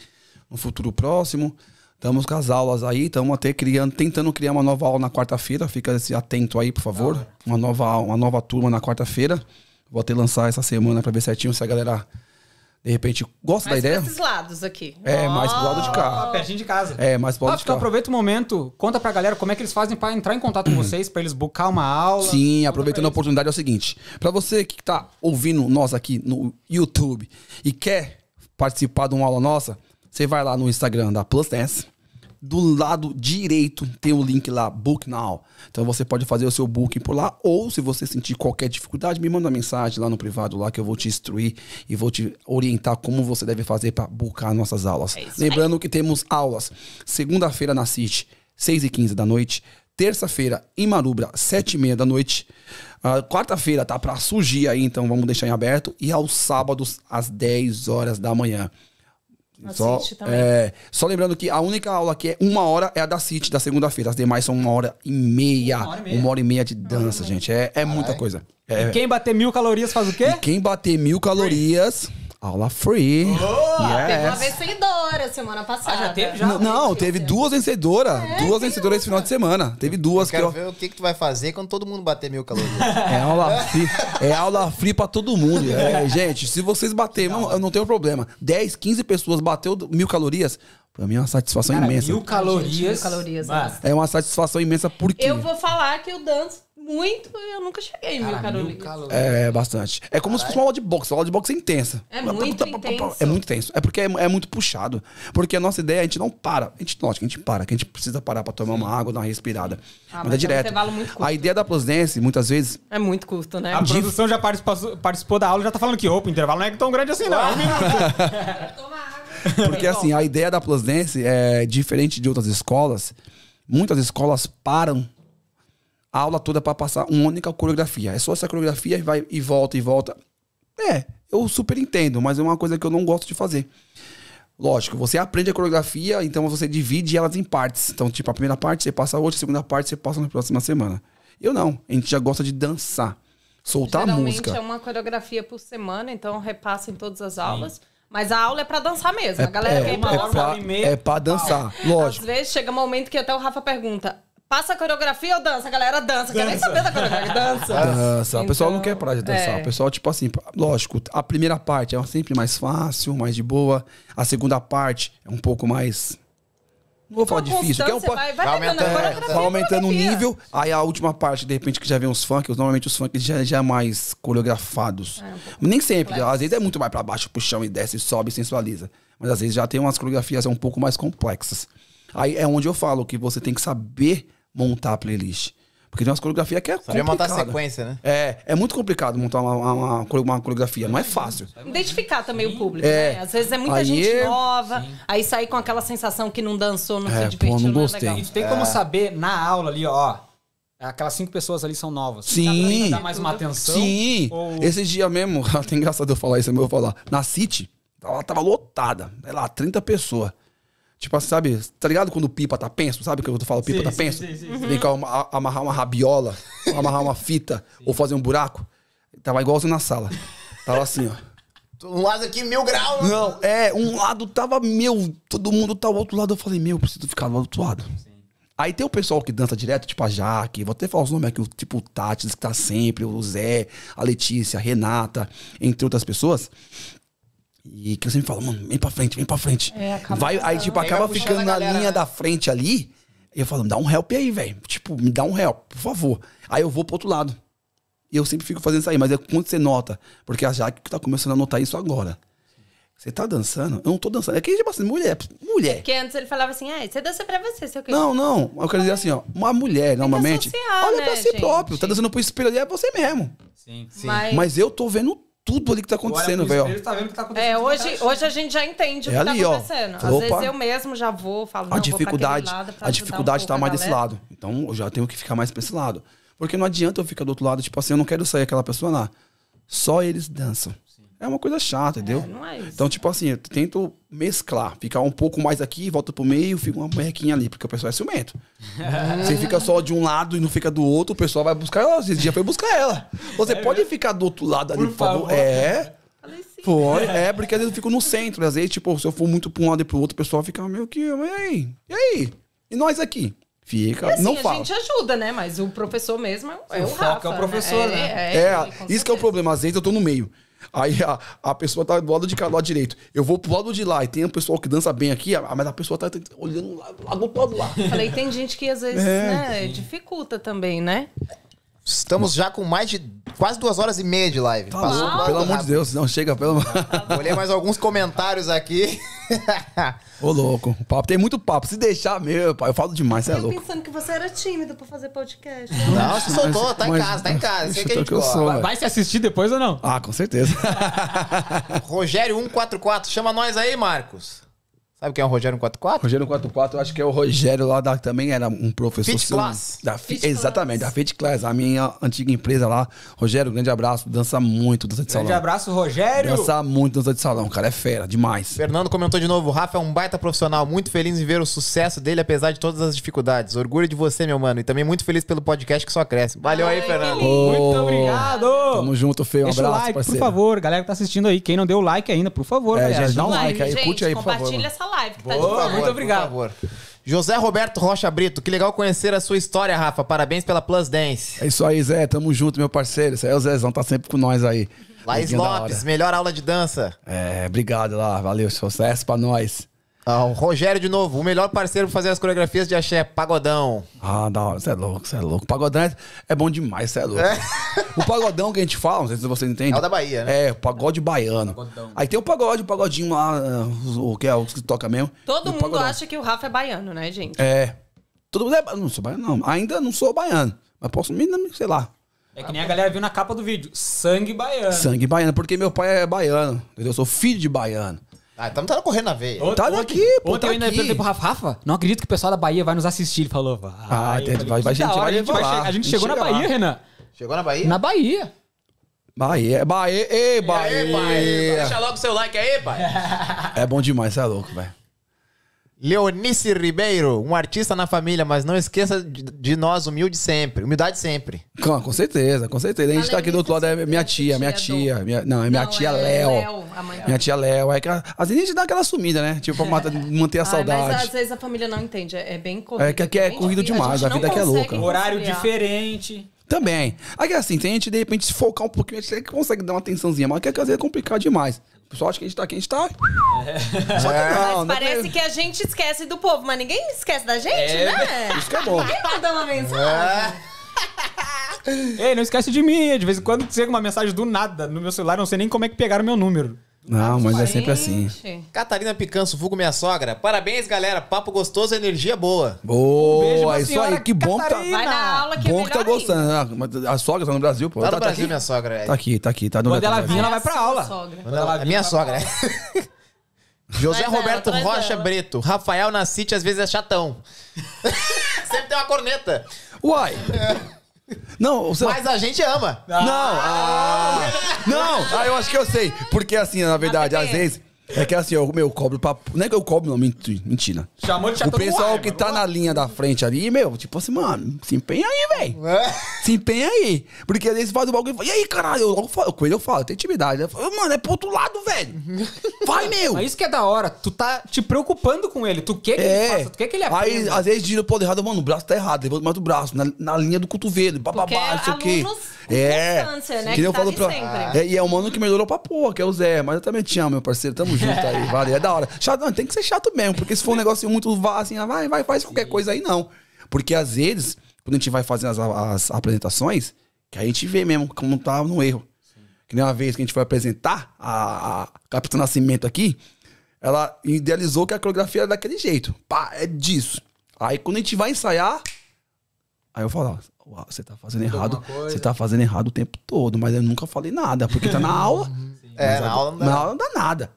no futuro próximo. Estamos com as aulas aí, estamos até criando, tentando criar uma nova aula na quarta-feira. Fica assim, atento aí, por favor. Uma nova, uma nova turma na quarta-feira. Vou até lançar essa semana pra ver certinho se a galera, de repente, gosta Mais da ideia. esses lados aqui. É, mais pro lado de Ah, cá. pertinho de casa. É, mais pro lado Rafa, de então cá. aproveita o momento, conta pra galera como é que eles fazem pra entrar em contato com vocês, pra eles buscar uma aula. Sim, aproveitando a oportunidade, é o seguinte: Pra você que tá ouvindo nós aqui no YouTube e quer participar de uma aula nossa, você vai lá no Instagram da Plus Dance. Do lado direito tem o link lá, Book Now. Então você pode fazer o seu booking por lá, ou se você sentir qualquer dificuldade, me manda uma mensagem lá no privado lá que eu vou te instruir e vou te orientar como você deve fazer para buscar nossas aulas. É Lembrando que temos aulas segunda-feira na City, 6 e 15 da noite. Terça-feira em Marubra, 7 e meia da noite. Ah, Quarta-feira tá para surgir aí, então vamos deixar em aberto. E aos sábados, às 10 horas da manhã. Na Só, City também. é, só lembrando que a única aula que é uma hora é a da City, da segunda-feira. As demais são uma hora e meia. Uma hora e meia. Uma hora e meia de dança, gente. É, é muita coisa. É, Quem bater mil calorias faz o quê? e quem bater mil calorias, aula free. Teve uma Yes. vencedora semana passada. Ah, já teve? Já? N- Não, teve duas vencedoras. duas vencedoras esse final de semana. Teve duas que Quero eu. ver o que, que tu vai fazer quando todo mundo bater mil calorias. É aula free. É aula free pra todo mundo. É, gente, se vocês baterem, não, eu não tenho problema. 10, 15 pessoas bateu mil calorias, pra mim é uma satisfação Cara, imensa. mil calorias. mil calorias, nossa. É uma satisfação imensa porque. Eu vou falar que eu danço muito e eu nunca cheguei em mil calorias. É, é bastante. É como se fosse uma aula de boxe. A aula de boxe é intensa. É muito intenso. É muito tenso. É porque é, é muito puxado. Porque a nossa ideia, a gente não para. A gente, lógico, a gente para, que a gente precisa parar pra tomar uma água, dar uma respirada. Ah, mas, mas é é um direto. intervalo muito curto. A ideia da Plus Dance, muitas vezes, É muito curto, né? A produção já participou, participou da aula e já tá falando que, opa, o intervalo não é tão grande assim, não. Toma água. Porque assim, a ideia da Plus Dance é diferente de outras escolas. Muitas escolas param a aula toda para passar uma única coreografia. É só essa coreografia e vai e volta e volta. É, eu super entendo, mas é uma coisa que eu não gosto de fazer. Lógico, você aprende a coreografia, então você divide elas em partes. Então, tipo, a primeira parte você passa hoje, a segunda parte você passa na próxima semana. Eu não, a gente já gosta de dançar, soltar a Geralmente música. é uma coreografia por semana, então repassa em todas as aulas. Mas a aula é pra dançar mesmo. a galera é, quer ir pra é, aula. pra, é pra dançar, lógico. Às vezes chega um momento que até o Rafa pergunta: passa a coreografia ou dança? A galera dança, quer nem saber da coreografia, dança. Dança. o pessoal não Então, quer parar de dançar. é. O pessoal, tipo assim, lógico, a primeira parte é sempre mais fácil, mais de boa. A segunda parte é um pouco mais. Não vou falar difícil, que é um vai, vai aumentando, coreografia. Vai aumentando o nível. Aí a última parte, de repente, que já vem os funk, normalmente os funk já, já é mais coreografados. É, um Nem sempre, complexo. às vezes é muito mais pra baixo, pro chão e desce, sobe e sensualiza. Mas às vezes já tem umas coreografias um pouco mais complexas. Aí é onde eu falo que você tem que saber montar a playlist. Porque tem umas coreografias que é Sabia montar sequência, né? É, é muito complicado montar uma, uma, uma core- uma coreografia, não é fácil. Identificar também o público, É. né? Às vezes é muita Aí gente é- nova, aí sair com aquela sensação que não dançou, não É, se pô, divertiu, não não, gostei. é legal. tu tem como saber na aula ali, ó. Aquelas cinco pessoas ali são novas. Sim. Tem dar mais uma atenção. Sim, Ou... esses dias mesmo, até engraçado eu falar isso, eu vou falar. Na City, ela tava lotada, sei lá, 30 pessoas. Tipo assim, sabe, tá ligado quando o pipa tá penso? Sabe o que eu falo, pipa Sim, tá sim, penso? sim, sim, Vem cá, ama- amarrar uma rabiola, ou amarrar uma fita, ou fazer um buraco. Tava igualzinho na sala. Tava assim, ó. Um lado aqui, mil graus. Não, é, um lado tava meu, todo mundo tá o outro lado. Eu falei, meu, eu preciso ficar do outro lado. Aí tem o pessoal que dança direto, tipo a Jaque, vou até falar os nomes aqui, o tipo o Tati, que tá sempre, o Zé, a Letícia, a Renata, entre outras pessoas. E que eu sempre falo, mano, vem pra frente, vem pra frente. É, acaba- vai, aí, tipo, acaba ficando na galera, linha né? da frente ali. E eu falo, me dá um help aí, velho. Tipo, me dá um help, por favor. Aí eu vou pro outro lado. E eu sempre fico fazendo isso aí, mas é quando você nota. Porque a Jaque tá começando a notar isso agora. Você tá dançando? Eu não tô dançando. É que, tipo assim, mulher, mulher. Porque antes ele falava assim, ah, você dança pra você, sei o quê. Não, não. Eu quero dizer assim, ó. Uma mulher, normalmente, associar, olha né, pra si gente? próprio. Tá dançando pro espelho ali, é você mesmo. Sim. Mas, Mas eu tô vendo tudo ali que tá acontecendo, velho. tá o tá é, hoje, o hoje a gente já entende o É que ali, tá ó. acontecendo. Às Opa. vezes eu mesmo já vou, falo, não, A vou pra dificuldade, lado pra a dificuldade um tá mais desse lado. Então eu já tenho que ficar mais pra esse lado. Porque não adianta eu ficar do outro lado, tipo assim, eu não quero sair aquela pessoa lá. Só eles dançam. É uma coisa chata, entendeu? não é isso. Então, tipo assim, eu tento mesclar. Ficar um pouco mais aqui, volta pro meio, fica uma merrequinha ali, porque o pessoal é ciumento. Você fica só de um lado e não fica do outro, o pessoal vai buscar ela. Esse dia foi buscar ela. Você pode ficar do outro lado ali, Por por favor. favor. É. Falei sim. Foi, é, porque às vezes eu fico no centro. Às vezes, tipo, se eu for muito pra um lado e pro outro, o pessoal fica meio que, e aí? E aí? E nós aqui? Fica, assim, não a fala. gente ajuda, né? Mas o professor mesmo é, o- é O Rafa. é o professor, né? É, É, ele, com isso que é o problema. Às vezes eu tô no meio. Aí a, a pessoa tá do lado de cá, do lado direito. Eu vou pro lado de lá e tem um pessoal que dança bem aqui, mas a pessoa tá olhando lá, lá do outro lado lá. Falei, tem gente que às vezes, É. né, dificulta também, né? Estamos já com mais de quase duas horas e meia de live. Tá Passou louco, pelo amor de. Deus, não chega, pelo Olhei mais alguns comentários aqui. Ô, louco, o papo tem muito papo. Se deixar, meu pai, eu falo demais, você é eu louco. pensando que você era tímido pra fazer podcast. Não, se soltou, tá em Mas- casa, tá em casa. Isso é que a gente que eu sou. Vai, vai se assistir depois ou não? Ah, com certeza. Rogério 144, chama nós aí, Marcos. Sabe quem é o Rogério 144? Rogério 44, eu acho que é o Rogério lá da, também era um professor. Fit seu- Class. Da, Fi- Fit exatamente, da Fit Class, a minha antiga empresa lá. Rogério, grande abraço, dança muito, dança de Grande salão. abraço, Rogério. Dança muito, dança de salão, o cara é fera, demais. Fernando comentou de novo, o Rafa é um baita profissional, muito feliz em ver o sucesso dele, apesar de todas as dificuldades. Orgulho de você, meu mano, e também muito feliz pelo podcast que só cresce. Valeu aí, Ai, Fernando. que lindo. Muito obrigado. Tamo junto, Fê, um Deixa o abraço, like, parceiro. por favor. Galera que tá assistindo aí, quem não deu like ainda, por favor, É, galera. já dá um like aí, gente, curte aí, por favor, compartilha essa live que tá Boa, de boa. muito obrigado. Por favor. José Roberto Rocha Brito, que legal conhecer a sua história, Rafa. Parabéns pela Plus Dance. É isso aí, Zé, tamo junto, meu parceiro. Isso aí é o Zezão, tá sempre com nós aí. Laís Lopes, melhor aula de dança. É, obrigado lá, valeu, sucesso pra nós. Ah, o Rogério de novo, o melhor parceiro pra fazer as coreografias de axé, pagodão. Ah, da hora, você é louco, você é louco. Pagodão é, é bom demais, você é louco. O pagodão que a gente fala, não sei se vocês entendem. É o da Bahia, né? É, o pagode baiano. Aí tem o pagode, o pagodinho lá, o que é o que toca mesmo. Todo mundo pagodão. acha que o Rafa é baiano, né, gente? É. Todo mundo é. Não sou baiano, não. Ainda não sou baiano. Mas posso, me- sei lá. É que nem a galera viu na capa do vídeo. Sangue baiano. Sangue baiano, porque meu pai é baiano. Entendeu? Eu sou filho de baiano. Ah, então tá correndo na veia. Ontem- Tá ontem- daqui, pô, Ontem tá eu ainda aqui. perguntei pro Rafa, Rafa, não acredito que o pessoal da Bahia vai nos assistir. Ele falou, vai. Ah, Eu tem- falei, vai- vai- a gente hora, vai a gente, vai lá. che- a gente chegou na Bahia, lá. Renan. Chegou na Bahia? Na Bahia. Bahia, Bahia, ei, Bahia. Aí, pai, deixa logo o seu like aí, pai. É bom demais, você é louco, velho. Leonice Ribeiro, um artista na família, mas não esqueça de, de nós, humilde sempre. Humildade sempre. Com, com certeza, com certeza. A gente tá aqui do outro lado, é minha tia, minha tia. Minha, não, é minha Não, tia é Léo. A Minha tia Léo. É que a- às vezes a gente dá aquela sumida, né? Tipo, pra matar- manter a Ai, saudade. mas às vezes a família não entende. É é bem corrido. É que aqui é corrido demais, a não vida aqui é louca. Horário diferente. Também. Aí assim, tem a gente de repente se focar um pouquinho, a gente consegue dar uma atençãozinha, mas que às vezes é complicado demais. O pessoal acha que a gente tá aqui, a gente tá. Só que não, não Mas é parece que a gente esquece do povo, mas ninguém esquece da gente, né? Isso que é bom. Ninguém manda uma mensagem. Ei, não esquece de mim. De vez em quando chega uma mensagem do nada no meu celular, não sei nem como é que pegaram meu número. Não, mas é sempre assim. Catarina Picanço, vulgo minha sogra. Parabéns, galera. Papo gostoso, energia boa. Boa, pra isso aí, que bom que tá. Vai na aula que é Bom que tá gostando. Ah, mas A sogra tá no Brasil, pô. Tá no Brasil, aqui? minha sogra. é. Tá aqui, tá aqui, tá no Quando ela tá vir, ela vai É pra aula. sogra. Quando ela- a minha sogra, é. José ela, Roberto traz Rocha ela. Breto. Rafael na City às vezes é chatão. Sempre tem uma corneta. Uai! Não, você. Mas a gente ama. Não! Ah, não! Ah, eu acho que eu sei. Porque assim, na verdade, às vezes. É que assim, eu, meu, eu cobro pra. Não é que eu cobro, não, menti- mentira. Chamou de O pessoal no que ar, tá na linha da frente ali, meu, tipo assim, mano, se empenha aí, velho. É. Se empenha aí. Porque às vezes faz o bagulho e fala, e aí, caralho? Eu logo falo, com ele eu falo, tem intimidade. Eu falo, mano, é pro outro lado, velho. Vai, meu. Mas isso que é da hora. Tu tá te preocupando com ele. Tu quer que ele É. faça, tu quer que ele Aí, aprenda. às vezes, gira o poder errado, mano, o braço tá errado, levanta mais o braço, na, na linha do cotovelo, bababá, não sei o quê. É. né, Que que eu tá falo pra. sempre. É, e é o mano que melhorou pra porra, que é o Zé. Mas eu também te amo, meu parceiro. Tamo junto aí, valeu. É da hora. Chato, não, tem que ser chato mesmo, porque se for um negócio muito vá assim, ah, vai, vai, faz qualquer coisa aí, não. Porque às vezes, quando a gente vai fazer as, as apresentações, que a gente vê mesmo como tá no erro. Que nem uma vez que a gente foi apresentar a, a Capitão Nascimento aqui, ela idealizou que a coreografia era daquele jeito. Pá, é disso. Aí quando a gente vai ensaiar, aí eu falo, ó, "Uau, você tá fazendo errado, alguma coisa?" você tá fazendo errado o tempo todo, mas eu nunca falei nada, porque tá na aula. É, na aula não dá. na aula não dá nada.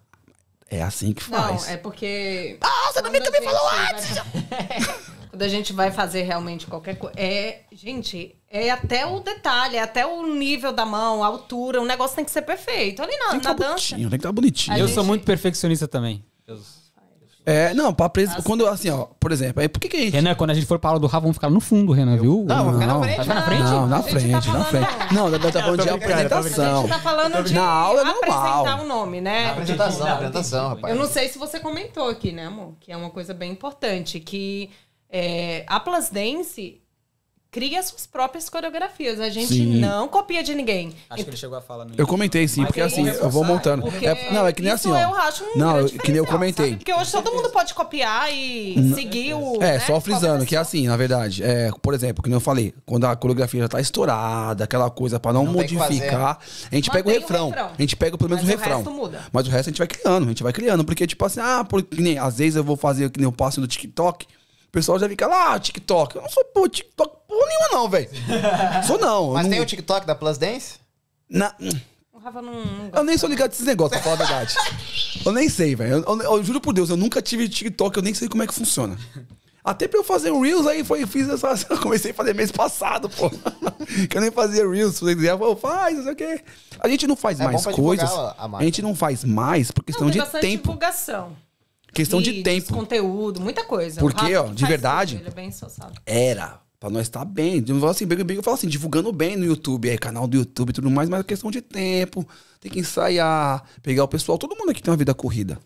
É assim que Não, faz. é porque. Ah, você também também a falou gente vai- Quando a gente vai fazer realmente qualquer coisa. É, gente, é até o detalhe, é até o nível da mão, a altura, o negócio tem que ser perfeito. Ali na, Tem que na estar dança. bonitinho, tem que estar bonitinho. A Eu gente- sou muito perfeccionista também. Eu- É, não, pra apres... quando assim, ó, por exemplo, aí por que que a gente Renan, quando a gente for pra aula do Rafa, vamos ficar no fundo, Renan, viu? Não, vou ficar na Não. frente. Vai ficar na né? frente? Não, na gente frente, tá na frente. Não, tá falando de A apresentação. gente tá falando de Na aula é normal. apresentar o nome, né? Apresentação, apresentação, rapaz. Eu não sei se você comentou aqui, né, amor? Que é uma coisa bem importante, que é, a Plus Dance cria suas próprias coreografias. A gente Sim. não copia de ninguém. Acho que ele chegou a falar no Eu comentei sim, Mas porque é assim, eu vou montando. Porque É- não, é que nem isso assim, ó. eu acho um Não, que nem eu comentei. sabe? Porque hoje todo mundo pode copiar e seguir o. É, né, só frisando, que é assim, na verdade. É, por exemplo, que nem eu falei, quando a coreografia já tá estourada, aquela coisa pra não, Não modificar, a gente pega o Mantém o refrão. refrão. A gente pega pelo menos Mas o o refrão. resto muda. Mas o resto a gente vai criando, a gente vai criando. Porque, tipo assim, ah, por, que nem, às vezes eu vou fazer que nem eu passo do TikTok. O pessoal já fica lá, ah, TikTok. Eu não sou pô, TikTok porra nenhuma, não, velho. Sou não. Mas não- tem o TikTok da Plus Dance? na- O Rafa não. não eu nem sou ligado nesses negócios, pra falar a verdade. Eu nem sei, velho. Eu, eu- eu juro por Deus, eu nunca tive TikTok, eu nem sei como é que funciona. Até pra eu fazer um Reels aí, foi, fiz essa. Eu comecei a fazer mês passado, pô. que eu nem fazia Reels. Se você quiser, eu faz, não sei o quê. A gente não faz É bom mais divulgar coisas. a- a. A gente não faz mais por questão Não, tem de bastante tempo. divulgação. Questão de Vídeos, tempo. conteúdo, muita coisa. Porque, ó, de verdade- tudo, Ele é bem. Era. Pra nós estar bem. Eu falo assim, bem, bem, eu falo assim, divulgando bem no YouTube, aí, canal do YouTube e tudo mais, mas é questão de tempo. Tem que ensaiar, pegar o pessoal. Todo mundo aqui tem uma vida corrida.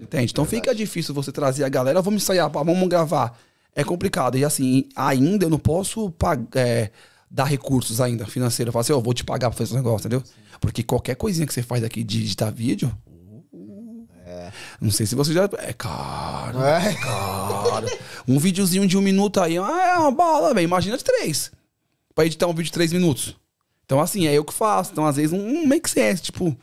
Entende? Então fica difícil você trazer a galera, vamos ensaiar, vamos gravar. É complicado. E assim, ainda eu não posso pag- é, dar recursos ainda financeiros. Eu falo assim, eu vou te pagar pra fazer esse negócio, entendeu? Porque qualquer coisinha que você faz aqui de editar vídeo. Não sei se você já. É caro. É. Cara, um videozinho de um minuto aí ah, é uma bala, velho. Imagina de três. Pra editar um vídeo de três minutos. Então, assim, é eu que faço. Então, às vezes, um, um make sense, tipo.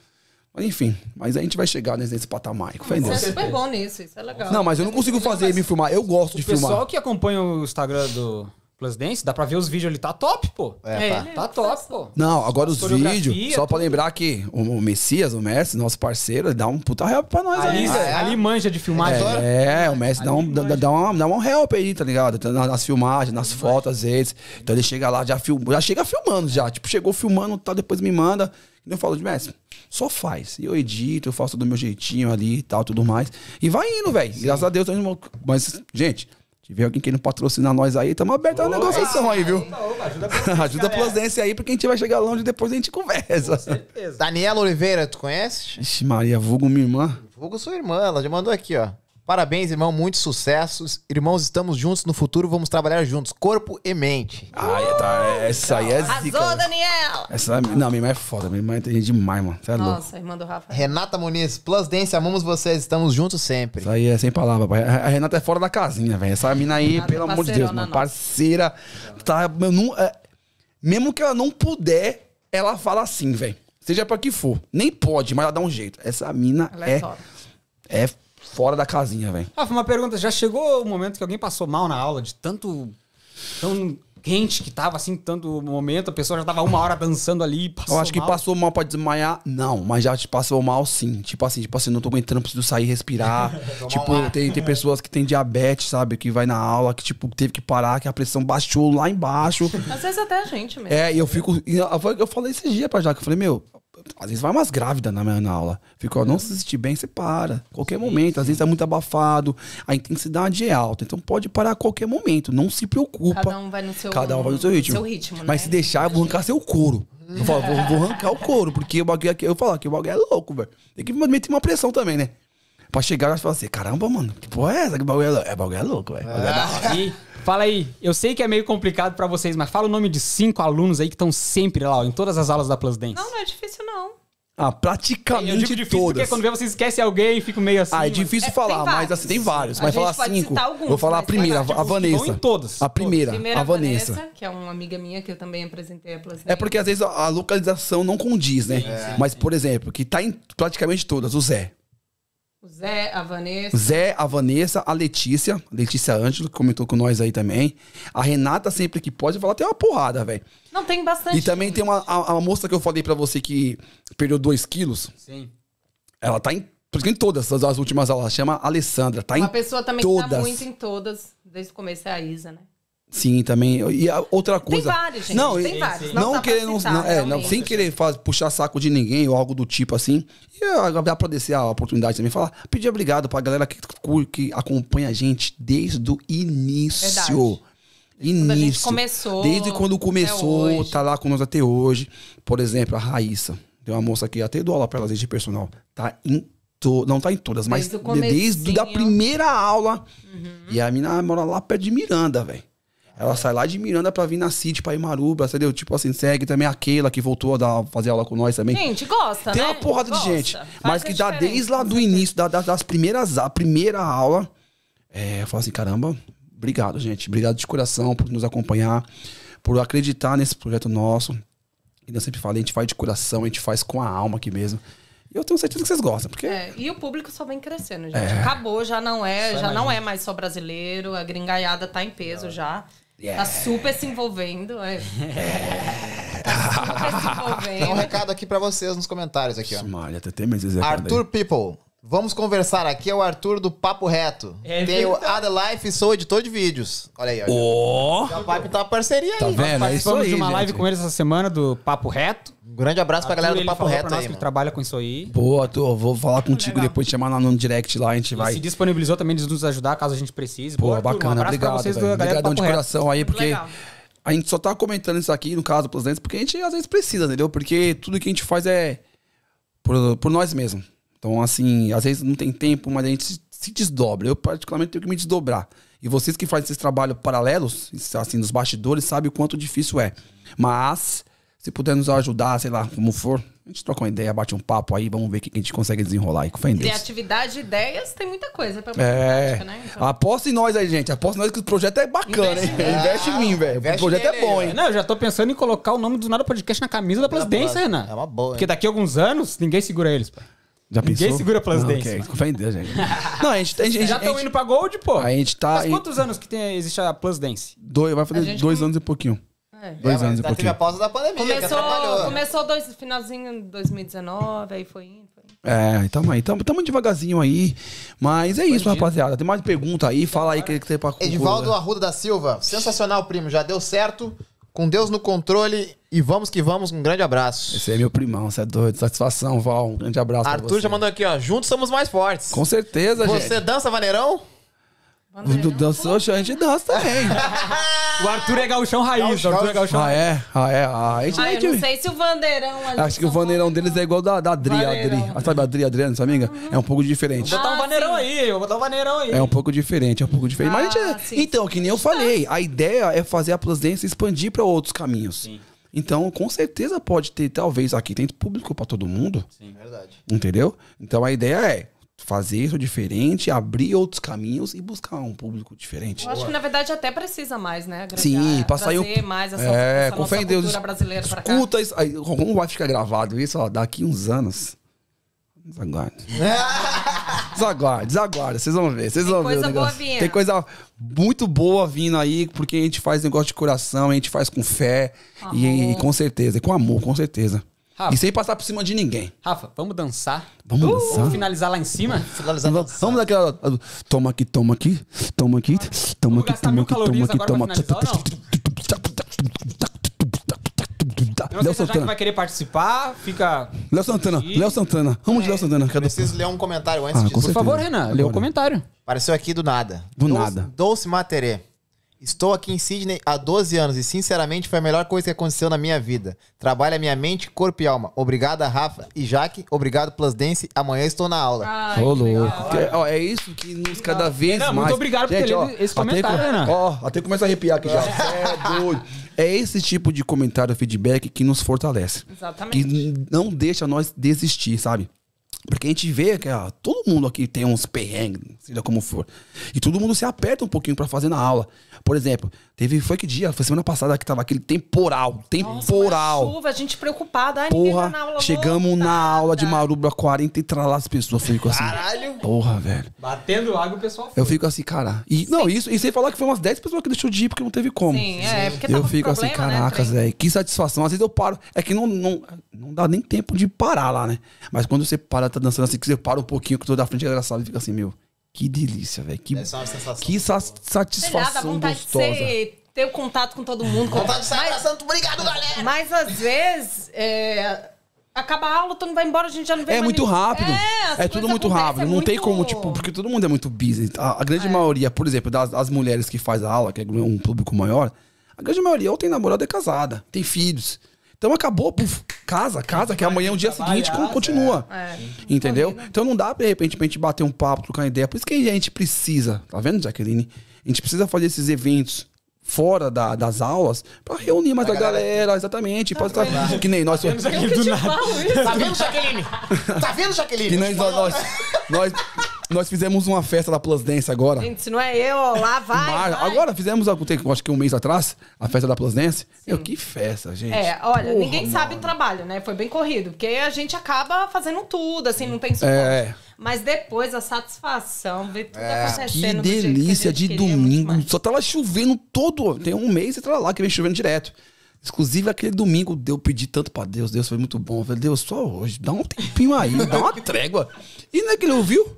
Mas, enfim, mas a gente vai chegar nesse, nesse patamar em Você é super bom nisso, isso é legal. Não, mas eu não consigo fazer e me filmar. Eu gosto de O pessoal filmar. que acompanha o Instagram do Plus Dance, dá pra ver os vídeos ali, tá top, pô. É, tá. Tá top, pô. Não, agora os vídeos, só pra lembrar que o, Messias, o Messi, nosso parceiro, ele dá um puta help pra nós Ali, aí. Ah, é? ali manja de filmagem. É, o Messi dá um, dá, dá um, dá um help aí, tá ligado? Na- Nas filmagens, nas fotos, às vezes. Então ele chega lá, já, film, já chega filmando, já. Tipo, chegou filmando, tá, depois me manda. E eu falo de Messi, só faz. E eu edito, eu faço do meu jeitinho ali e tal, tudo mais. E vai indo, velho. Graças a Deus. Mas, gente, tiver alguém querendo patrocinar nós aí, tamo aberto a uma negociação aí, viu? Ajuda a Plus Dance aí, porque a gente vai chegar longe e depois a gente conversa. Certeza. Daniela Oliveira, tu conhece? Ixi, Maria, vulgo minha irmã. Vulgo sua irmã, ela já mandou aqui, ó. Parabéns, irmão, muitos sucessos. Irmãos, estamos juntos no futuro, vamos trabalhar juntos, corpo e mente. Ai, tá, essa aí é zica. Arrasou, Daniel! Essa, não, minha irmã é foda, minha irmã é inteligente demais, mano. Você é louco. Nossa, irmã do Rafa. Renata Muniz, Plus Dance, amamos vocês, estamos juntos sempre. Isso aí é sem palavra, pai. A Renata é fora da casinha, velho. Essa mina aí, Renata, pelo amor de Deus, mano. nossa. Parceira. Tá, eu não, é, mesmo que ela não puder, ela fala assim, velho. Seja pra que for. Nem pode, mas ela dá um jeito. Essa mina Ela é é, top. é fora da casinha, velho. Rafa, uma pergunta. Já chegou o momento que alguém passou mal na aula de tanto... Tão quente que tava, assim, tanto momento. A pessoa já tava uma hora dançando ali, passou Eu acho que mal. passou mal pra desmaiar, não, mas já te passou mal sim. Tipo assim, tipo assim, não tô aguentando, preciso sair e respirar. tipo, tem, tem pessoas que têm diabetes, sabe? Que vai na aula, que tipo, teve que parar, que a pressão baixou lá embaixo. Às vezes até a gente mesmo. É, e eu fico. Eu, falei esse dia pra Jaque, eu falei, meu, às vezes vai umas grávidas na minha na aula. Fico, ó, não se sentir bem, você para. Qualquer momento. Às vezes é muito abafado, a intensidade é alta. Então pode parar a qualquer momento. Não se preocupa. Cada um vai no seu, Cada um vai no seu ritmo. seu ritmo, Mas né? se deixar, eu vou arrancar seu couro. Eu falo, vou, vou arrancar o couro, porque o bagulho aqui, eu falo que o bagulho é louco, velho. Tem que meter uma pressão também, né? Pra chegar e falar assim, caramba, mano, que porra é essa? Que bagulho é louco? É, bagulho é louco, velho. É da hora. Fala aí, eu sei que é meio complicado pra vocês, mas fala o nome de cinco alunos aí que estão sempre lá, ó, em todas as aulas da Plus Dance. Não, não é difícil, não. Ah, eu praticamente digo difícil porque todas. quando vê você esquece alguém, fica meio assim. Ah, é mas- difícil É, falar, tem mas assim, tem vários. A Mas falar cinco. citar alguns, Vou falar a mas primeira, a tipo, Vanessa. em todas. A primeira, Primeira, a Vanessa. que é uma amiga minha que eu também apresentei a Plus É porque às vezes a a localização não condiz, né? Mas, por exemplo, que tá em praticamente todas, o Zé. O Zé, a Vanessa. Zé, a Vanessa, a Letícia, Letícia Ângelo, que comentou com nós aí também. A Renata, sempre que pode, falar tem uma porrada, velho. Não, tem bastante. E também tem uma a, a moça que eu falei pra você que perdeu 2 quilos. Sim. Ela tá em, em todas as, as últimas aulas. Chama Alessandra. Tá Uma em pessoa também que tá todas. muito em todas, desde o começo, é a Isa, né? Sim, também. E outra Tem coisa. vários, gente. Não, tem vários. Não, pra querendo, citar, não, é, não, sem querer faz, puxar saco de ninguém ou algo do tipo assim. E eu agradecer a oportunidade também, falar, pedir obrigado pra galera que, que acompanha a gente desde o início. Verdade. Início. Começou Desde quando começou, tá lá com nós até hoje. Por exemplo, a Raíssa. Tem uma moça que até dou aula pra ela de personal. Tá em não tá em todas, mas Desde desde a. Uhum. primeira aula. E a mina mora lá perto de Miranda, velho. Ela sai lá de Miranda pra vir na City, pra Imaruba, entendeu? Tipo assim, segue também a Keila, que voltou a dar, fazer aula com nós também. Gente, gosta, Tem né? uma porrada Gosta. de gente. Faz Mas que dá diferença, desde lá do início, da, da- das primeiras, a primeira aula. É, eu falo assim, caramba, obrigado, gente. Obrigado de coração por nos acompanhar, por acreditar nesse projeto nosso. E eu sempre falei, a gente faz de coração, a gente faz com a alma aqui mesmo. E eu tenho certeza que vocês gostam, porque É, e o público só vem crescendo, gente. Acabou, já não é, já não é mais só brasileiro, a gringaiada tá em peso já. Tá super se envolvendo. É. Tá super se Tem um envolvendo. recado aqui pra vocês nos comentários aqui, ó. Meses recado aí. Arthur People. Vamos conversar aqui, é o Arthur do Papo Reto. É Tem o verdade. Adelife e sou editor de vídeos. Olha aí, olha. Ó! O Pipe tá uma parceria Tá aí. vendo? É isso Participamos aí, de uma live gente. com eles essa semana do Papo Reto. Um grande abraço pra galera do Papo falou Reto pra nós aí, que trabalha com isso aí. Boa, tô, vou falar contigo Legal. depois, te chamar lá no direct lá, a gente E vai. se disponibilizou também de nos ajudar caso a gente precise. Boa, turma, bacana, um abraço pra obrigado. vocês Obrigadão de Reto. coração aí, porque legal. a gente só tá comentando isso aqui, no caso, pros dentes, porque a gente às vezes precisa, entendeu? Porque tudo que a gente faz é por, por nós mesmos. Então, assim, às vezes não tem tempo, mas a gente se- desdobra. Eu, particularmente, tenho que me desdobrar. E vocês que fazem esses trabalhos paralelos, assim, nos bastidores, sabem o quanto difícil é. Mas, Se puder nos ajudar, sei lá, como for, a gente troca uma ideia, bate um papo aí, vamos ver o que a gente consegue desenrolar aí. Com fé em Deus. Criatividade, ideias, tem muita coisa pra É. prática, né? Então, Aposta em nós aí, gente. Aposta em nós que o projeto é bacana, hein? Investe em mim, velho. O Investe projeto é nele bom, aí, hein? Não, eu já tô pensando em colocar o nome do Nada Podcast na camisa da Dance, Renan. É uma boa, hein? Porque daqui a alguns anos, ninguém segura eles, pô. Já Ninguém segura Plus Dance. ok. Com fé em Deus, gente. Não, a gente, a gente, Já estão indo pra Gold, pô. a gente tá Faz em- quantos anos que tem, existe a Plus Dance? dois, vai fazer dois come- anos e pouquinho. é. Dois É, anos e mas teve a pouquinho. pausa da pandemia, Começou, começou dois, finalzinho de 2019, aí foi indo, foi indo. É, tamo aí, tamo, tamo devagarzinho aí. Mas é isso, rapaziada. Tem mais pergunta aí, fala aí o que que tem pra Edivaldo Arruda da Silva, sensacional, primo. Já deu certo. Com Deus no controle e vamos que vamos. Um grande abraço. Esse é meu primão, você é doido. Satisfação, Val. Um grande abraço Arthur você. já mandou aqui, ó. Juntos somos mais fortes. Com certeza, Você gente. dança vaneirão? Do dançou, a gente dança também. O Arthur é gauchão raiz. O Arthur é gauchão ah, raiz. é? Ah, é? Ah, a gente, Ah, a eu não sei se o Vandeirão... ali Acho de que o São vaneirão Paulo- deles é igual da, da Adri. A Adri. Vaneirão. Ah, Sabe a Adri, Adriana, sua amiga? É um pouco diferente. Vou botar um Ah, vaneirão sim. aí, eu vou botar um vaneirão aí. É um pouco diferente, é um pouco diferente. Mas a Ah, gente, sim. então, que nem eu falei, a ideia é fazer a Plus Dance expandir para outros caminhos. Então, com certeza pode ter, talvez aqui tem público para todo mundo, Verdade. entendeu? Então a ideia é fazer isso diferente, abrir outros caminhos e buscar um público diferente. Eu acho que na verdade até precisa mais, né? Agregar, Sim, trazer o- mais essa, É, essa nossa em Deus. cultura brasileira pra cá. Escuta isso. Aí, como vai ficar gravado isso? Ó, daqui uns anos. Desaguarde. Desaguarde, desaguarde. Vocês vão ver. Vocês Tem vão ver. coisa boa negócio. vindo. Tem coisa muito boa vindo aí, porque a gente faz negócio de coração, a gente faz com fé. E, e com certeza, e com amor, com certeza. Rafa. E sem passar por cima de ninguém. Rafa, vamos dançar? Vamos Vamos dançar? finalizar lá em cima? Finalizando. Vamos, vamos daquela. Toma aqui, toma aqui, toma aqui, toma aqui, toma aqui, toma aqui, toma finalizar Eu não Léo sei se vai querer participar. Fica. Léo Santana, Léo Santana. Vamos de Léo Santana. Cadê? Preciso ler um comentário antes Ah, disso. Por favor, Renan, lê o Bora. comentário. Apareceu aqui do nada. Do Dulce- nada. Dulce Materê. Estou aqui em Sydney há 12 anos e, sinceramente, foi a melhor coisa que aconteceu na minha vida. Trabalha minha mente, corpo e alma. Obrigada, Rafa e Jaque. Obrigado, Plus Dance. Amanhã estou na aula. Ai, Ô, louco. Que- ó, É isso que nos cada vez Renan, mais. muito obrigado por ter Gente, ó, lido esse até comentário, co- Renan. Ó, até começa a arrepiar aqui já. É doido. É esse tipo de comentário, feedback que nos fortalece. Exatamente. Que não deixa nós desistir, sabe? Porque a gente vê que ó, todo mundo aqui tem uns perrengues, seja como for. E todo mundo se aperta um pouquinho pra fazer na aula. Por exemplo, teve. Foi que dia? Foi semana passada que tava aquele temporal. Temporal. Chuva, a gente preocupada. Ai, Porra, na aula. chegamos na voltada. aula de Maruba 40 e tralás pessoas. Eu fico assim. Caralho. Porra, velho. Batendo água, o pessoal. Eu fico assim, cara. E, não, isso, e sem falar que foi umas 10 pessoas que deixou de ir porque não teve como. Sim, é, porque tava Eu com fico assim, problema, né, caracas, trem. velho. Que satisfação. Às vezes eu paro. É que não, não, não dá nem tempo de parar lá, né? Mas quando você para, tá dançando assim, que você para um pouquinho, que eu tô da frente, é engraçado, e fica assim, meu. Que delícia, velho. Que, que sa- Sei lá, dá satisfação vontade gostosa. de ser, ter o contato com todo mundo. Vontade de sair mas. Obrigado, galera. mas às vezes, é, acaba a aula, tu não vai embora, a gente já não vê É mais muito ninguém. rápido. É, É, tudo muito rápido. é Não tem muito- como, tipo, porque todo mundo é muito busy. A, a grande maioria, por exemplo, das, das mulheres que faz a aula, que é um público maior, a grande maioria ou tem namorada é casada, tem filhos. Então acabou, puf, casa, casa, que amanhã, o dia seguinte, con- continua. É. Entendeu? Então não dá, de repente, pra gente bater um papo, trocar ideia. Por isso que a gente precisa, tá vendo, Jaqueline? A gente precisa fazer esses eventos fora da- das aulas pra reunir mais a galera, exatamente. Pra, tá, que nem nós. Eu que falo isso. Tá vendo, Jaqueline? Tá vendo, Jaqueline? Que nós, nós, nós, nós fizemos uma festa da Plus Dance agora. Gente, se não é eu, ó, lá vai. Vai. Agora fizemos, tem, acho que um mês atrás, a festa da Plus Dance. Meu, que festa, gente. É, olha, Porra, ninguém sabe o mano. trabalho, né? Foi bem corrido, porque a gente acaba fazendo tudo, assim, não tem suporte. É. Mas depois a satisfação, ver tudo Que acontecendo. que delícia gente de queria, é domingo. Só tava chovendo todo. Tem um mês e tá lá que vem chovendo direto. Inclusive, aquele domingo eu pedi tanto pra Deus. Deus foi muito bom. Eu falei, Deus, só hoje. Dá um tempinho aí, dá uma trégua. E não é que ele ouviu?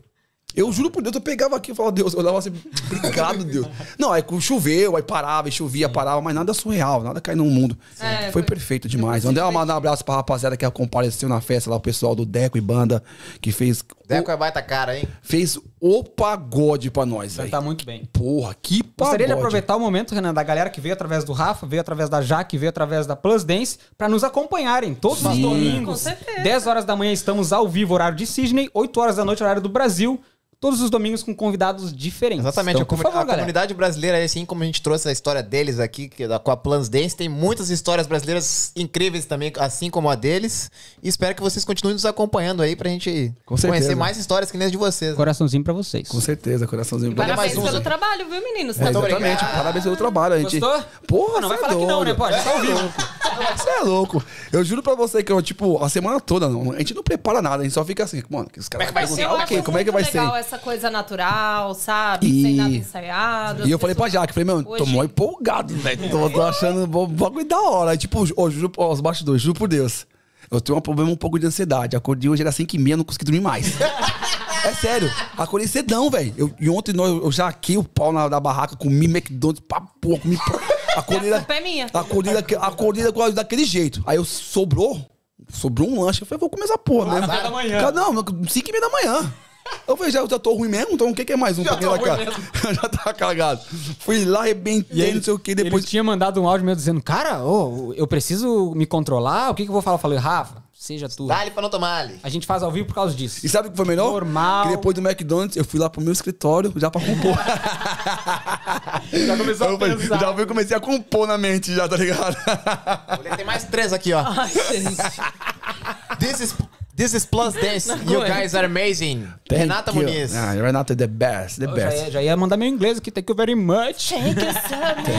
Eu juro por Deus, eu pegava aqui e falava, Deus, eu olhava assim, obrigado, Deus. Não, aí choveu, aí parava, e chovia, parava, mas nada surreal, nada caiu no mundo. É, foi, foi- perfeito demais. Mandei mandar um abraço pra rapaziada que compareceu na festa lá, o pessoal do Deco e Banda, que fez, Deco é baita cara, hein? fez o pagode pra nós, velho. Tá muito bem. Porra, que pagode. Gostaria de aproveitar o momento, Renan, da galera que veio através do Rafa, veio através da Jaque, veio através da Plus Dance, pra nos acompanharem todos os Sim. domingos. Com certeza. 10 horas da manhã estamos ao vivo, horário de Sydney, 8 horas da noite, horário do Brasil. Todos os domingos com convidados diferentes. Exatamente, Então, a, comuni- favor, a comunidade brasileira, assim como a gente trouxe a história deles aqui, que, da, com a Plans Dance, tem muitas histórias brasileiras incríveis também, assim como a deles. E espero que vocês continuem nos acompanhando aí pra gente conhecer mais histórias que nem as de vocês. Coraçãozinho pra vocês. Com certeza, coraçãozinho. Parabéns Parabéns mais um, pelo trabalho, viu, meninos? É, Tá exatamente. Parabéns pelo trabalho. A gente... Gostou? Porra, não vai é falar que não, né? Pode, tá vivo. Você é louco. Eu juro pra você que eu, tipo, a semana toda, não, a gente não prepara nada, a gente só fica assim, mano, que os caras Como é que vai ser? Como é que vai ser? Essa coisa natural, sabe? E- Sem nada ensaiado. E eu falei pra Jaque, falei, meu, tô Hoje- mó empolgado, velho. Tô, tô achando o bagulho da hora. Aí, tipo, ô, juro, ó, os bastidores, juro por Deus. Eu tenho um problema um pouco de ansiedade. Acordei hoje, era 5 e meia, não consegui dormir mais. É sério, acordei cedão, velho. E ontem nós, eu jaquei o pau na, da barraca, comi McDonald's pra porra, comi. Acordei, a da- culpa é minha. acordei, acordei da- daquele jeito. Aí eu sobrou, sobrou um lanche. Eu falei, vou comer essa porra da. Cara, Não, 5 e meia da manhã. Eu falei, já, eu já tô ruim mesmo, então o que, que é mais um quem vai cá? já tava cagado. Fui lá, arrebentei, não sei o que, depois. Ele tinha mandado um áudio meu dizendo, cara, ô, eu preciso me controlar, o que, que eu vou falar? Eu falei, Rafa, seja tu. Dá-lhe pra não tomar ali. A gente faz ao vivo por causa disso. E sabe o que foi melhor? Normal. Que depois do McDonald's, eu fui lá pro meu escritório já pra compor. Já começou Eu falei, já fui, comecei a compor na mente já, tá ligado? Olha, Tem mais três aqui, ó. Ai, gente. This is, this is Plus Dance. Não You aguento. guys are amazing. Thank Renata you. Muniz. Ah, Renata é the best, the já, best. ia, já ia mandar meu inglês aqui, thank you very much.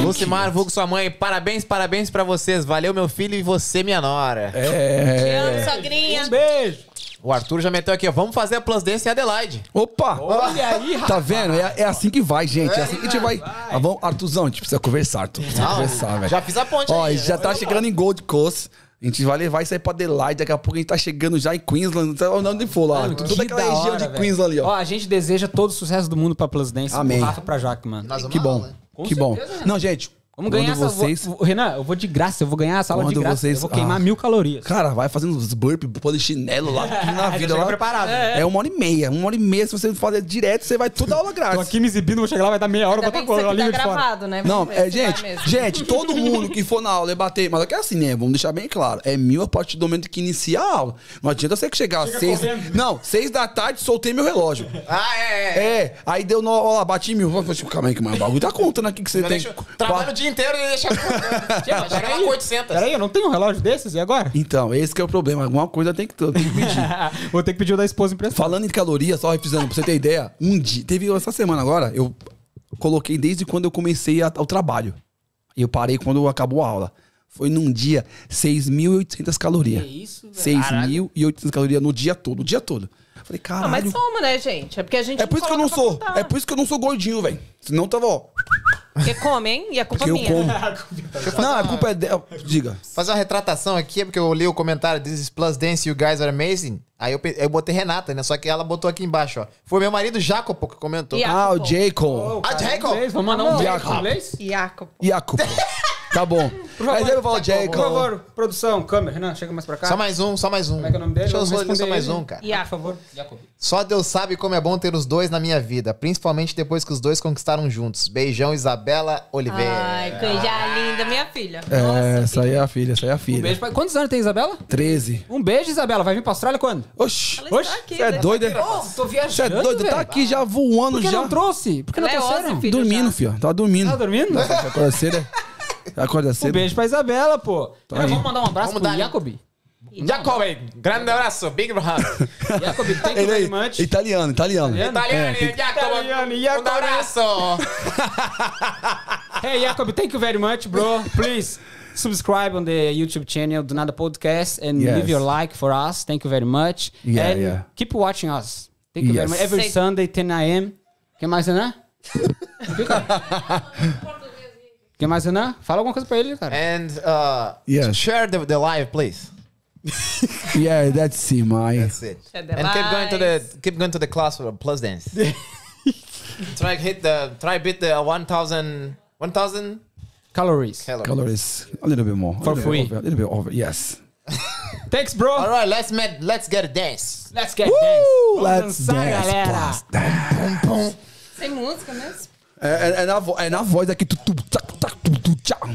Lucimar, vulgo sua mãe. Parabéns, parabéns pra vocês. Valeu, meu filho, e você, minha nora. Te É. amo, sogrinha. Um beijo. O Arthur já meteu aqui, ó. Vamos fazer a Plus Dance em Adelaide. Opa! Olha aí, rapaz. Tá vendo? É, é assim que vai, gente. É assim que a gente vai. Ah, vamos, Artuzão, a gente precisa conversar, Arthur. Precisa conversar, velho. já fiz a ponte Ó, aí. já tá chegando em Gold Coast. A gente vai levar isso aí pra Adelaide. Daqui a pouco a gente tá chegando já em Queensland. Não sei onde for lá. Mano, Toda que aquela da região hora, de velho. Queensland ali, ó. a gente deseja todo o sucesso do mundo pra Plus Dance. Amém. Pro Rafa pra Jaque, mano. Nós vamos Que bom. né? Que bom. certeza, Renan. Não, gente. Vamos quando ganhar essa... vocês. vou- Renan, eu vou de graça, eu vou ganhar essa aula de graça. vocês- Eu vou queimar Ah. mil calorias. Cara, vai fazendo uns burpees, polichinelo lá, tudo na vida lá. preparado. É. uma hora e meia. Uma hora e meia, se você fazer direto, você vai toda aula Tô grátis. aqui me exibindo, vou chegar lá, vai dar meia hora, Ainda botar aqui tá de fora. gravado, né? Não, é, gente, gente, todo mundo que for na aula e bater, mas é que é assim, né? Vamos deixar bem claro. É mil a partir do momento que inicia a aula. Não adianta você que chegar às seis. correndo. Não, seis da tarde, soltei meu relógio. Ah, é, é. É, aí deu no. Ó lá, bati mil. Calma aí, que mais o bagulho tá contando aqui que você tem. deixa- Trabalha o quatro- dia inteiro e deixa. Já chega lá com 800. Peraí, eu não tenho um relógio desses, e agora? Então, esse que é o problema. Alguma coisa tem que, tem que pedir. vou ter que pedir o da esposa emprestar. Falando em calorias, só refrisando, pra você ter ideia, um dia. Teve essa semana agora, eu coloquei desde quando eu comecei a- o trabalho. E eu parei quando acabou a aula. Foi num dia 6.800 calorias. Que isso, velho? 6.800 calorias no dia todo, o dia todo. Falei, Não, mas somos, né, gente? É porque a gente É por isso que eu não sou. contar. É por isso que eu não sou gordinho, velho. Senão tava, ó. Porque come, hein? E a culpa Porque é eu minha. como. Não, a culpa é dela. Diga. Fazer uma retratação aqui, é porque eu li o comentário This is Plus Dance, you guys are amazing. Aí eu, eu botei Renata, né? Só que ela botou aqui embaixo, ó. Foi meu marido Jacopo que comentou. Ah, o Jacopo. Jacob. Ah, Jacob! Inglês, Vamos mandar um. Jacob em inglês? Jacopo. Tá bom. Mas eu vou falar Jacob. Por favor, produção, câmera. Renan, chega mais pra cá. Só mais um, só mais um. Como é que é o nome dele? Deixa eu Vamos só, só responder mais ele. um, cara. Jacopo. Por favor. Só Deus sabe como é bom ter os dois na minha vida, principalmente depois que os dois conquistaram juntos. Beijão, Isabela Oliveira. Ai, coisa linda, minha filha. É, Nossa, essa aí é a filha, essa aí é a Um filha. beijo pra... Quantos anos tem, Isabela? 13. Um beijo, Isabela. Vai vir pra Austrália quando? Oxi. Aqui, Você é né? doido, é? tô Você é viajando, doido? Tá aqui já voando Por que já. não trouxe? Por que não é trouxeram? Dormindo, filho. Tava dormindo. Tá dormindo? Acorda cedo. Um beijo pra Isabela, pô. Tá aí. Vamos mandar um abraço Vamos pro dar- Jacob. Jacob, grande abraço, big hug. Jacob, thank you Ele very much. italiano, italiano. Italiano? Italiano, É, Italiano, um Jacob. abraço. Hey, Jacob, thank you very much, bro. Please subscribe on the YouTube channel Do Nada Podcast and Yes. leave your like for us. Thank you very much. Yeah, and yeah. keep watching us. Thank you very Yes. much. Every Say- Sunday, 10 a.m. Quem mais, Renan? Quem mais, Renan? Fala alguma coisa pra ele, cara. And uh, Yes. share the, the live, please. Yeah, that's it, my. That's it. Share the And keep going to the keep going to the class for plus dance. try hit the try beat the 1000 1000 Calories. calories. Calories. A little bit more. A For little free. Over, a little bit over. Yes. Thanks, bro. All right, let's met, let's get a dance. Let's get Woo! dance. Vamos Let's dançar, dance, galera. plus dance. Sem música mesmo? É, é, é na, é na voz aqui. Tu, tu, tchac, tchac, tu, tu, tchau.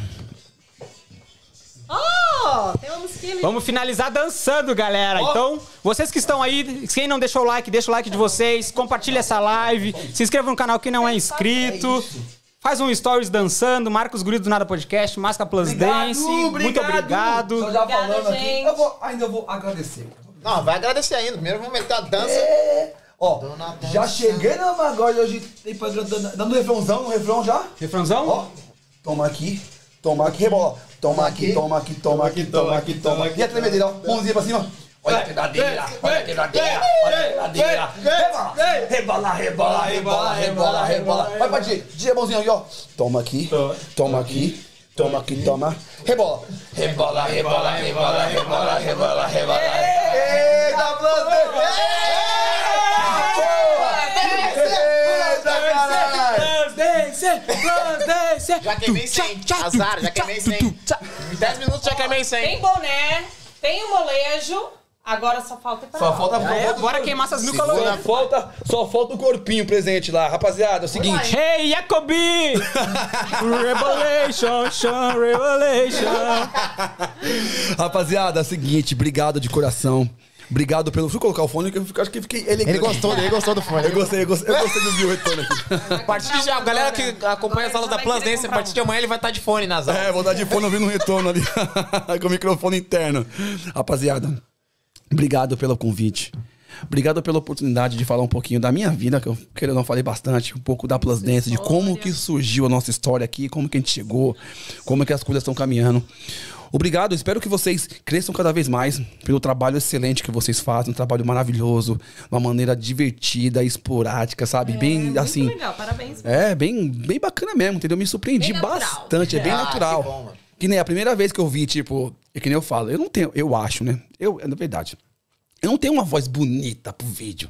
Oh! ó. Tem uma musiquinha ali. Vamos finalizar dançando, galera. Então, vocês que estão aí, quem não deixou o like, deixa o like de vocês. Compartilha essa live. Se inscreva no canal quem não é inscrito. Faz um stories dançando, marca os guris do Nada Podcast, Masca Plus Dance. Muito obrigado. Tô já Obrigada, falando aqui. gente. Eu vou, ainda vou agradecer. Não, vai agradecer ainda. Primeiro vamos meter a dança. É, ó, Dona já cheguei na Magode hoje, dando dando refrãozão, no refrão já. Refrãozão? Ó, toma aqui, toma aqui, rebola. Toma aqui, toma aqui, toma aqui, toma aqui, toma aqui. E a tremedeira, ó, mãozinha pra cima. Olha a tremedeira, olha a tremedeira, olha a tremedeira. Rebola, rebola, rebola, rebola, rebola, rebola. Vai pra Di, Di, a mãozinha aqui, ó. Toma aqui, toma aqui. Toma aqui, toma. Rebola. Rebola, rebola, rebola, rebola, rebola, rebola. Eita, Já queimei 100. Azar, já queimei 100. Em 10 minutos já queimei 100. Tem boné, tem o molejo. Agora só falta pra Só lá. falta É, bora queimar essas mil Só calorias. falta, só falta o corpinho presente lá, rapaziada. É o seguinte. Hey, Jacobi! Revelation, Sean, Revelation. Rapaziada, é o seguinte, obrigado de coração. Obrigado pelo. Eu colocar o fone que eu acho que fiquei elegante. Ele gostou, ele gostou do fone. Eu gostei, eu gostei, eu gostei do viu retorno aqui. A partir de já, a galera que acompanha as aulas da Plus Dance, a partir de amanhã ele vai estar de fone nas aulas. É, vou dar de fone ouvindo um retorno ali. com o microfone interno. Rapaziada, obrigado pelo convite. Obrigado pela oportunidade de falar um pouquinho da minha vida, que eu querendo não falei bastante, um pouco da Plus Dance, de como que surgiu a nossa história aqui, como que a gente chegou, como que as coisas estão caminhando. Obrigado, espero que vocês cresçam cada vez mais pelo trabalho excelente que vocês fazem, um trabalho maravilhoso, uma maneira divertida, esporádica, sabe? É, bem muito assim. legal, parabéns. É, bem, bem bacana mesmo, entendeu? Me surpreendi bastante, é bem Ah, natural. que bom. Que nem a primeira vez que eu vi, tipo, é que nem eu falo, eu não tenho, eu acho, né? Eu, na verdade, eu não tenho uma voz bonita pro vídeo.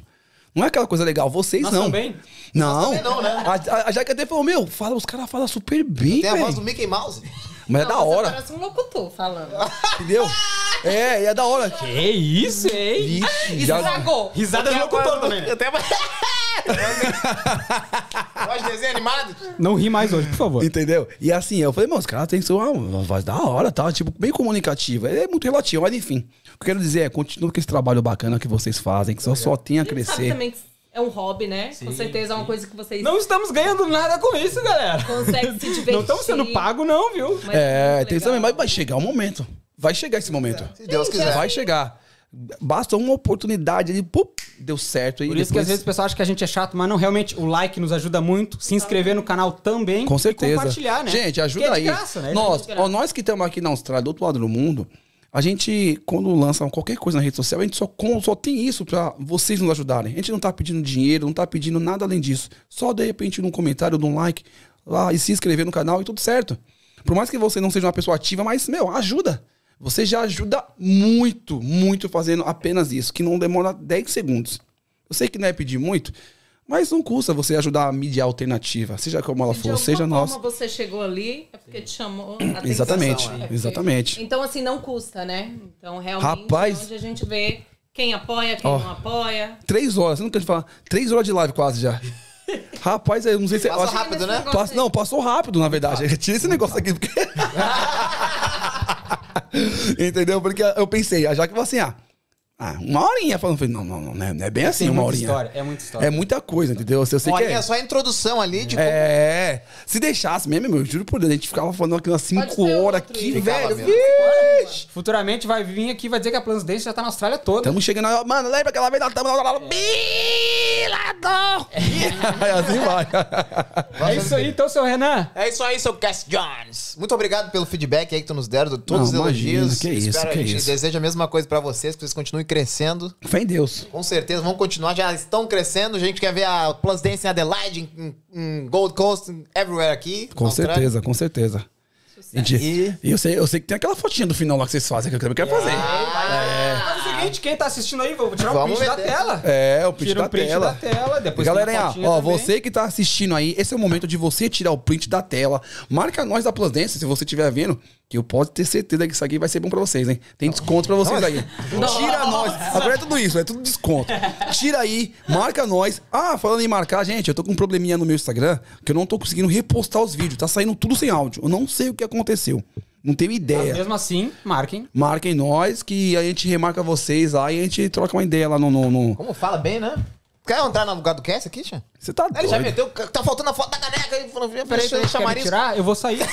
Não é aquela coisa legal, vocês Nós não. também? Não. também não, né? A, a, a Jaque até falou, meu, fala, os caras falam super bem, Tem a voz do. Mickey Mouse. Mas é da Não, você hora, Parece um locutor falando. entendeu? É, e é da hora. Que isso, hein? Vixe, já... Estragou. Risada de locutor também. Eu tenho... Gosta de desenho animado? Não ri mais hoje, por favor. Entendeu? E assim, eu falei, mano, os caras têm sua uma voz da hora, tá? Tipo, bem comunicativa. É muito relativo, mas enfim. O que eu quero dizer é, continua com esse trabalho bacana que vocês fazem, que só, só tem a sabe crescer. também que é um hobby, né? Com certeza é uma coisa que vocês Não estamos ganhando nada com isso, galera. conseguem se divertir. Não estamos sendo pagos, não, viu? Mas É, tem também, mas vai chegar o momento. Vai chegar esse momento. Se Deus quiser. Vai chegar. Basta uma oportunidade ali, pum, deu certo. Aí Por isso que depois- às vezes o pessoal acha que a gente é chato, mas não, realmente o like nos ajuda muito. Se inscrever no canal também. Com E certeza. compartilhar, né? Gente, ajuda Porque é aí. graça, né? Nós, É ó, nós que estamos aqui na Austrália, do outro lado do mundo, a gente, quando lança qualquer coisa na rede social, a gente só, só tem isso pra vocês nos ajudarem. A gente não tá pedindo dinheiro, não tá pedindo nada além disso. Só de repente num comentário, num like lá e se inscrever no canal e tudo certo. Por mais que você não seja uma pessoa ativa, mas, meu, ajuda. Você já ajuda muito, muito fazendo apenas isso, que não demora 10 segundos. Eu sei que não é pedir muito, mas não custa você ajudar a mídia alternativa, seja como ela for, seja nossa. você chegou ali, é porque te chamou a atenção. Exatamente, É porque- exatamente. Então, assim, não custa, né? Então, realmente, Rapaz. onde a gente vê quem apoia, quem Ó. não apoia. Três horas, você não quer falar? Três horas de live quase já. Rapaz, eu não sei se... Passa acho- rápido, né? Não, passou rápido, na verdade. Tira esse negócio aqui. Porque... Entendeu? Porque eu pensei, já que assim, ah, ah, uma horinha. Falando, não, não, não, não é- não é bem assim Tem uma muita horinha. história, é muita história. É muita coisa, entendeu? Eu sei que Olha, é. é só a introdução ali de É, se deixasse mesmo, meu, eu juro por Deus, a gente ficava falando aqui umas Pode 5 ser horas aqui, velho. Vixe. Futuramente vai vir aqui e vai dizer que a Plus Dance já tá na Austrália toda. Estamos chegando. aí, Mano, lembra aquela vez nós estamos lá. Bilador! assim vai. É isso aí, então, seu Renan. É isso aí, seu Cass Jones. Muito obrigado pelo feedback aí que tu nos deram, de todos Não, os imagina, elogios. que isso, Espero, que a gente isso. deseja a mesma coisa pra vocês, que vocês continuem crescendo. Fé em Deus. Com certeza, vão continuar, já estão crescendo. A gente quer ver a Plus Dance em Adelaide, em, em Gold Coast, em everywhere aqui. Com Austrália. certeza, com certeza. Gente, E- E eu sei, eu sei que tem aquela fotinha do final lá que vocês fazem, que eu também quero fazer. Faz o seguinte, quem tá assistindo aí, vou tirar o Vamos print da tela. É, o print Tira da o print tela. da tela, depois Galera, tem a ó, fotinha ó, também. você que tá assistindo aí, esse é o momento de você tirar o print da tela. Marca nós da Plus Dance, se você estiver vendo, que eu posso ter certeza que isso aqui vai ser bom pra vocês, hein? Tem desconto pra vocês aí. Tira nós. Agora é tudo isso, é tudo desconto. Tira aí, marca nós. Ah, falando em marcar, gente, eu tô com um probleminha no meu Instagram que eu não tô conseguindo repostar os vídeos. Tá saindo tudo sem áudio. Eu não sei o que aconteceu. Não tenho Mas ideia. mesmo assim, marquem. Marquem nós, que a gente remarca vocês lá e a gente troca uma ideia lá no. no, no- Como fala bem, né? Quer entrar no lugar do Cass aqui, Tia? Você tá Ele já doido. meteu. Tá faltando a foto da caneca aí. Falando, peraí, eu eu chamar isso. tirar, eu vou sair.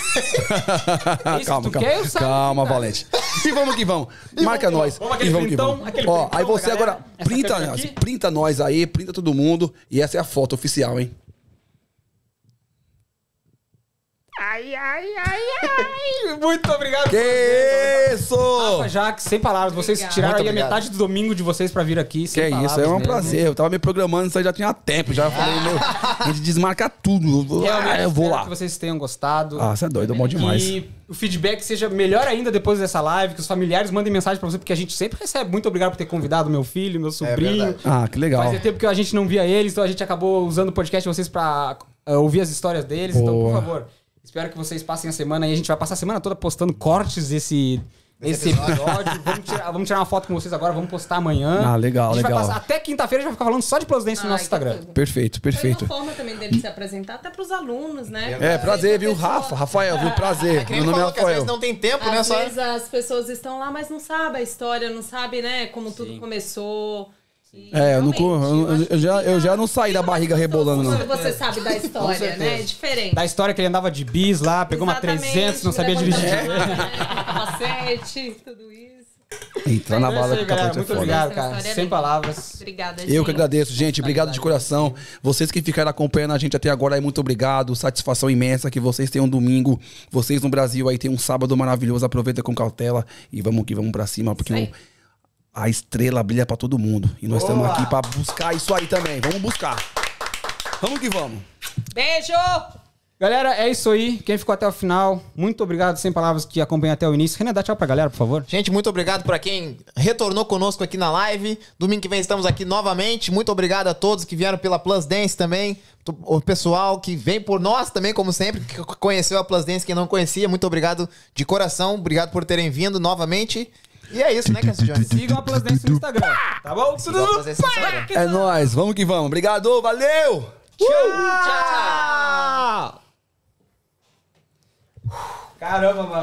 Isso, calma, calma. quer, eu saio calma, cara. Valente. E vamos que vamos. Marca nós. Vamos aquele e vamos que printão, vamos. aquele Ó, aí você galera. agora printa, printa nós aí, printa todo mundo. E essa é a foto oficial, hein? Ai, ai, ai, ai. Muito obrigado. Que isso! Rafa, Jaque, sem palavras. Vocês Obrigada. tiraram Muito aí a obrigado. metade do domingo de vocês pra vir aqui. Que sem é isso, palavras é um mesmo. prazer. Eu tava me programando isso aí já tinha tempo. Já falei, meu, a gente desmarca tudo. Eu vou- Realmente, Ah, eu vou espero lá. que vocês tenham gostado. Ah, você é doido, é bom demais. E o feedback seja melhor ainda depois dessa live, que os familiares mandem mensagem pra você, porque a gente sempre recebe. Muito obrigado por ter convidado meu filho, meu sobrinho. verdade. Ah, que legal. Fazia tempo que a gente não via eles, então a gente acabou usando o podcast de vocês pra eh, ouvir as histórias deles. Então, por Boa. favor, espero que vocês passem a semana aí. A gente vai passar a semana toda postando cortes desse, desse episódio. vamos, tirar, vamos tirar uma foto com vocês agora, vamos postar amanhã. Ah, legal, A gente vai legal. passar- até quinta-feira a gente vai ficar falando só de Plus Dance no nosso Instagram. tudo. Perfeito, Foi perfeito. uma forma também dele se apresentar até pros alunos, né? É, prazer, viu? Às Rafa, Rafael, viu? Prazer. Que nem Meu nome é que às vezes Rafael. não tem tempo, né? Às Só... vezes as pessoas estão lá, mas não sabem a história, não sabem, né, como tudo começou. E, É, eu, não, eu, acho eu já, eu já não saí da barriga rebolando, não. Quando você sabe da história, né? É diferente. Da história que ele andava de bis lá, pegou uma Exatamente, 300, não sabia levantando, dirigir. né, Capacete, tudo isso. Entrar na É bala capacete é Muito foda. obrigado, cara. é Sem palavras. Obrigada, Eu que gente. agradeço, gente. Obrigado de coração. Vocês que ficaram acompanhando a gente até agora, aí, muito obrigado. Satisfação imensa que vocês tenham um domingo. Vocês no Brasil aí tem um sábado maravilhoso. Aproveita com cautela e vamos que vamos pra cima, porque o- a estrela brilha pra todo mundo. E nós estamos aqui pra buscar isso aí também. Vamos buscar. Vamos que vamos. Beijo! Galera, é isso aí. Quem ficou até o final, muito obrigado, sem palavras, que acompanha até o início. Renan, dá tchau pra galera, por favor. Gente, muito obrigado pra quem retornou conosco aqui na live. Domingo que vem estamos aqui novamente. Muito obrigado a todos que vieram pela Plus Dance também. O pessoal que vem por nós também, como sempre, que conheceu a Plus Dance, quem não conhecia. Muito obrigado de coração. Obrigado por terem vindo novamente. E é isso, né, Cass Jones? Sigam a Plus Dance no Instagram, tá bom? Sigam a Plus Dance no Instagram. É nóis. Vamos que vamos. Obrigado. Valeu. Tchau! Caramba, mano.